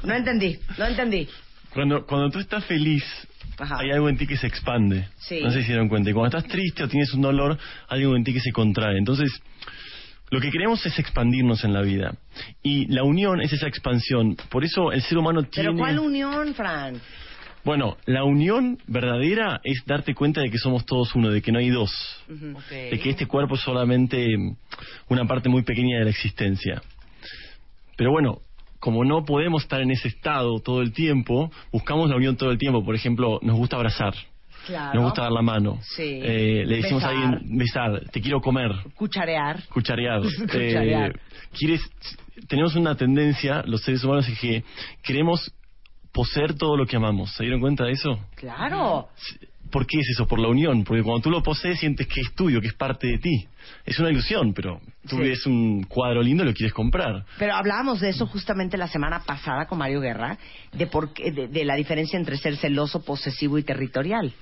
No entendí, no entendí. Cuando, cuando tú estás feliz, hay algo en ti que se expande. Sí. No sé si se dieron cuenta. Y cuando estás triste o tienes un dolor, hay algo en ti que se contrae. Entonces, lo que queremos es expandirnos en la vida. Y la unión es esa expansión. Por eso el ser humano tiene... ¿Pero cuál unión, Fran? Bueno, la unión verdadera es darte cuenta de que somos todos uno, de que no hay dos. De que este cuerpo es solamente una parte muy pequeña de la existencia. Pero bueno, como no podemos estar en ese estado todo el tiempo, buscamos la unión todo el tiempo. Por ejemplo, nos gusta abrazar. Claro. Nos gusta dar la mano. Sí. Eh, le decimos Besar. a alguien, besar, te quiero comer, Cucharear. cucharear. <laughs> Cucharear. Eh, quieres, tenemos una tendencia, los seres humanos, es que queremos poseer todo lo que amamos. ¿Se dieron cuenta de eso? Claro. ¿Por qué es eso? Por la unión. Porque cuando tú lo posees sientes que es tuyo, que es parte de ti. Es una ilusión, pero tú Sí. ves un cuadro lindo y lo quieres comprar. Pero hablábamos de eso justamente la semana pasada con Mario Guerra, de, por qué- de, de la diferencia entre ser celoso, posesivo y territorial.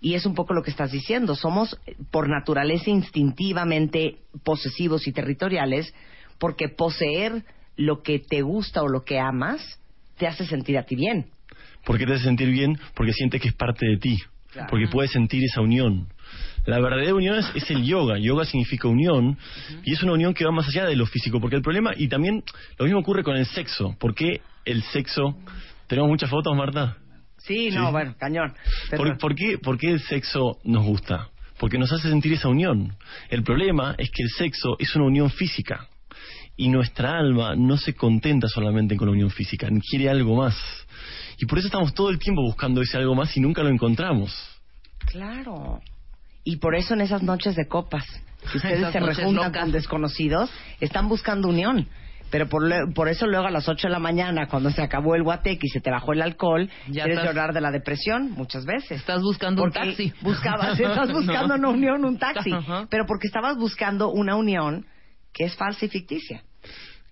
Y es un poco lo que estás diciendo. Somos, eh, por naturaleza, instintivamente posesivos y territoriales, porque poseer lo que te gusta o lo que amas te hace sentir a ti bien. ¿Por qué te hace sentir bien? Porque sientes que es parte de ti. Claro. Porque puedes sentir esa unión. La verdadera unión es, es el yoga. Yoga significa unión. Y es una unión que va más allá de lo físico. Porque el problema, y también lo mismo ocurre con el sexo. ¿Por qué el sexo... ¿Tenemos muchas fotos, Marta? Sí, no, bueno, cañón. Pero- ¿Por, por qué, por qué el sexo nos gusta? Porque nos hace sentir esa unión. El problema es que el sexo es una unión física. Y nuestra alma no se contenta solamente con la unión física, quiere algo más. Y por eso estamos todo el tiempo buscando ese algo más y nunca lo encontramos. Claro. Y por eso en esas noches de copas, que <laughs> ustedes Esas se rejuntan locas. con desconocidos, están buscando unión. Pero por, por eso luego a las 8 de la mañana, cuando se acabó el guateque y se te bajó el alcohol, Ya quieres estás- llorar de la depresión muchas veces. Estás buscando un taxi. Buscabas, <laughs> estás buscando una unión, un taxi. Pero porque estabas buscando una unión que es falsa y ficticia.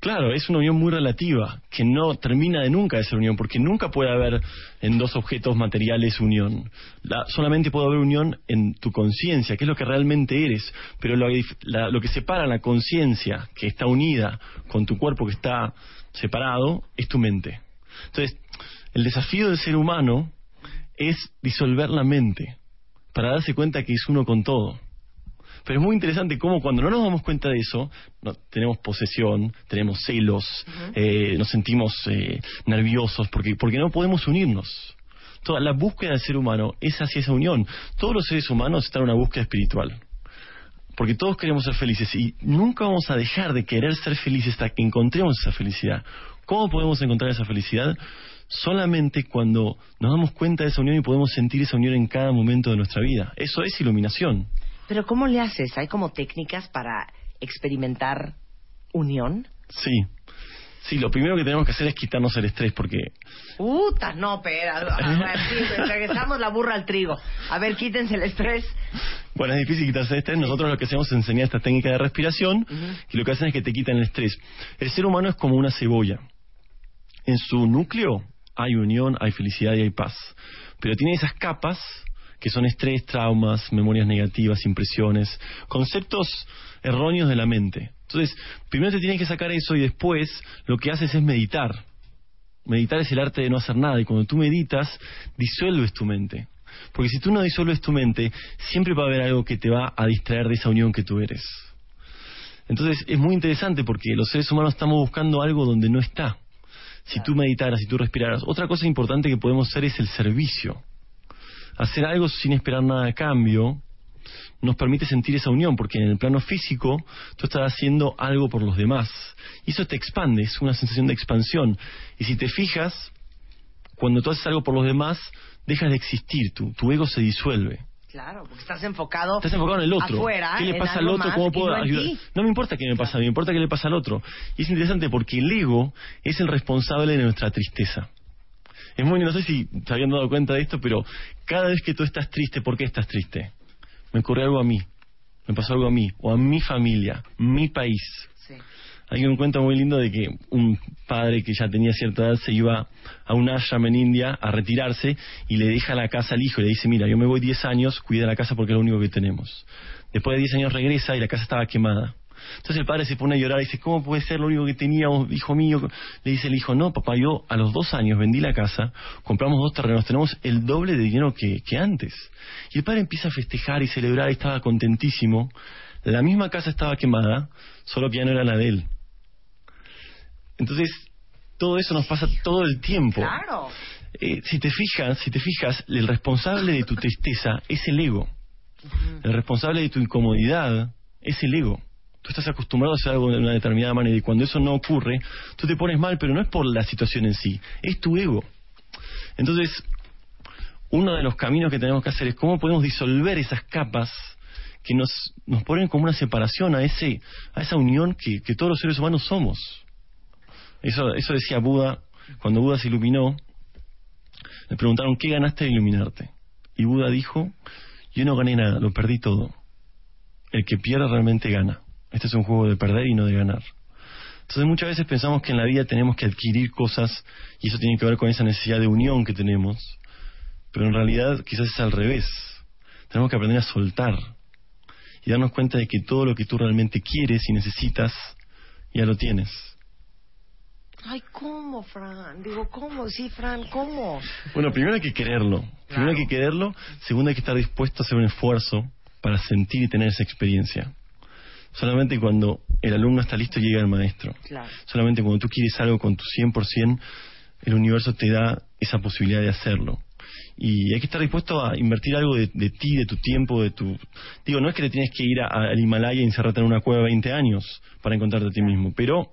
Claro, es una unión muy relativa, que no termina de nunca ser unión, porque nunca puede haber en dos objetos materiales unión. La- solamente puede haber unión en tu conciencia, que es lo que realmente eres. Pero lo, la- lo que separa la conciencia, que está unida, con tu cuerpo que está separado, es tu mente. Entonces, el desafío del ser humano es disolver la mente, para darse cuenta que es uno con todo. Pero es muy interesante cómo cuando no nos damos cuenta de eso, no- tenemos posesión, tenemos celos, eh, nos sentimos eh, nerviosos porque, porque no podemos unirnos. Toda la búsqueda del ser humano es hacia esa unión. Todos los seres humanos están en una búsqueda espiritual. Porque todos queremos ser felices y nunca vamos a dejar de querer ser felices hasta que encontremos esa felicidad. ¿Cómo podemos encontrar esa felicidad? Solamente cuando nos damos cuenta de esa unión y podemos sentir esa unión en cada momento de nuestra vida. Eso es iluminación. Pero ¿cómo le haces? ¿Hay como técnicas para experimentar unión? Sí. Sí, lo primero que tenemos que hacer es quitarnos el estrés porque Puta, no, espera. A ver, sí, regresamos la burra al trigo. A ver, quítense el estrés. Bueno, es difícil quitarse el estrés. Nosotros lo que hacemos es enseñar esta técnica de respiración y lo que hacen es que te quitan el estrés. El ser humano es como una cebolla. En su núcleo hay unión, hay felicidad y hay paz. Pero tiene esas capas que son estrés, traumas, memorias negativas, impresiones, conceptos erróneos de la mente. Entonces, primero te tienes que sacar eso y después lo que haces es meditar. Meditar es el arte de no hacer nada y cuando tú meditas, disuelves tu mente. Porque si tú no disuelves tu mente, siempre va a haber algo que te va a distraer de esa unión que tú eres. Entonces es muy interesante porque los seres humanos estamos buscando algo donde no está. Si tú meditaras, si tú respiraras. Otra cosa importante que podemos hacer es el servicio. Hacer algo sin esperar nada a cambio nos permite sentir esa unión, porque en el plano físico tú estás haciendo algo por los demás. Y eso te expande, es una sensación de expansión. Y si te fijas, cuando tú haces algo por los demás, dejas de existir, tu, tu ego se disuelve. Claro, porque estás enfocado, Estás enfocado en el otro. afuera, ¿Qué le pasa al otro? ¿Cómo puedo no ayudar? No me importa qué me pasa a mí, me importa qué le pasa al otro. Y es interesante porque el ego es el responsable de nuestra tristeza. Es muy, no sé si te habían dado cuenta de esto, pero cada vez que tú estás triste, ¿por qué estás triste? Me ocurre algo a mí, me pasó algo a mí, o a mi familia, mi país. Hay un cuento muy lindo de que un padre que ya tenía cierta edad se iba a un ashram en India a retirarse y le deja la casa al hijo y le dice, mira, yo me voy 10 años, cuida la casa porque es lo único que tenemos. Después de 10 años regresa y la casa estaba quemada. Entonces el padre se pone a llorar y dice, ¿cómo puede ser lo único que teníamos, hijo mío? Le dice el hijo, no, papá, yo a los dos años vendí la casa, compramos dos terrenos, tenemos el doble de dinero que, que antes. Y el padre empieza a festejar y celebrar y estaba contentísimo. La misma casa estaba quemada, solo que ya no era la de él. Entonces, todo eso nos pasa todo el tiempo. Claro. Eh, si te fijas, si te fijas, el responsable de tu tristeza es el ego. El responsable de tu incomodidad es el ego. Tú estás acostumbrado a hacer algo de una determinada manera y cuando eso no ocurre, tú te pones mal, pero no es por la situación en sí, es tu ego. Entonces, uno de los caminos que tenemos que hacer es cómo podemos disolver esas capas que nos, nos ponen como una separación a ese a esa unión que, que todos los seres humanos somos. Eso, eso decía Buda, cuando Buda se iluminó, le preguntaron, ¿qué ganaste de iluminarte? Y Buda dijo, yo no gané nada, lo perdí todo. El que pierde realmente gana. Este es un juego de perder y no de ganar. Entonces muchas veces pensamos que en la vida tenemos que adquirir cosas y eso tiene que ver con esa necesidad de unión que tenemos, pero en realidad quizás es al revés. Tenemos que aprender a soltar y darnos cuenta de que todo lo que tú realmente quieres y necesitas ya lo tienes. Ay, ¿cómo, Fran? Digo, ¿cómo? Sí, Fran, ¿cómo? Bueno, primero hay que quererlo. Primero hay que quererlo. Segundo hay que estar dispuesto a hacer un esfuerzo para sentir y tener esa experiencia. Solamente cuando el alumno está listo llega el maestro. Claro. Solamente cuando tú quieres algo con tu 100%, el universo te da esa posibilidad de hacerlo. Y hay que estar dispuesto a invertir algo de, de ti, de tu tiempo, de tu... Digo, no es que te tienes que ir a- al Himalaya y encerrarte en una cueva 20 años para encontrarte a ti mismo, pero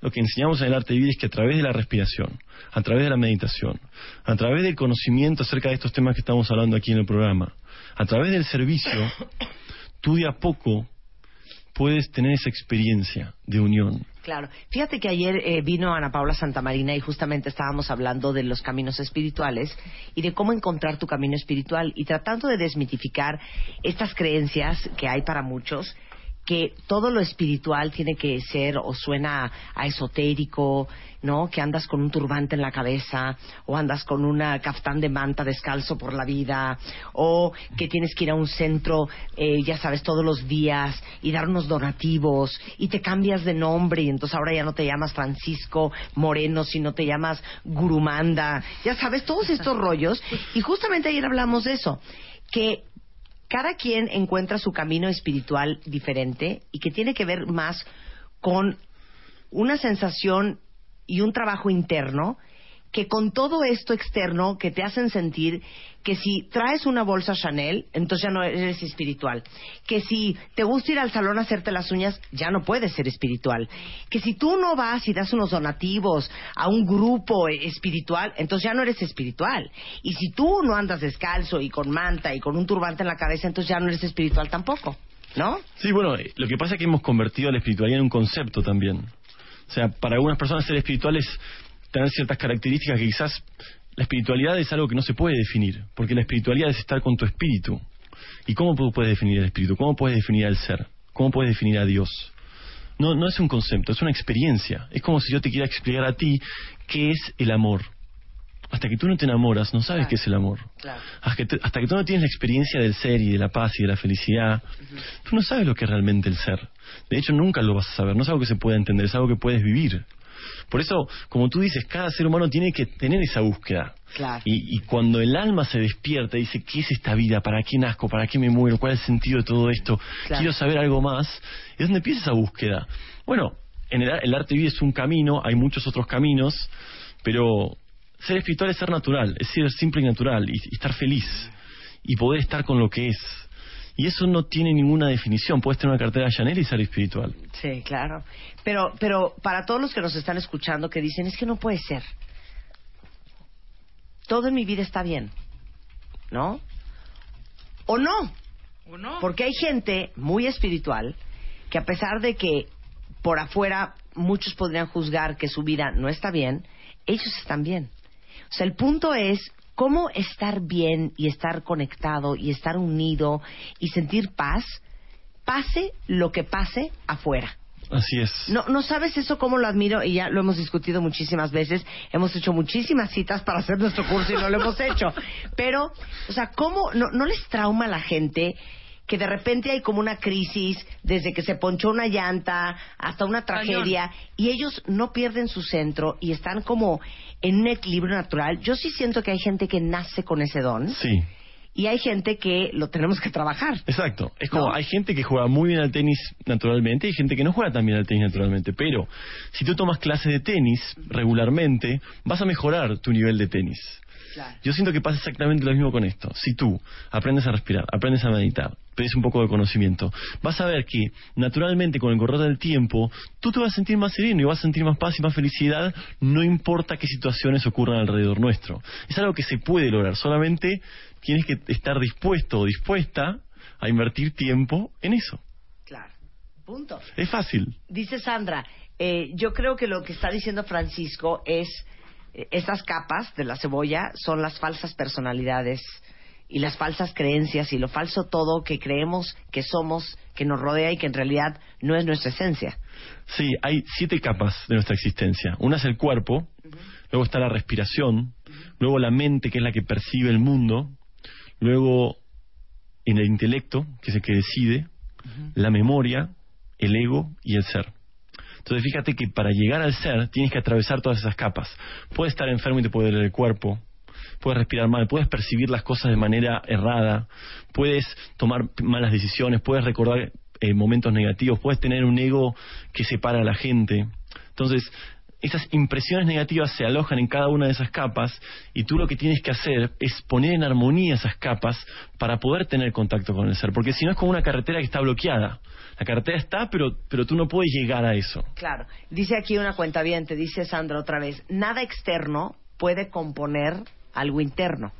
lo que enseñamos en el arte de vivir es que a través de la respiración, a través de la meditación, a través del conocimiento acerca de estos temas que estamos hablando aquí en el programa, a través del servicio, tú de a poco puedes tener esa experiencia de unión. Claro. Fíjate que ayer eh, vino Ana Paula Santamarina y justamente estábamos hablando de los caminos espirituales y de cómo encontrar tu camino espiritual y tratando de desmitificar estas creencias que hay para muchos que todo lo espiritual tiene que ser o suena a esotérico, ¿no? Que andas con un turbante en la cabeza o andas con una caftán de manta descalzo por la vida o que tienes que ir a un centro, eh, ya sabes, todos los días y dar unos donativos y te cambias de nombre y entonces ahora ya no te llamas Francisco Moreno, sino te llamas Gurumanda, ya sabes, todos estos <laughs> rollos y justamente ayer hablamos de eso, que cada quien encuentra su camino espiritual diferente y que tiene que ver más con una sensación y un trabajo interno que con todo esto externo que te hacen sentir que si traes una bolsa Chanel, entonces ya no eres espiritual. Que si te gusta ir al salón a hacerte las uñas, ya no puedes ser espiritual. Que si tú no vas y das unos donativos a un grupo espiritual, entonces ya no eres espiritual. Y si tú no andas descalzo y con manta y con un turbante en la cabeza, entonces ya no eres espiritual tampoco. ¿No? Sí, bueno, eh, lo que pasa es que hemos convertido la espiritualidad en un concepto también. O sea, para algunas personas ser espiritual es tener ciertas características que quizás la espiritualidad es algo que no se puede definir, porque la espiritualidad es estar con tu espíritu. ¿Y cómo tú puedes definir el espíritu? ¿Cómo puedes definir al ser? ¿Cómo puedes definir a Dios? No, no es un concepto, es una experiencia. Es como si yo te quiera explicar a ti qué es el amor. Hasta que tú no te enamoras, no sabes qué es el amor. Hasta que, te- hasta que tú no tienes la experiencia del ser y de la paz y de la felicidad, tú no sabes lo que es realmente el ser. De hecho, nunca lo vas a saber. No es algo que se pueda entender, es algo que puedes vivir. Por eso, como tú dices, cada ser humano tiene que tener esa búsqueda. Claro. Y, y cuando el alma se despierta y dice, ¿qué es esta vida? ¿Para qué nazco? ¿Para qué me muero? ¿Cuál es el sentido de todo esto? Claro. Quiero saber algo más. Es donde empieza esa búsqueda. Bueno, en el, el arte vive es un camino, hay muchos otros caminos, pero ser espiritual es ser natural, es ser simple y natural y, y estar feliz y poder estar con lo que es. Y eso no tiene ninguna definición. Puedes tener una cartera Chanel y ser espiritual. Sí, claro. Pero, pero para todos los que nos están escuchando que dicen, es que no puede ser. Todo en mi vida está bien. ¿No? ¿O no? ¿O no? Porque hay gente muy espiritual que a pesar de que por afuera muchos podrían juzgar que su vida no está bien, ellos están bien. O sea, el punto es cómo estar bien y estar conectado y estar unido y sentir paz, pase lo que pase afuera. Así es. No, no sabes eso cómo lo admiro y ya lo hemos discutido muchísimas veces. Hemos hecho muchísimas citas para hacer nuestro curso y no lo hemos hecho. Pero, o sea, ¿cómo no, no les trauma a la gente que de repente hay como una crisis desde que se ponchó una llanta hasta una tragedia y ellos no pierden su centro y están como en un equilibrio natural? Yo sí siento que hay gente que nace con ese don Sí. y hay gente que lo tenemos que trabajar. Exacto. Es como, hay gente que juega muy bien al tenis naturalmente y hay gente que no juega tan bien al tenis naturalmente. Pero si tú tomas clases de tenis regularmente, vas a mejorar tu nivel de tenis. Yo siento que pasa exactamente lo mismo con esto. Si tú aprendes a respirar, aprendes a meditar, pides un poco de conocimiento, vas a ver que naturalmente con el correr del tiempo tú te vas a sentir más sereno y vas a sentir más paz y más felicidad, no importa qué situaciones ocurran alrededor nuestro. Es algo que se puede lograr, solamente tienes que estar dispuesto o dispuesta a invertir tiempo en eso. Claro. Punto. Es fácil. Dice Sandra, eh, yo creo que lo que está diciendo Francisco es, eh, estas capas de la cebolla son las falsas personalidades y las falsas creencias y lo falso todo que creemos que somos, que nos rodea y que en realidad no es nuestra esencia. Sí, hay siete capas de nuestra existencia. Una es el cuerpo, luego está la respiración, luego la mente, que es la que percibe el mundo, luego en el intelecto, que es el que decide, la memoria, el ego y el ser. Entonces fíjate que para llegar al ser tienes que atravesar todas esas capas. Puedes estar enfermo y te puede doler el cuerpo, puedes respirar mal, puedes percibir las cosas de manera errada, puedes tomar malas decisiones, puedes recordar eh, momentos negativos, puedes tener un ego que separa a la gente. Entonces, esas impresiones negativas se alojan en cada una de esas capas y tú lo que tienes que hacer es poner en armonía esas capas para poder tener contacto con el ser, porque si no es como una carretera que está bloqueada. La carretera está, pero, pero tú no puedes llegar a eso. Claro. Dice aquí una cuenta bien, te dice Sandra otra vez, nada externo puede componer algo interno.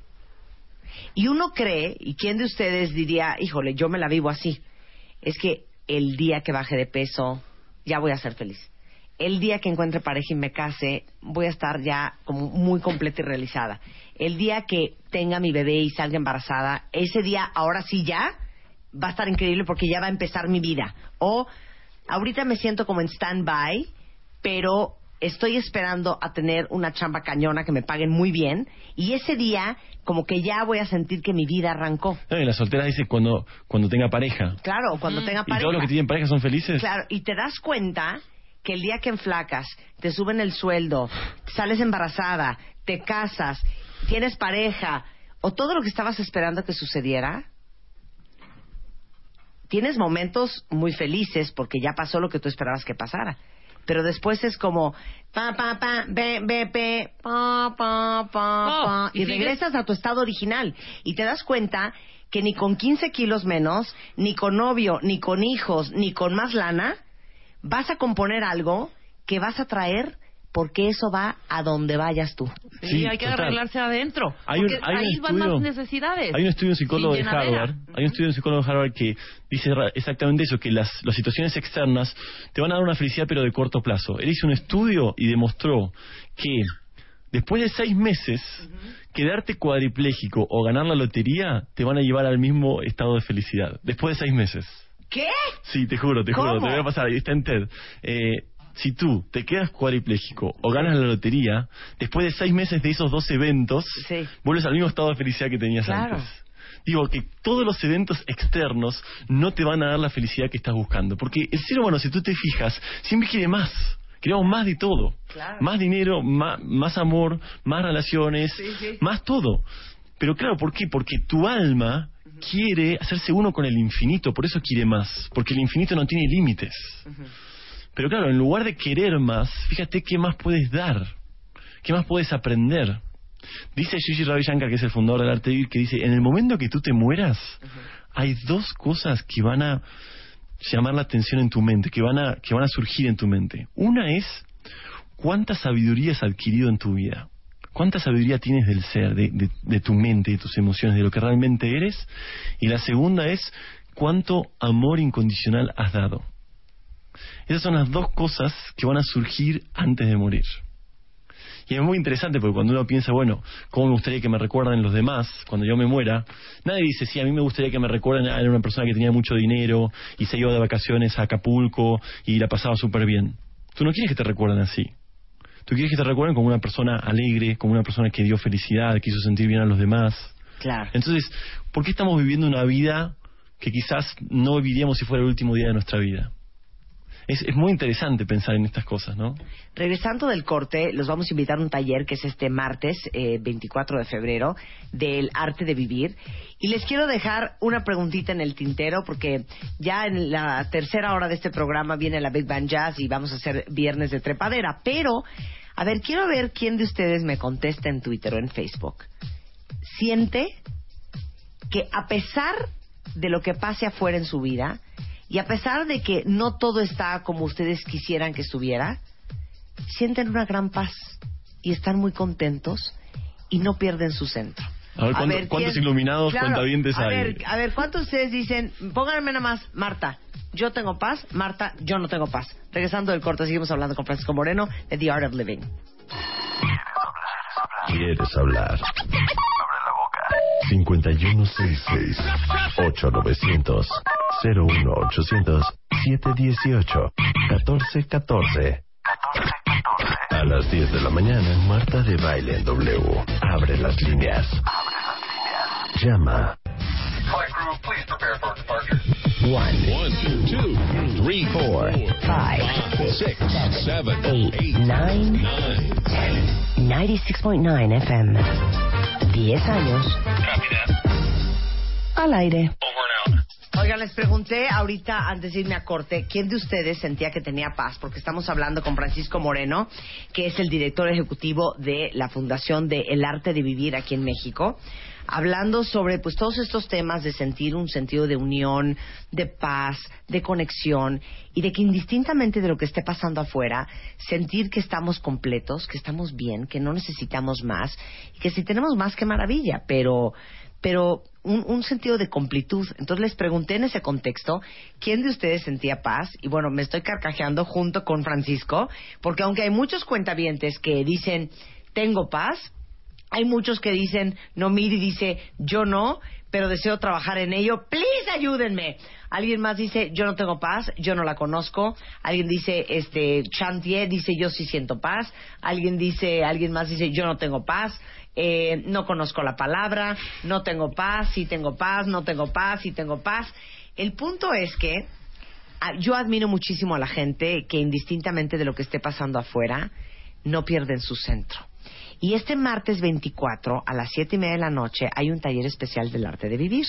Y uno cree, y quién de ustedes diría, híjole, yo me la vivo así, es que el día que baje de peso, ya voy a ser feliz. El día que encuentre pareja y me case, voy a estar ya como muy completa y realizada. El día que tenga mi bebé y salga embarazada, ese día, ahora sí ya, va a estar increíble porque ya va a empezar mi vida. O ahorita me siento como en stand-by, pero estoy esperando a tener una chamba cañona que me paguen muy bien y ese día como que ya voy a sentir que mi vida arrancó. No, y la soltera dice cuando, cuando tenga pareja. Claro, cuando tenga ¿Y pareja. todos los que tienen pareja son felices? Claro, y te das cuenta que el día que enflacas, te suben el sueldo, sales embarazada, te casas, tienes pareja, o todo lo que estabas esperando que sucediera, tienes momentos muy felices porque ya pasó lo que tú esperabas que pasara. Pero después es como pa pa pa be be pe pa pa pa pa y regresas a tu estado original. Y te das cuenta que ni con 15 kilos menos, ni con novio, ni con hijos, ni con más lana, vas a componer algo que vas a traer porque eso va a donde vayas tú. Sí, Sí, hay que total. arreglarse adentro. Hay un- porque hay un ahí van más necesidades. Hay un estudio de un psicólogo de. Harvard, hay un estudio psicólogo de Harvard que dice exactamente eso, que las, las situaciones externas te van a dar una felicidad pero de corto plazo. Él hizo un estudio y demostró que después de seis meses, quedarte cuadripléjico o ganar la lotería te van a llevar al mismo estado de felicidad. Después de seis meses. ¿Qué? Sí, te juro, te juro, ¿Cómo? te voy a pasar, ahí está en TED. Eh, si tú te quedas cuadripléjico o ganas la lotería, después de seis meses de esos dos eventos, vuelves al mismo estado de felicidad que tenías Claro. antes. Digo que todos los eventos externos no te van a dar la felicidad que estás buscando. Porque el ser humano, si tú te fijas, siempre quiere más. Queremos más de todo. Claro. Más dinero, más, más amor, más relaciones, Sí, sí. más todo. Pero claro, ¿por qué? Porque tu alma quiere hacerse uno con el infinito, por eso quiere más. Porque el infinito no tiene límites. Pero claro, en lugar de querer más, fíjate qué más puedes dar, qué más puedes aprender. Dice Gigi Ravi Shankar, que es el fundador del arte vivir, que dice, en el momento que tú te mueras, hay dos cosas que van a llamar la atención en tu mente, que van a, que van a surgir en tu mente. Una es cuánta sabiduría has adquirido en tu vida. ¿Cuánta sabiduría tienes del ser, de, de- de tu mente, de tus emociones, de lo que realmente eres? Y la segunda es cuánto amor incondicional has dado. Esas son las dos cosas que van a surgir antes de morir. Y es muy interesante porque cuando uno piensa, bueno, ¿cómo me gustaría que me recuerden los demás cuando yo me muera? Nadie dice, sí, a mí me gustaría que me recuerden, era una persona que tenía mucho dinero y se iba de vacaciones a Acapulco y la pasaba súper bien. Tú no quieres que te recuerden así. Tú quieres que te recuerden como una persona alegre, como una persona que dio felicidad, que hizo sentir bien a los demás. Claro. Entonces, ¿por qué estamos viviendo una vida que quizás no viviríamos si fuera el último día de nuestra vida? Es, es muy interesante pensar en estas cosas, ¿no? Regresando del corte, los vamos a invitar a un taller que es este martes, eh, 24 de febrero, del arte de vivir. Y les quiero dejar una preguntita en el tintero, porque ya en la tercera hora de este programa viene la Big Band Jazz y vamos a hacer viernes de trepadera. Pero, a ver, quiero ver quién de ustedes me contesta en Twitter o en Facebook. Siente que a pesar de lo que pase afuera en su vida, y a pesar de que no todo está como ustedes quisieran que estuviera, sienten una gran paz y están muy contentos y no pierden su centro. A ver, ¿cuánto- cuántos ¿quién- iluminados Claro, cuentavientes a hay? Ver, a ver, ¿cuántos de ustedes dicen, pónganme nada más, Marta, yo tengo paz, Marta, yo no tengo paz? Regresando del corte, seguimos hablando con Francisco Moreno de The Art of Living. ¿Quieres hablar? 5166-8900 01800 718 1414 A las 10 de la mañana, Marta de Baile en W. Abre las líneas. Llama. One, two, two, three, four, five, six, seven, eight, nine, ten. 96.9 FM. 10 años. Al aire. Oigan, les pregunté ahorita, antes de irme a corte, ¿quién de ustedes sentía que tenía paz? Porque estamos hablando con Francisco Moreno, que es el director ejecutivo de la Fundación de El Arte de Vivir aquí en México, hablando sobre pues todos estos temas de sentir un sentido de unión, de paz, de conexión y de que indistintamente de lo que esté pasando afuera, sentir que estamos completos, que estamos bien, que no necesitamos más y que si tenemos más, qué maravilla, pero pero un, un sentido de completud. Entonces les pregunté en ese contexto quién de ustedes sentía paz y bueno, me estoy carcajeando junto con Francisco, porque aunque hay muchos cuentavientes que dicen tengo paz, hay muchos que dicen, no, Miri dice, yo no, pero deseo trabajar en ello, please ayúdenme. Alguien más dice, yo no tengo paz, yo no la conozco. Alguien dice, este, Chantier dice, yo sí siento paz. Alguien dice, alguien más dice, yo no tengo paz. Eh, no conozco la palabra, no tengo paz, sí tengo paz, no tengo paz, sí tengo paz. El punto es que ah, yo admiro muchísimo a la gente que indistintamente de lo que esté pasando afuera, no pierden su centro. Y este martes 24 a las siete y media de la noche hay un taller especial del arte de vivir.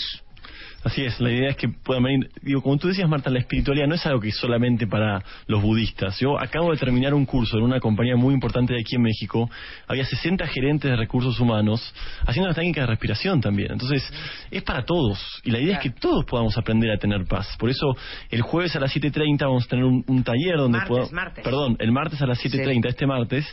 Así es, la idea es que puedan venir. Digo, como tú decías, Marta, la espiritualidad no es algo que es solamente para los budistas. Yo acabo de terminar un curso en una compañía muy importante de aquí en México. Había 60 gerentes de recursos humanos haciendo las técnicas de respiración también. Entonces, es para todos. Y la idea es que todos podamos aprender a tener paz. Por eso, el jueves a las 7.30 vamos a tener un, un taller donde Martes, podamos- martes. Perdón, el martes a las 7.30, este martes,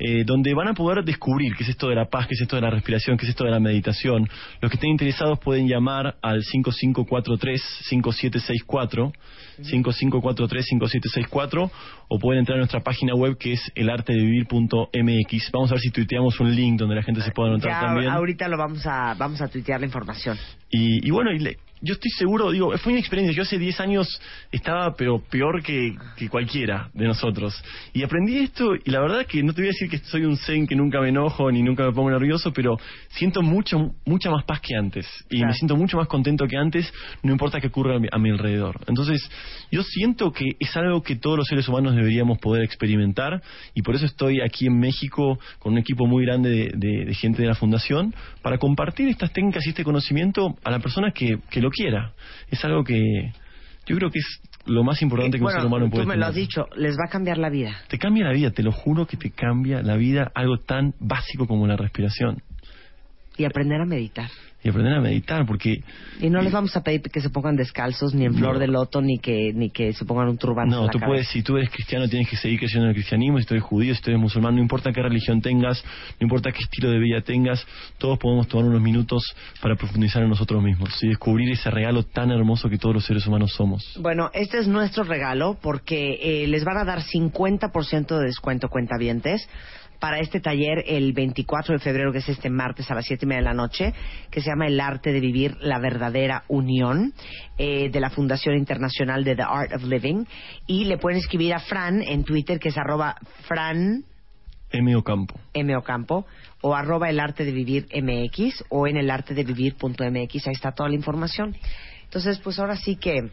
eh, donde van a poder descubrir qué es esto de la paz, qué es esto de la respiración, qué es esto de la meditación. Los que estén interesados pueden llamar al 5543-5764, 5543-5764, o pueden entrar a nuestra página web que es elartedevivir.mx. Vamos a ver si tuiteamos un link donde la gente se pueda anotar Ya también. ahorita lo vamos a vamos a tuitear la información. Y, y bueno, y le- yo estoy seguro, digo, fue una experiencia. Yo hace 10 años estaba, pero peor que, que cualquiera de nosotros. Y aprendí esto, y la verdad que no te voy a decir que soy un zen que nunca me enojo ni nunca me pongo nervioso, pero siento mucho, mucha más paz que antes. Y Claro. me siento mucho más contento que antes, no importa qué ocurra a mi, a mi alrededor. Entonces, yo siento que es algo que todos los seres humanos deberíamos poder experimentar, y por eso estoy aquí en México con un equipo muy grande de, de- de gente de la Fundación, para compartir estas técnicas y este conocimiento a la persona que, que lo quiera. Es algo que yo creo que es lo más importante que un ser humano tú puede me tener. lo has dicho, les va a cambiar la vida. Te cambia la vida, te lo juro que te cambia la vida algo tan básico como la respiración. Y aprender a meditar. Y aprender a meditar, porque Y no les vamos a pedir que se pongan descalzos ni en flor No. de loto ni que ni que se pongan un turbante en No, la tú cabeza. puedes, si tú eres cristiano, tienes que seguir creciendo en el cristianismo. Si tú eres judío, si tú eres musulmán, no importa qué religión tengas, no importa qué estilo de vida tengas, todos podemos tomar unos minutos para profundizar en nosotros mismos y descubrir ese regalo tan hermoso que todos los seres humanos somos. Bueno, este es nuestro regalo porque eh, les van a dar 50% de descuento cuentavientes para este taller el 24 de febrero, que es este martes a las 7 y media de la noche, que se llama El arte de vivir la verdadera unión, eh, de la Fundación Internacional de The Art of Living. Y le pueden escribir a Fran en Twitter, que es arroba Fran M. Ocampo. M. Ocampo, o arroba el arte de vivir MX, o en el arte de vivir.mx, ahí está toda la información. Entonces, pues ahora sí que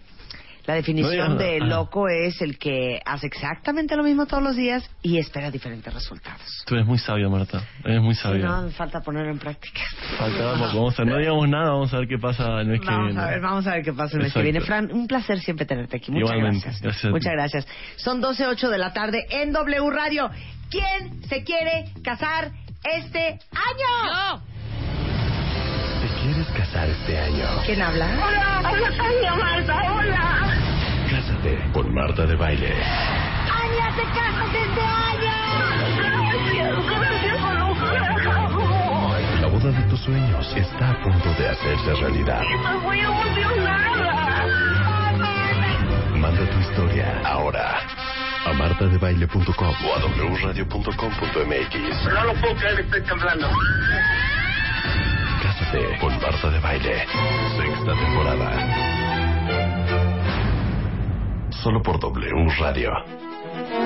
la definición No de loco es el que hace exactamente lo mismo todos los días y espera diferentes resultados. Tú eres muy sabia, Marta. Eres muy Sí, sabia. no, me falta ponerlo en práctica. Falta, vamos, vamos a no digamos nada, vamos a ver qué pasa el mes que Vamos viene. a ver, vamos a ver qué pasa el mes que viene. Fran, un placer siempre tenerte aquí. Muchas Igualmente, gracias. gracias. Muchas gracias. Son 12.08 de la tarde en W Radio. ¿Quién se quiere casar este año? ¿Te quieres casar este año? ¿Quién habla? Hola, hola Tania, Marta, hola. Con Marta de Baile. Casas este año. Gracias, gracias, La boda de tus sueños está a punto de hacerse realidad. Estoy muy emocionada. Manda tu historia ahora a martadebaile.com o a wradio.com.mx. No lo puedo creer, estoy temblando. Cásate con Marta de Baile. Sexta temporada. Solo por W Radio.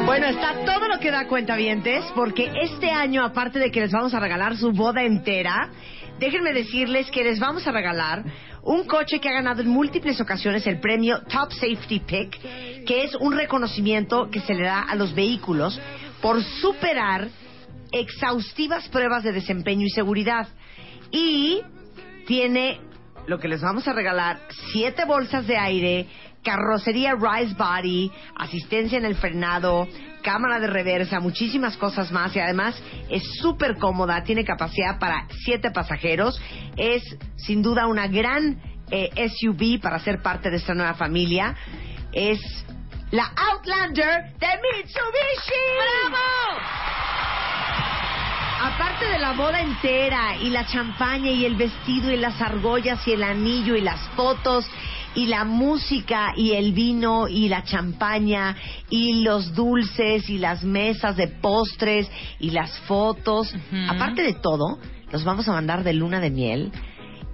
Bueno, está todo lo que da cuentavientes, porque este año, aparte de que les vamos a regalar su boda entera, déjenme decirles que les vamos a regalar un coche que ha ganado en múltiples ocasiones el premio Top Safety Pick, que es un reconocimiento que se le da a los vehículos por superar exhaustivas pruebas de desempeño y seguridad. Y tiene lo que les vamos a regalar, siete bolsas de aire, carrocería Rise Body, asistencia en el frenado, cámara de reversa, muchísimas cosas más. Y además es súper cómoda, tiene capacidad para siete pasajeros, es sin duda una gran eh, SUV para ser parte de esta nueva familia, es la Outlander de Mitsubishi. Aparte de la boda entera y la champaña y el vestido y las argollas y el anillo y las fotos y la música y el vino y la champaña y los dulces y las mesas de postres y las fotos, aparte de todo, los vamos a mandar de luna de miel.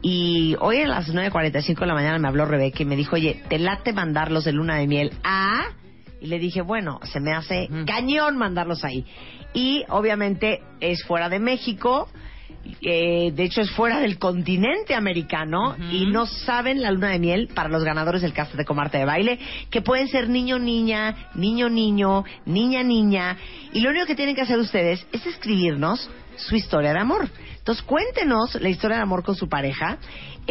Y hoy a las 9.45 de la mañana me habló Rebeca y me dijo, oye, ¿te late mandarlos de luna de miel a...? Y le dije, bueno, se me hace cañón mandarlos ahí. Y obviamente es fuera de México, eh, de hecho es fuera del continente americano y no saben la luna de miel para los ganadores del cast de Comarte de Baile, que pueden ser niño, niña, niño, niño, niña, niña. Y lo único que tienen que hacer ustedes es escribirnos su historia de amor. Entonces cuéntenos la historia de amor con su pareja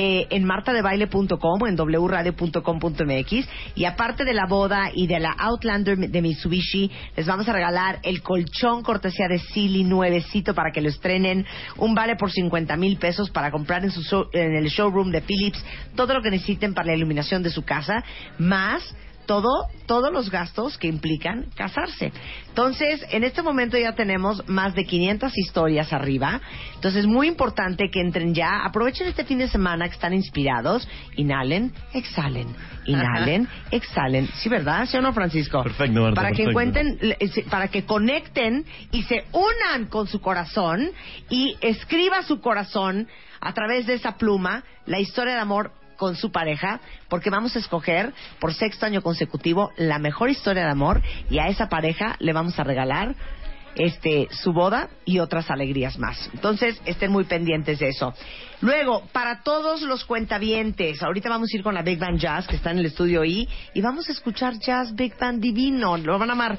eh, en martadebaile.com o en wradio.com.mx y aparte de la boda y de la Outlander de Mitsubishi les vamos a regalar el colchón cortesía de Silly nuevecito para que lo estrenen. Un vale por 50 mil pesos para comprar en, su show- en el showroom de Philips todo lo que necesiten para la iluminación de su casa más todo, todos los gastos que implican casarse. Entonces, en este momento ya tenemos más de 500 historias arriba. Entonces, es muy importante que entren ya. Aprovechen este fin de semana que están inspirados. Inhalen, exhalen. Inhalen, exhalen. Sí, ¿verdad? ¿Sí o no, Francisco? Perfecto, Marta, Para que perfecto. encuentren, le- se- para que conecten y se unan con su corazón y escriba su corazón a través de esa pluma la historia de amor con su pareja, porque vamos a escoger por sexto año consecutivo la mejor historia de amor y a esa pareja le vamos a regalar este su boda y otras alegrías más. Entonces, estén muy pendientes de eso. Luego, para todos los cuentavientes, ahorita vamos a ir con la Big Band Jazz que está en el estudio I y vamos a escuchar jazz Big Band divino, lo van a amar.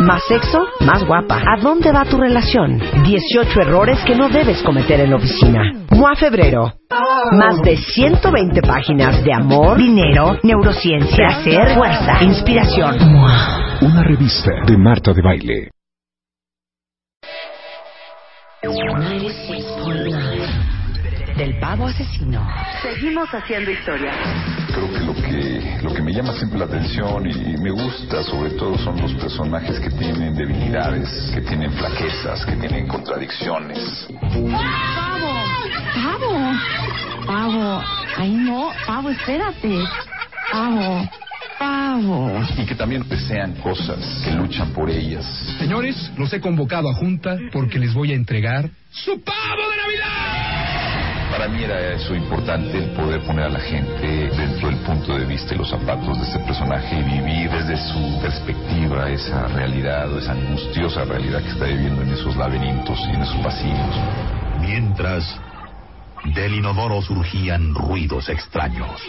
Más sexo, más guapa. ¿A dónde va tu relación? 18 errores que no debes cometer en la oficina. MOA Febrero. Más de 120 páginas de amor, dinero, neurociencia, placer, fuerza, inspiración. MOA. Una revista de Marta de Baile. Del pavo asesino. Seguimos haciendo historia. Creo que lo que lo que me llama siempre la atención y me gusta sobre todo son los personajes que tienen debilidades, que tienen flaquezas, que tienen contradicciones. ¡Pavo! ¡Pavo! ¡Pavo! ¡Ay, no! ¡Pavo, espérate! ¡Pavo! ¡Pavo! Y que también desean cosas, que luchan por ellas. Señores, los he convocado a junta porque les voy a entregar su pavo de Navidad. Para mí era eso importante, el poder poner a la gente dentro del punto de vista y los zapatos de este personaje y vivir desde su perspectiva esa realidad o esa angustiosa realidad que está viviendo en esos laberintos y en esos pasillos. Mientras, del inodoro surgían ruidos extraños.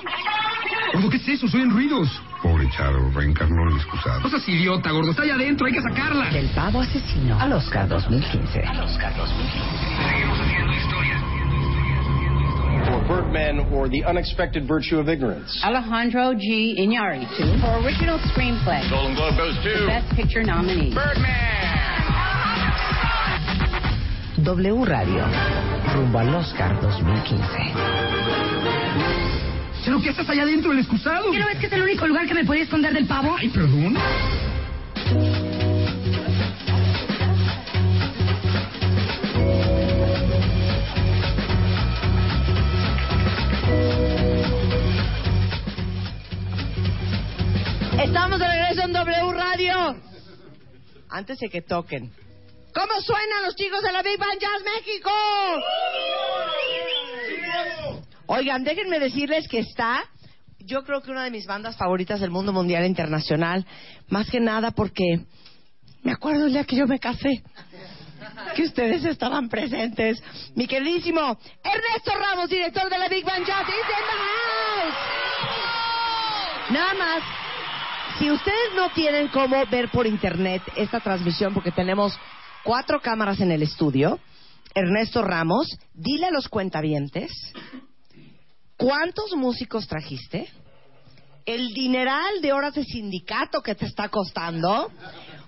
Gordo, ¿qué es eso? Soy en ruidos. Pobre Charo, reencarnó el excusado. No seas idiota, gordo. Está allá adentro, hay que sacarla. Del pavo asesino al Oscar 2015. For Birdman or The Unexpected Virtue of Ignorance. Alejandro G. Iñárritu for original screenplay. Golden Globe goes to Best Picture nominee. W Radio. Rumbo al Oscar 2015. ¿Pero qué estás allá adentro del excusado? ¿Qué no ves que es el único lugar que me podía esconder del pavo? Ay, perdón. Estamos de regreso en W Radio. Antes de que toquen. ¿Cómo suenan los chicos de la Big Band Jazz México? Oigan, déjenme decirles que está, yo creo que una de mis bandas favoritas del mundo mundial e internacional, más que nada porque me acuerdo el día que yo me casé, que ustedes estaban presentes. Mi queridísimo Ernesto Ramos, director de la Big Band Jazz, is in the house. Nada más, si ustedes no tienen cómo ver por internet esta transmisión, porque tenemos cuatro cámaras en el estudio, Ernesto Ramos, dile a los cuentavientes cuántos músicos trajiste, el dineral de horas de sindicato que te está costando,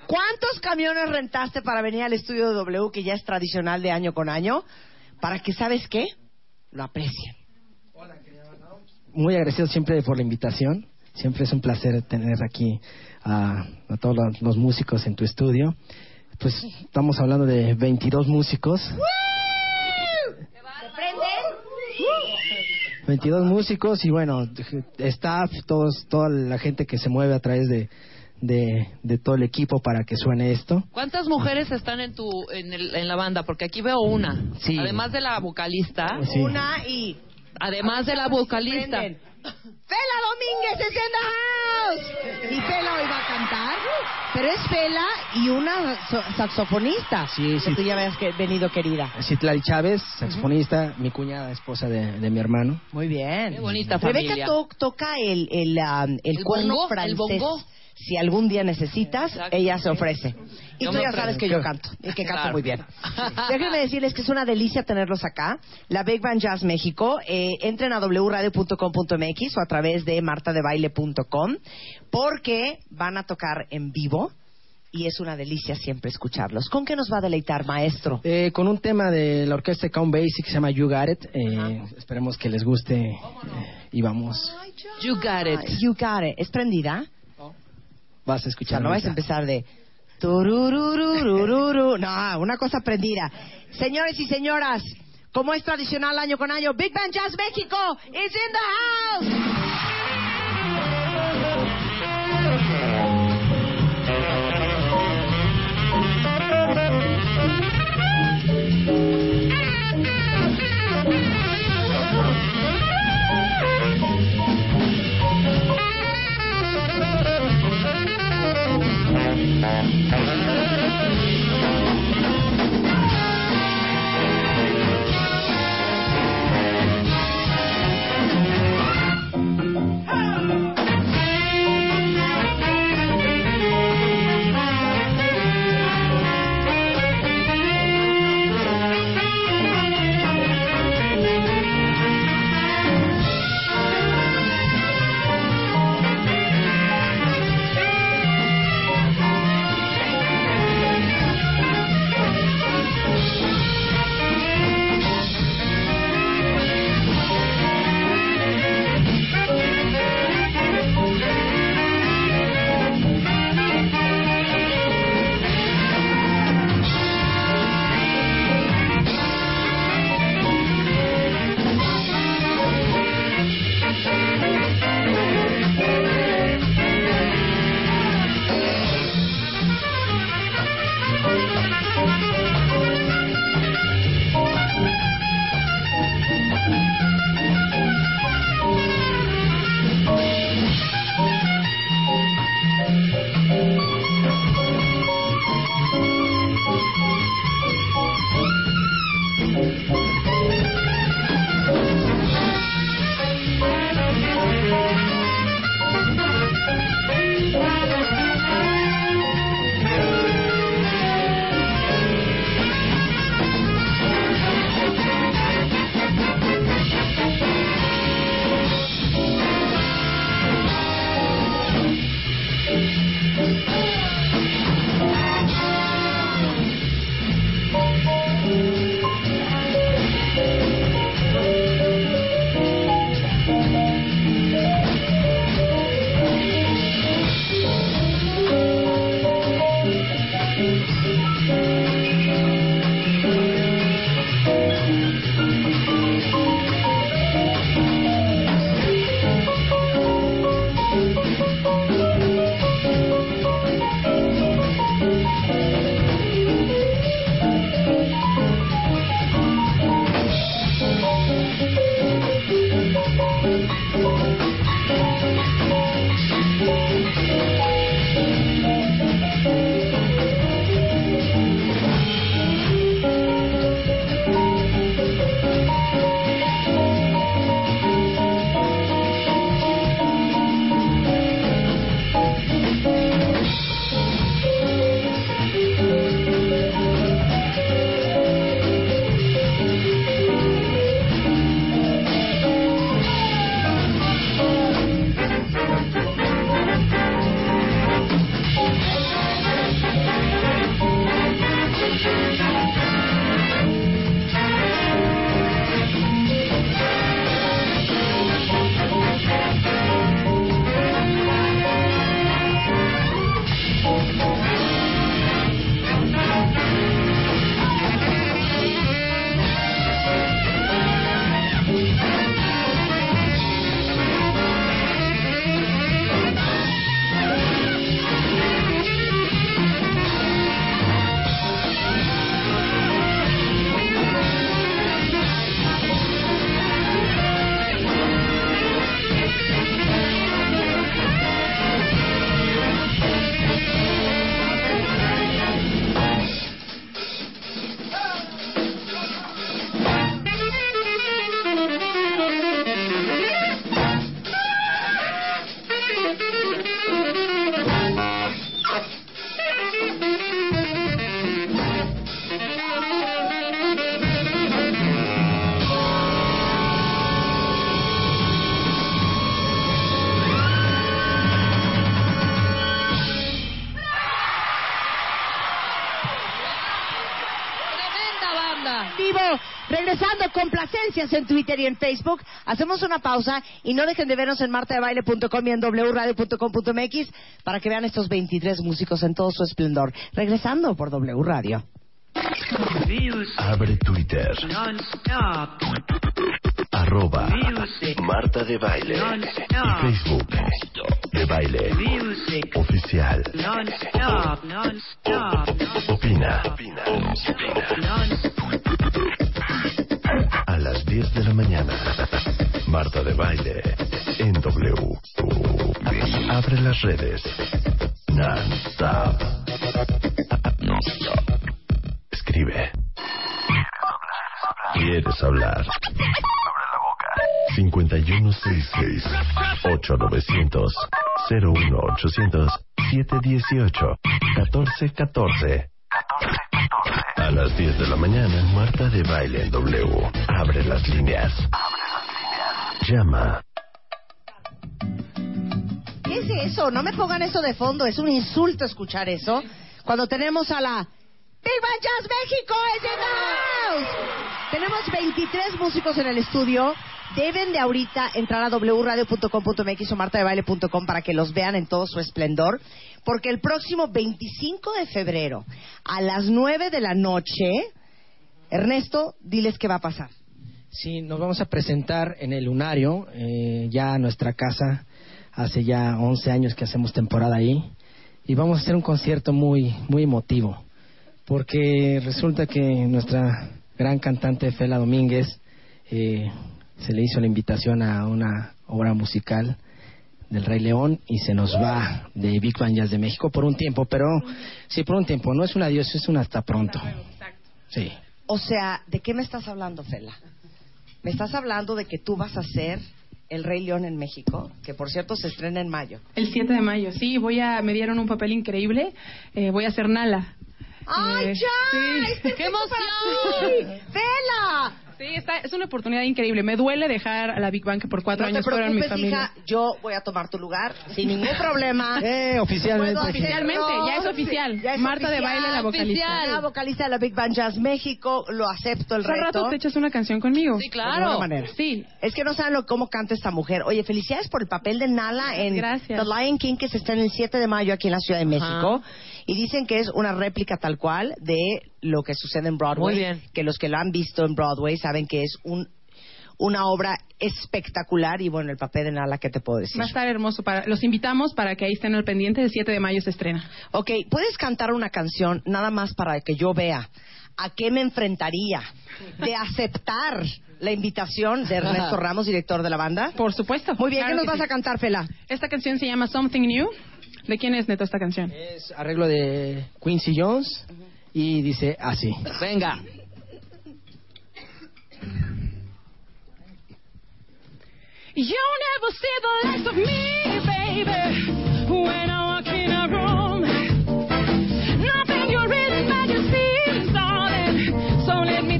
cuántos camiones rentaste para venir al estudio de W, que ya es tradicional de año con año, para que, ¿sabes qué? Lo aprecien. muy agradecido siempre por la invitación. Siempre es un placer tener aquí a, a todos los, los músicos en tu estudio. Pues estamos hablando de 22 músicos. 22 músicos y bueno, staff, todos, toda la gente que se mueve a través de, de, de todo el equipo para que suene esto. ¿Cuántas mujeres están en tu en, el- en la banda? Porque aquí veo una. Sí. Además de la vocalista. Sí. Una y... Además de la vocalista. Fela Domínguez es in the house. Y Fela hoy va a cantar, pero es Fela y una so- saxofonista. Sí, sí. Que tú ya habías que- venido, querida. Citlali Chávez, saxofonista, mi cuñada, esposa de, de mi hermano. Muy bien. Qué bonita Rebeca familia. to- toca el, el, um, el, El cuerno bongo, el francés. bongo. Si algún día necesitas, ella se ofrece. Y Yo tú ya sabes que yo canto, y que canto Claro. muy bien. <laughs> Déjenme decirles que es una delicia tenerlos acá. La Big Band Jazz México. Eh, entren a wradio.com.mx o a través de martadebaile.com porque van a tocar en vivo y es una delicia siempre escucharlos. ¿Con qué nos va a deleitar, maestro? Eh, con un tema de la orquesta Count Basie que se llama You Got It. Eh, esperemos que les guste eh, y vamos. You got it. You got it. ¿Es prendida? Vas a escuchar. no vais a empezar de... No, una cosa aprendida. Señores y señoras, como es tradicional año con año, Big Band Jazz México is in the house. man. Complacencias en Twitter y en Facebook. Hacemos una pausa y no dejen de vernos en martadebaile.com y en wradio.com.mx para que vean estos 23 músicos en todo su esplendor. Regresando por W Radio. Abre Twitter. Arroba Marta de Baile. Y Facebook. De Baile. Oficial. Opina. A las 10 de la mañana. Marta de Baile. En W. Abre las redes. Non-stop. Non-stop. Escribe. ¿Quieres hablar? 5166 8900 01800 718 1414 A las 10 de la mañana, Marta de Baile en W. Abre las líneas. Llama. ¿Qué es eso? No me pongan eso de fondo. Es un insulto escuchar eso. Cuando tenemos a la Band Jazz México es house. Tenemos 23 músicos en el estudio. Deben de ahorita entrar a wradio.com.mx o martadebaile.com para que los vean en todo su esplendor. Porque el próximo 25 de febrero, a las 9 de la noche, Ernesto, diles qué va a pasar. Sí, nos vamos a presentar en el Lunario, eh, ya nuestra casa, hace ya 11 años que hacemos temporada ahí, y vamos a hacer un concierto muy, muy emotivo, porque resulta que nuestra gran cantante Fela Domínguez eh, se le hizo la invitación a una obra musical del Rey León y se nos va de Big Band Jazz de México por un tiempo, pero sí, por un tiempo, no es un adiós, es un hasta pronto. Sí. O sea, ¿de qué me estás hablando, Fela? Me estás hablando de que tú vas a ser el Rey León en México, que por cierto se estrena en mayo. El 7 de mayo, sí, voy a, me dieron un papel increíble, eh, voy a ser Nala. ¡Ay, Eh, ya! sí. ¡Es ¡Qué emoción! ti! Sí, está, es una oportunidad increíble. Me duele dejar a la Big Bang que por cuatro No años fueron mi preocupes, familia. hija, yo voy a tomar tu lugar sin ningún problema. <laughs> Eh, oficialmente. Oficialmente, ya es oficial. Ya es Marta de Baile, la vocalista. oficial. La vocalista de la Big Band Jazz México, lo acepto el Al reto. rato te echas una canción conmigo. Sí, claro. De alguna manera. Sí. Es que no saben lo, cómo canta esta mujer. Oye, felicidades por el papel de Nala en Gracias. The Lion King que se está en el 7 de mayo aquí en la Ciudad de México. Y dicen que es una réplica tal cual de lo que sucede en Broadway. Muy bien. Que los que lo han visto en Broadway saben que es un una obra espectacular y bueno, el papel de Nala, ¿qué te puedo decir? Va a estar hermoso. Para, los invitamos para que ahí estén al pendiente. El 7 de mayo se estrena. Ok, ¿puedes cantar una canción nada más para que yo vea a qué me enfrentaría de aceptar la invitación de Ernesto <laughs> Ramos, director de la banda? Por supuesto. Muy bien, Claro ¿qué nos que vas sí. a cantar, Fela? Esta canción se llama Something New. ¿De quién es, Neto, esta canción? Es arreglo de Quincy Jones y dice así. Venga. You never see the likes of me, baby, when I walk in a room. Nothing you really majesty, darling. So let me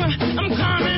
Extra, I'm coming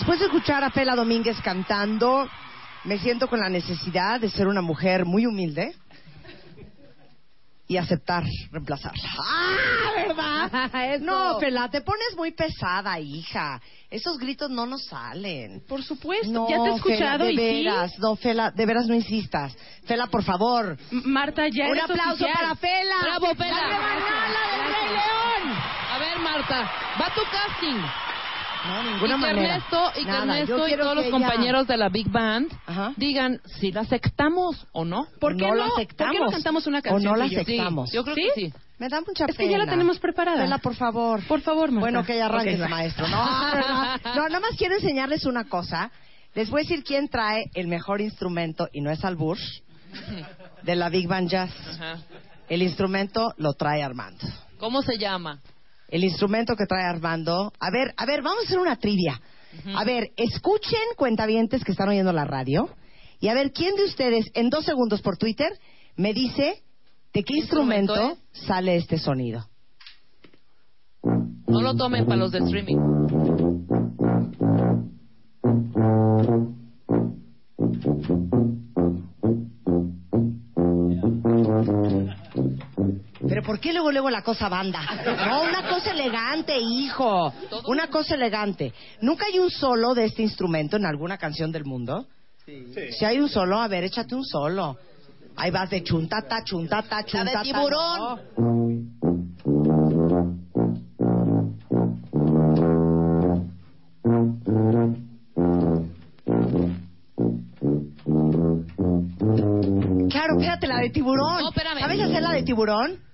Después de escuchar a Fela Domínguez cantando, me siento con la necesidad de ser una mujer muy humilde y aceptar reemplazarla. ¡Ah, verdad! <laughs> No, Fela, te pones muy pesada, hija. Esos gritos no nos salen. Por supuesto, No, ya te he escuchado Fela, de y sí. veras, no, Fela, de veras no insistas. Fela, por favor. M- Marta, ya Un eres aplauso oficial. para Fela. ¡Bravo, Fela! ¡La rebanada del. Rey León! A ver, Marta, va tu casting. No, Y ninguna que manera. Ernesto, y que Nada, Ernesto y todos que los ella- compañeros de la Big Band digan si la aceptamos o no. ¿Por qué no, no? la ¿Por qué aceptamos? no cantamos una ¿O canción no la y aceptamos? Sí, yo creo ¿Sí? que sí. Me da mucha Es que ya la pena. tenemos preparada. Fela, por favor. Por favor, Marta. Bueno, que ya arranque Ok, ese va. maestro. <laughs> No, ¿verdad? no, nada más quiero enseñarles una cosa. Les voy a decir quién trae el mejor instrumento, y no es albur, de la Big Band Jazz. Ajá. El instrumento lo trae Armando. ¿Cómo se llama? El instrumento que trae Armando. A ver, a ver, vamos a hacer una trivia. A ver, escuchen cuentavientes que están oyendo la radio. Y a ver, ¿quién de ustedes, en dos segundos por Twitter, me dice de qué instrumento, instrumento sale este sonido? No lo tomen para los de streaming. ¿Por qué luego luego la cosa banda? No, una cosa elegante, hijo. Una cosa elegante. ¿Nunca hay un solo de este instrumento en alguna canción del mundo? Si hay un solo, a ver, échate un solo. Ahí vas de chuntata, chuntata, chuntata. tiburón. no. Claro, espérate, la de tiburón. No, espérame. ¿Sabes hacer la de tiburón?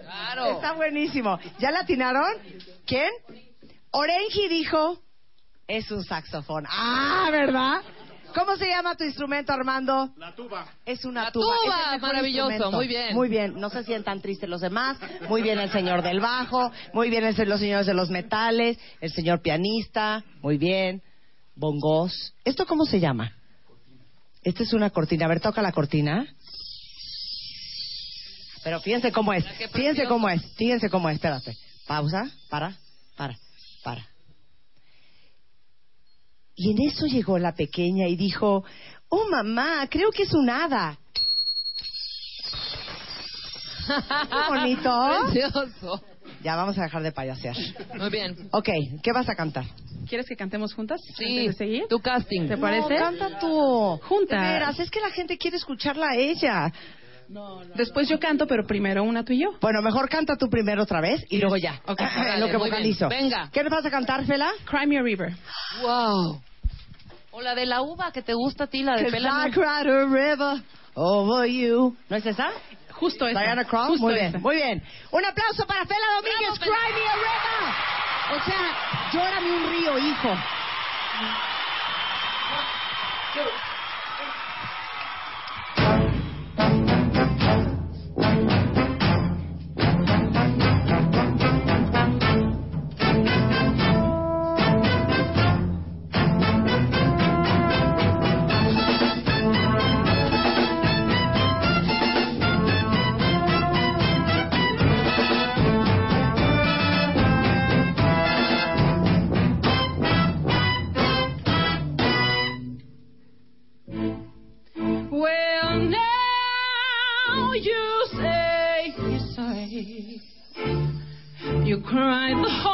Claro. Está buenísimo. ¿Ya la atinaron? ¿Quién? Orenji dijo, es un saxofón. Ah, ¿verdad? ¿Cómo se llama tu instrumento, Armando? La tuba. Es una La tuba. tuba, Es el mejor maravilloso, instrumento. muy bien. Muy bien, no se sientan tristes los demás. Muy bien el señor del bajo, muy bien el- los señores de los metales, el señor pianista, muy bien. Bongos. ¿Esto cómo se llama? Esta es una cortina. A ver, toca la cortina. Pero fíjense cómo es. Fíjense cómo es. Fíjense cómo es. Espérate. Pausa. Para. Para. Para. Y en eso llegó la pequeña y dijo, oh mamá, creo que es un hada. <laughs> Qué bonito. Precioso. Ya vamos a dejar de payasear. Muy bien. Ok, ¿qué vas a cantar? ¿Quieres que cantemos juntas? Sí, Antes de seguir? tu casting. ¿Te parece? No, canta tú. Juntas. De veras, es que la gente quiere escucharla a ella. Después yo canto, pero primero una tú y yo. Bueno, mejor canta tú primero otra vez y luego ya. Ok, en <laughs> lo que vocalizo. Venga. ¿Qué nos vas a cantar, Fela? Cry Me a River. Wow. O la de la uva que te gusta a ti, la de Pela. I cried a river over you. ¿No es esa? Justo esa. Diana Krall, Justo muy bien, esa. muy bien. Un aplauso para Fela Domínguez, Bravo, Cry. Me a River. O sea, llórame un río, hijo. Cried the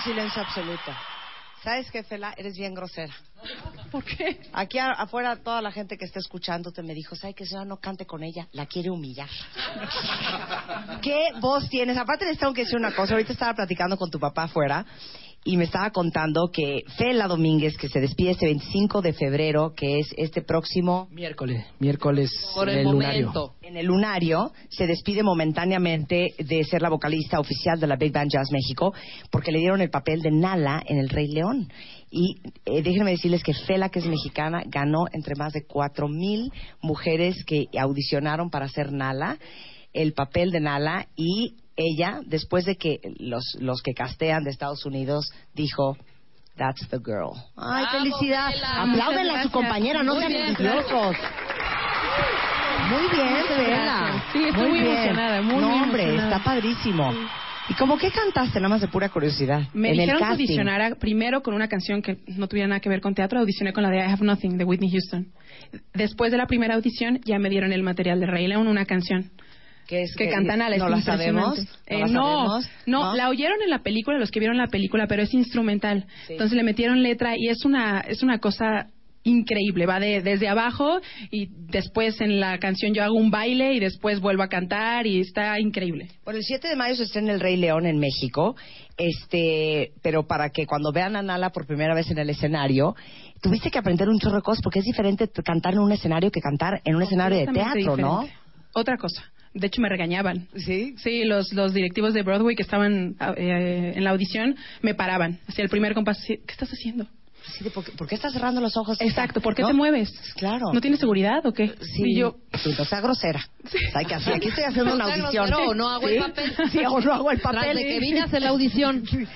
un silencio absoluto. ¿Sabes qué, Fela? Eres bien grosera. ¿Por qué? Aquí a- afuera toda la gente que está escuchándote me dijo, ¿sabe qué señora no cante con ella? La quiere humillar. ¿Qué voz tienes? Aparte les tengo que decir una cosa. Ahorita estaba platicando con tu papá afuera y me estaba contando que Fela Domínguez, que se despide este 25 de febrero, que es este próximo... Miércoles, miércoles Por en el lunario. momento. En el lunario se despide momentáneamente de ser la vocalista oficial de la Big Band Jazz México porque le dieron el papel de Nala en El Rey León. Y eh, déjenme decirles que Fela, que es mexicana, ganó entre más de cuatro mil mujeres que audicionaron para ser Nala el papel de Nala y ella, después de que los, los que castean de Estados Unidos, dijo, That's the girl. Ay, Bravo, felicidad. Fela. Apláudenle a su compañera, no sean Muy envidiosos. Muy bien, gracias. Sí, estoy muy bien. emocionada, muy, no, muy hombre, emocionada. está padrísimo. ¿Y cómo qué cantaste, nada más de pura curiosidad? Me en el dijeron que audicionara primero con una canción que no tuviera nada que ver con teatro, audicioné con la de I Have Nothing de Whitney Houston. Después de la primera audición ya me dieron el material de Rey León, una canción. Que, es, que canta Nala, ¿No es la impresionante. sabemos? Eh, ¿No la no, sabemos? no, ¿No? la oyeron en la película, los que vieron la película, pero es instrumental. Sí. Entonces le metieron letra y es una, es una cosa increíble, va de, desde abajo y después en la canción yo hago un baile y después vuelvo a cantar y está increíble. Bueno, el 7 de mayo se estrena El Rey León en México, este, pero para que cuando vean a Nala por primera vez en el escenario, tuviste que aprender un chorro de cosas, porque es diferente cantar en un escenario que cantar en un escenario de teatro, ¿no? Otra cosa. De hecho, me regañaban. ¿Sí? Sí, los, los directivos de Broadway que estaban eh, en la audición me paraban. Hacia el primer compás, sí, ¿qué estás haciendo? Sí, por, qué- por qué estás cerrando los ojos? Exacto, ¿por qué ¿No? te mueves? Claro. ¿No tienes seguridad o qué? Sí, Y yo, Tú no seas grosera. Hay que hacer- aquí estoy haciendo una sea audición. o no hago el ¿Sí? papel. Sí, o no hago el papel. Tras de que vine a hacer la audición. Sí,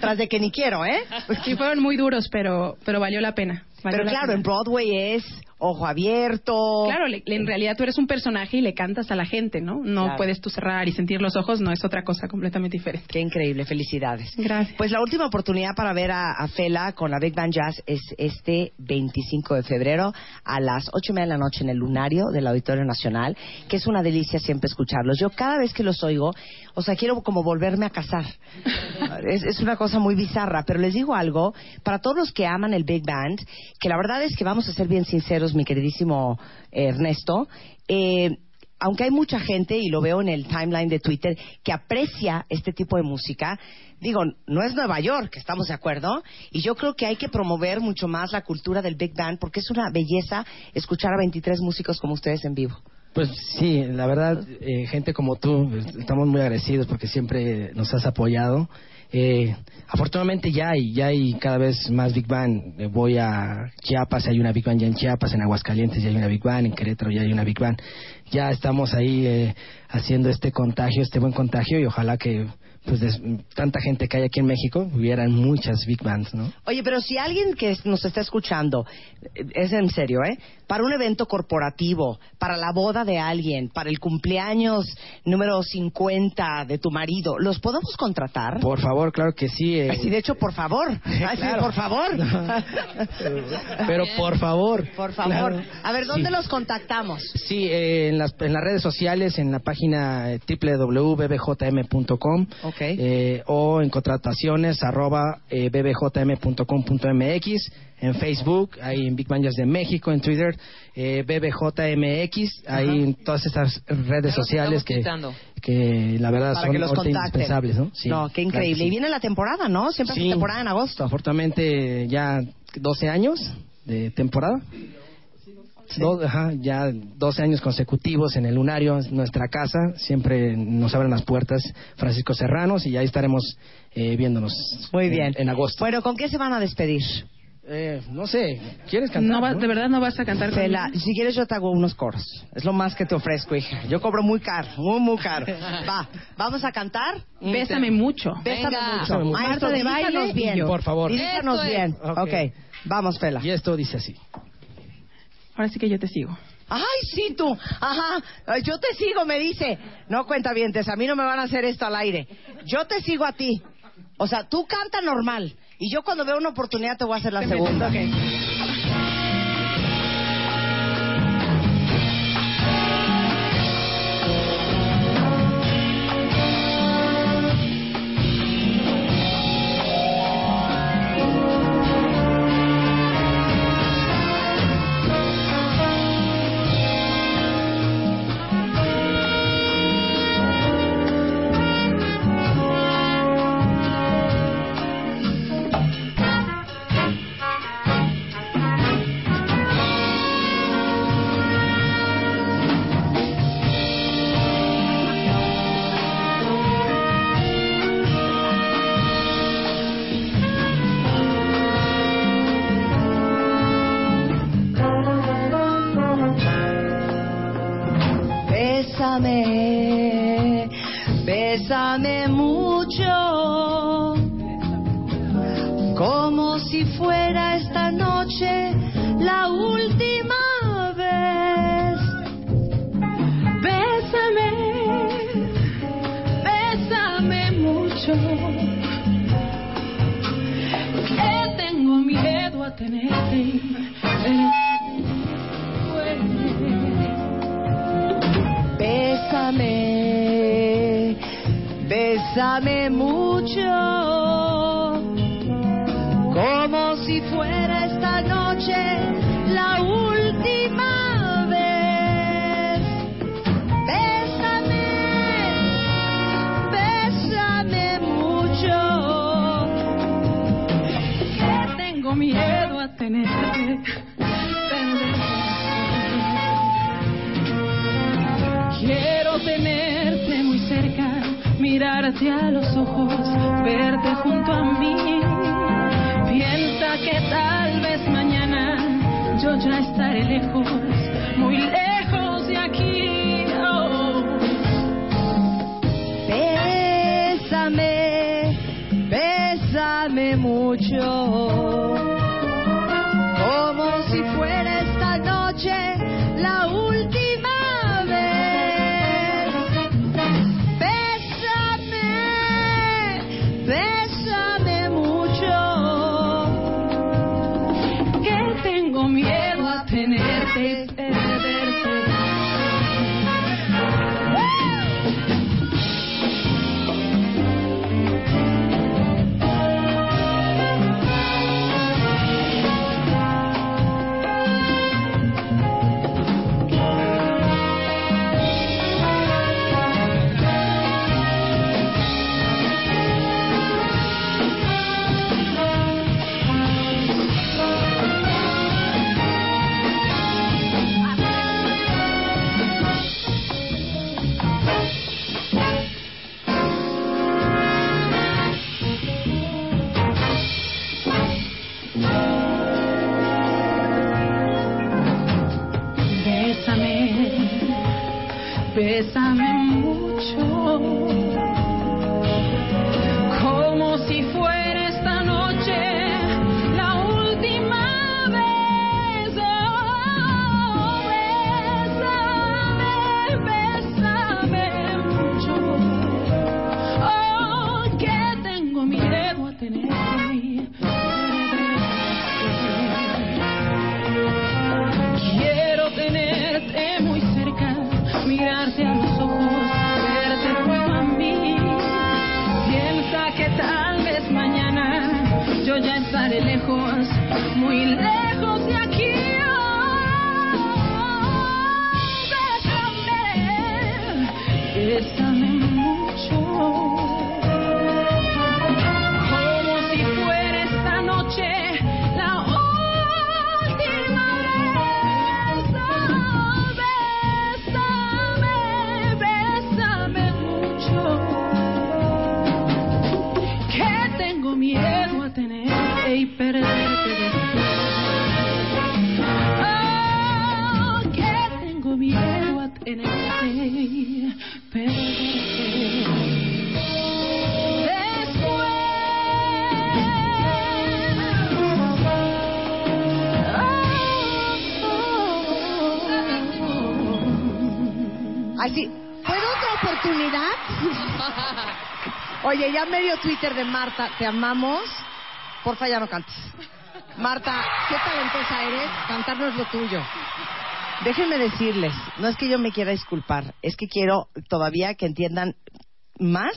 tras de que ni quiero, ¿eh? sí, fueron muy duros, pero, pero valió la pena. Valió Pero la claro, pena. en Broadway es ojo abierto. Claro, le- en realidad tú eres un personaje y le cantas a la gente, ¿no? No Claro. puedes tú cerrar y sentir los ojos, no es otra cosa completamente diferente. Qué increíble, felicidades. Gracias. Pues la última oportunidad para ver a, a Fela con la Big Band Jazz es este 25 de febrero a las ocho y media de la noche en el Lunario del Auditorio Nacional, que es una delicia siempre escucharlos. Yo cada vez que los oigo, o sea, quiero como volverme a casar. <laughs> Es, es una cosa muy bizarra, pero les digo algo, para todos los que aman el Big Band, que la verdad es que vamos a ser bien sinceros, mi queridísimo Ernesto, eh, aunque hay mucha gente, y lo veo en el timeline de Twitter, que aprecia este tipo de música, digo, no es Nueva York, estamos de acuerdo, y yo creo que hay que promover mucho más la cultura del Big Band, porque es una belleza escuchar a 23 músicos como ustedes en vivo. Pues sí, la verdad, eh, gente como tú, estamos muy agradecidos porque siempre nos has apoyado. Eh, afortunadamente ya hay, ya hay cada vez más Big Band. Eh, voy a Chiapas, hay una Big Band ya en Chiapas, en Aguascalientes ya hay una Big Band, en Querétaro ya hay una Big Band. Ya estamos ahí eh, haciendo este contagio, este buen contagio y ojalá que pues des- tanta gente que hay aquí en México hubieran muchas Big Bands, ¿no? Oye, pero si alguien que nos está escuchando, es en serio, ¿eh? Para un evento corporativo, para la boda de alguien, para el cumpleaños número 50 de tu marido, ¿los podemos contratar? Por favor, claro que sí. eh, Así, de hecho, por favor. <laughs> Así, Claro. por favor. pero por favor. Por favor. Claro. A ver, ¿dónde Sí. los contactamos? Sí, eh, en, las, en las redes sociales, en la página eh, www.bbjm.com eh, o en contrataciones arroba eh, bbjm.com.mx, en Facebook, ahí en Big Bang Jazz de México, en Twitter, eh, bbjmx, ahí en todas estas redes sociales que, que la verdad Para son que los indispensables, ¿no? Sí, no, qué claro que increíble. sí. Y viene la temporada, ¿no? Siempre Sí. es temporada en agosto. Afortunadamente ya 12 años de temporada. Do- ajá, ya 12 años consecutivos en el Lunario, es nuestra casa, siempre nos abren las puertas Francisco Serranos y ahí estaremos eh, viéndonos. Muy en- bien. En, agosto. Bueno, ¿con qué se van a despedir? Eh, no sé, ¿quieres cantar? No va- no? ¿De verdad no vas a cantar Fela, si quieres yo te hago unos coros. Es lo más que te ofrezco, hija. Yo cobro muy caro, muy, muy caro. <laughs> Va, ¿vamos a cantar? Bésame mucho. Bésame Venga. mucho. Bésame. Maestro, Marta de baile bien. Por favor. Es. bien. Ok. ok, vamos, Fela. Y esto dice así. Ahora sí que yo te sigo. Ay, sí, tú. Ajá. Yo te sigo, me dice. No, cuenta bien, a mí no me van a hacer esto al aire. Yo te sigo a ti. O sea, tú canta normal. Y yo cuando veo una oportunidad te voy a hacer la segunda. fuera ya medio Twitter de Marta, te amamos. Porfa, ya no cantes. Marta, qué talentosa eres, cantarnos lo tuyo. Déjenme decirles, no es que yo me quiera disculpar, es que quiero todavía que entiendan más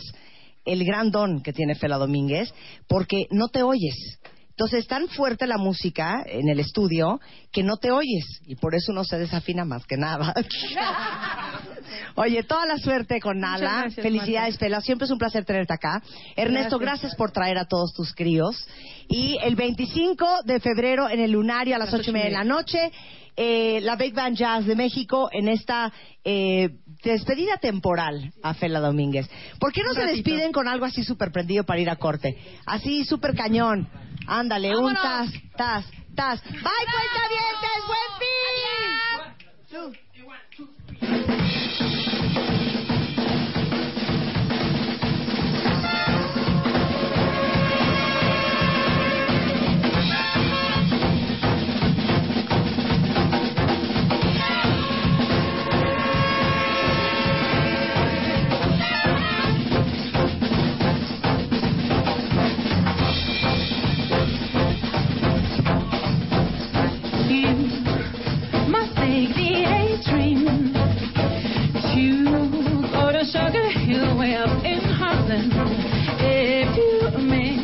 el gran don que tiene Fela Domínguez, porque no te oyes. Entonces es tan fuerte la música en el estudio que no te oyes y por eso uno se desafina más que nada. <laughs> Oye, toda la suerte con Nala. gracias, Felicidades. Fela. Siempre es un placer tenerte acá. Ernesto, gracias. Gracias. por traer a todos tus críos. Y el 25 de febrero en el Lunario a las ocho y media de la noche, eh, la Big Band Jazz de México en esta eh, despedida temporal a Fela Domínguez. ¿Por qué no se despiden con algo así súper prendido para ir a corte? Así, súper cañón. Ándale, un tas, tas, tas. ¡Bye, cuentavientes! ¡Buen fin! darling, if you make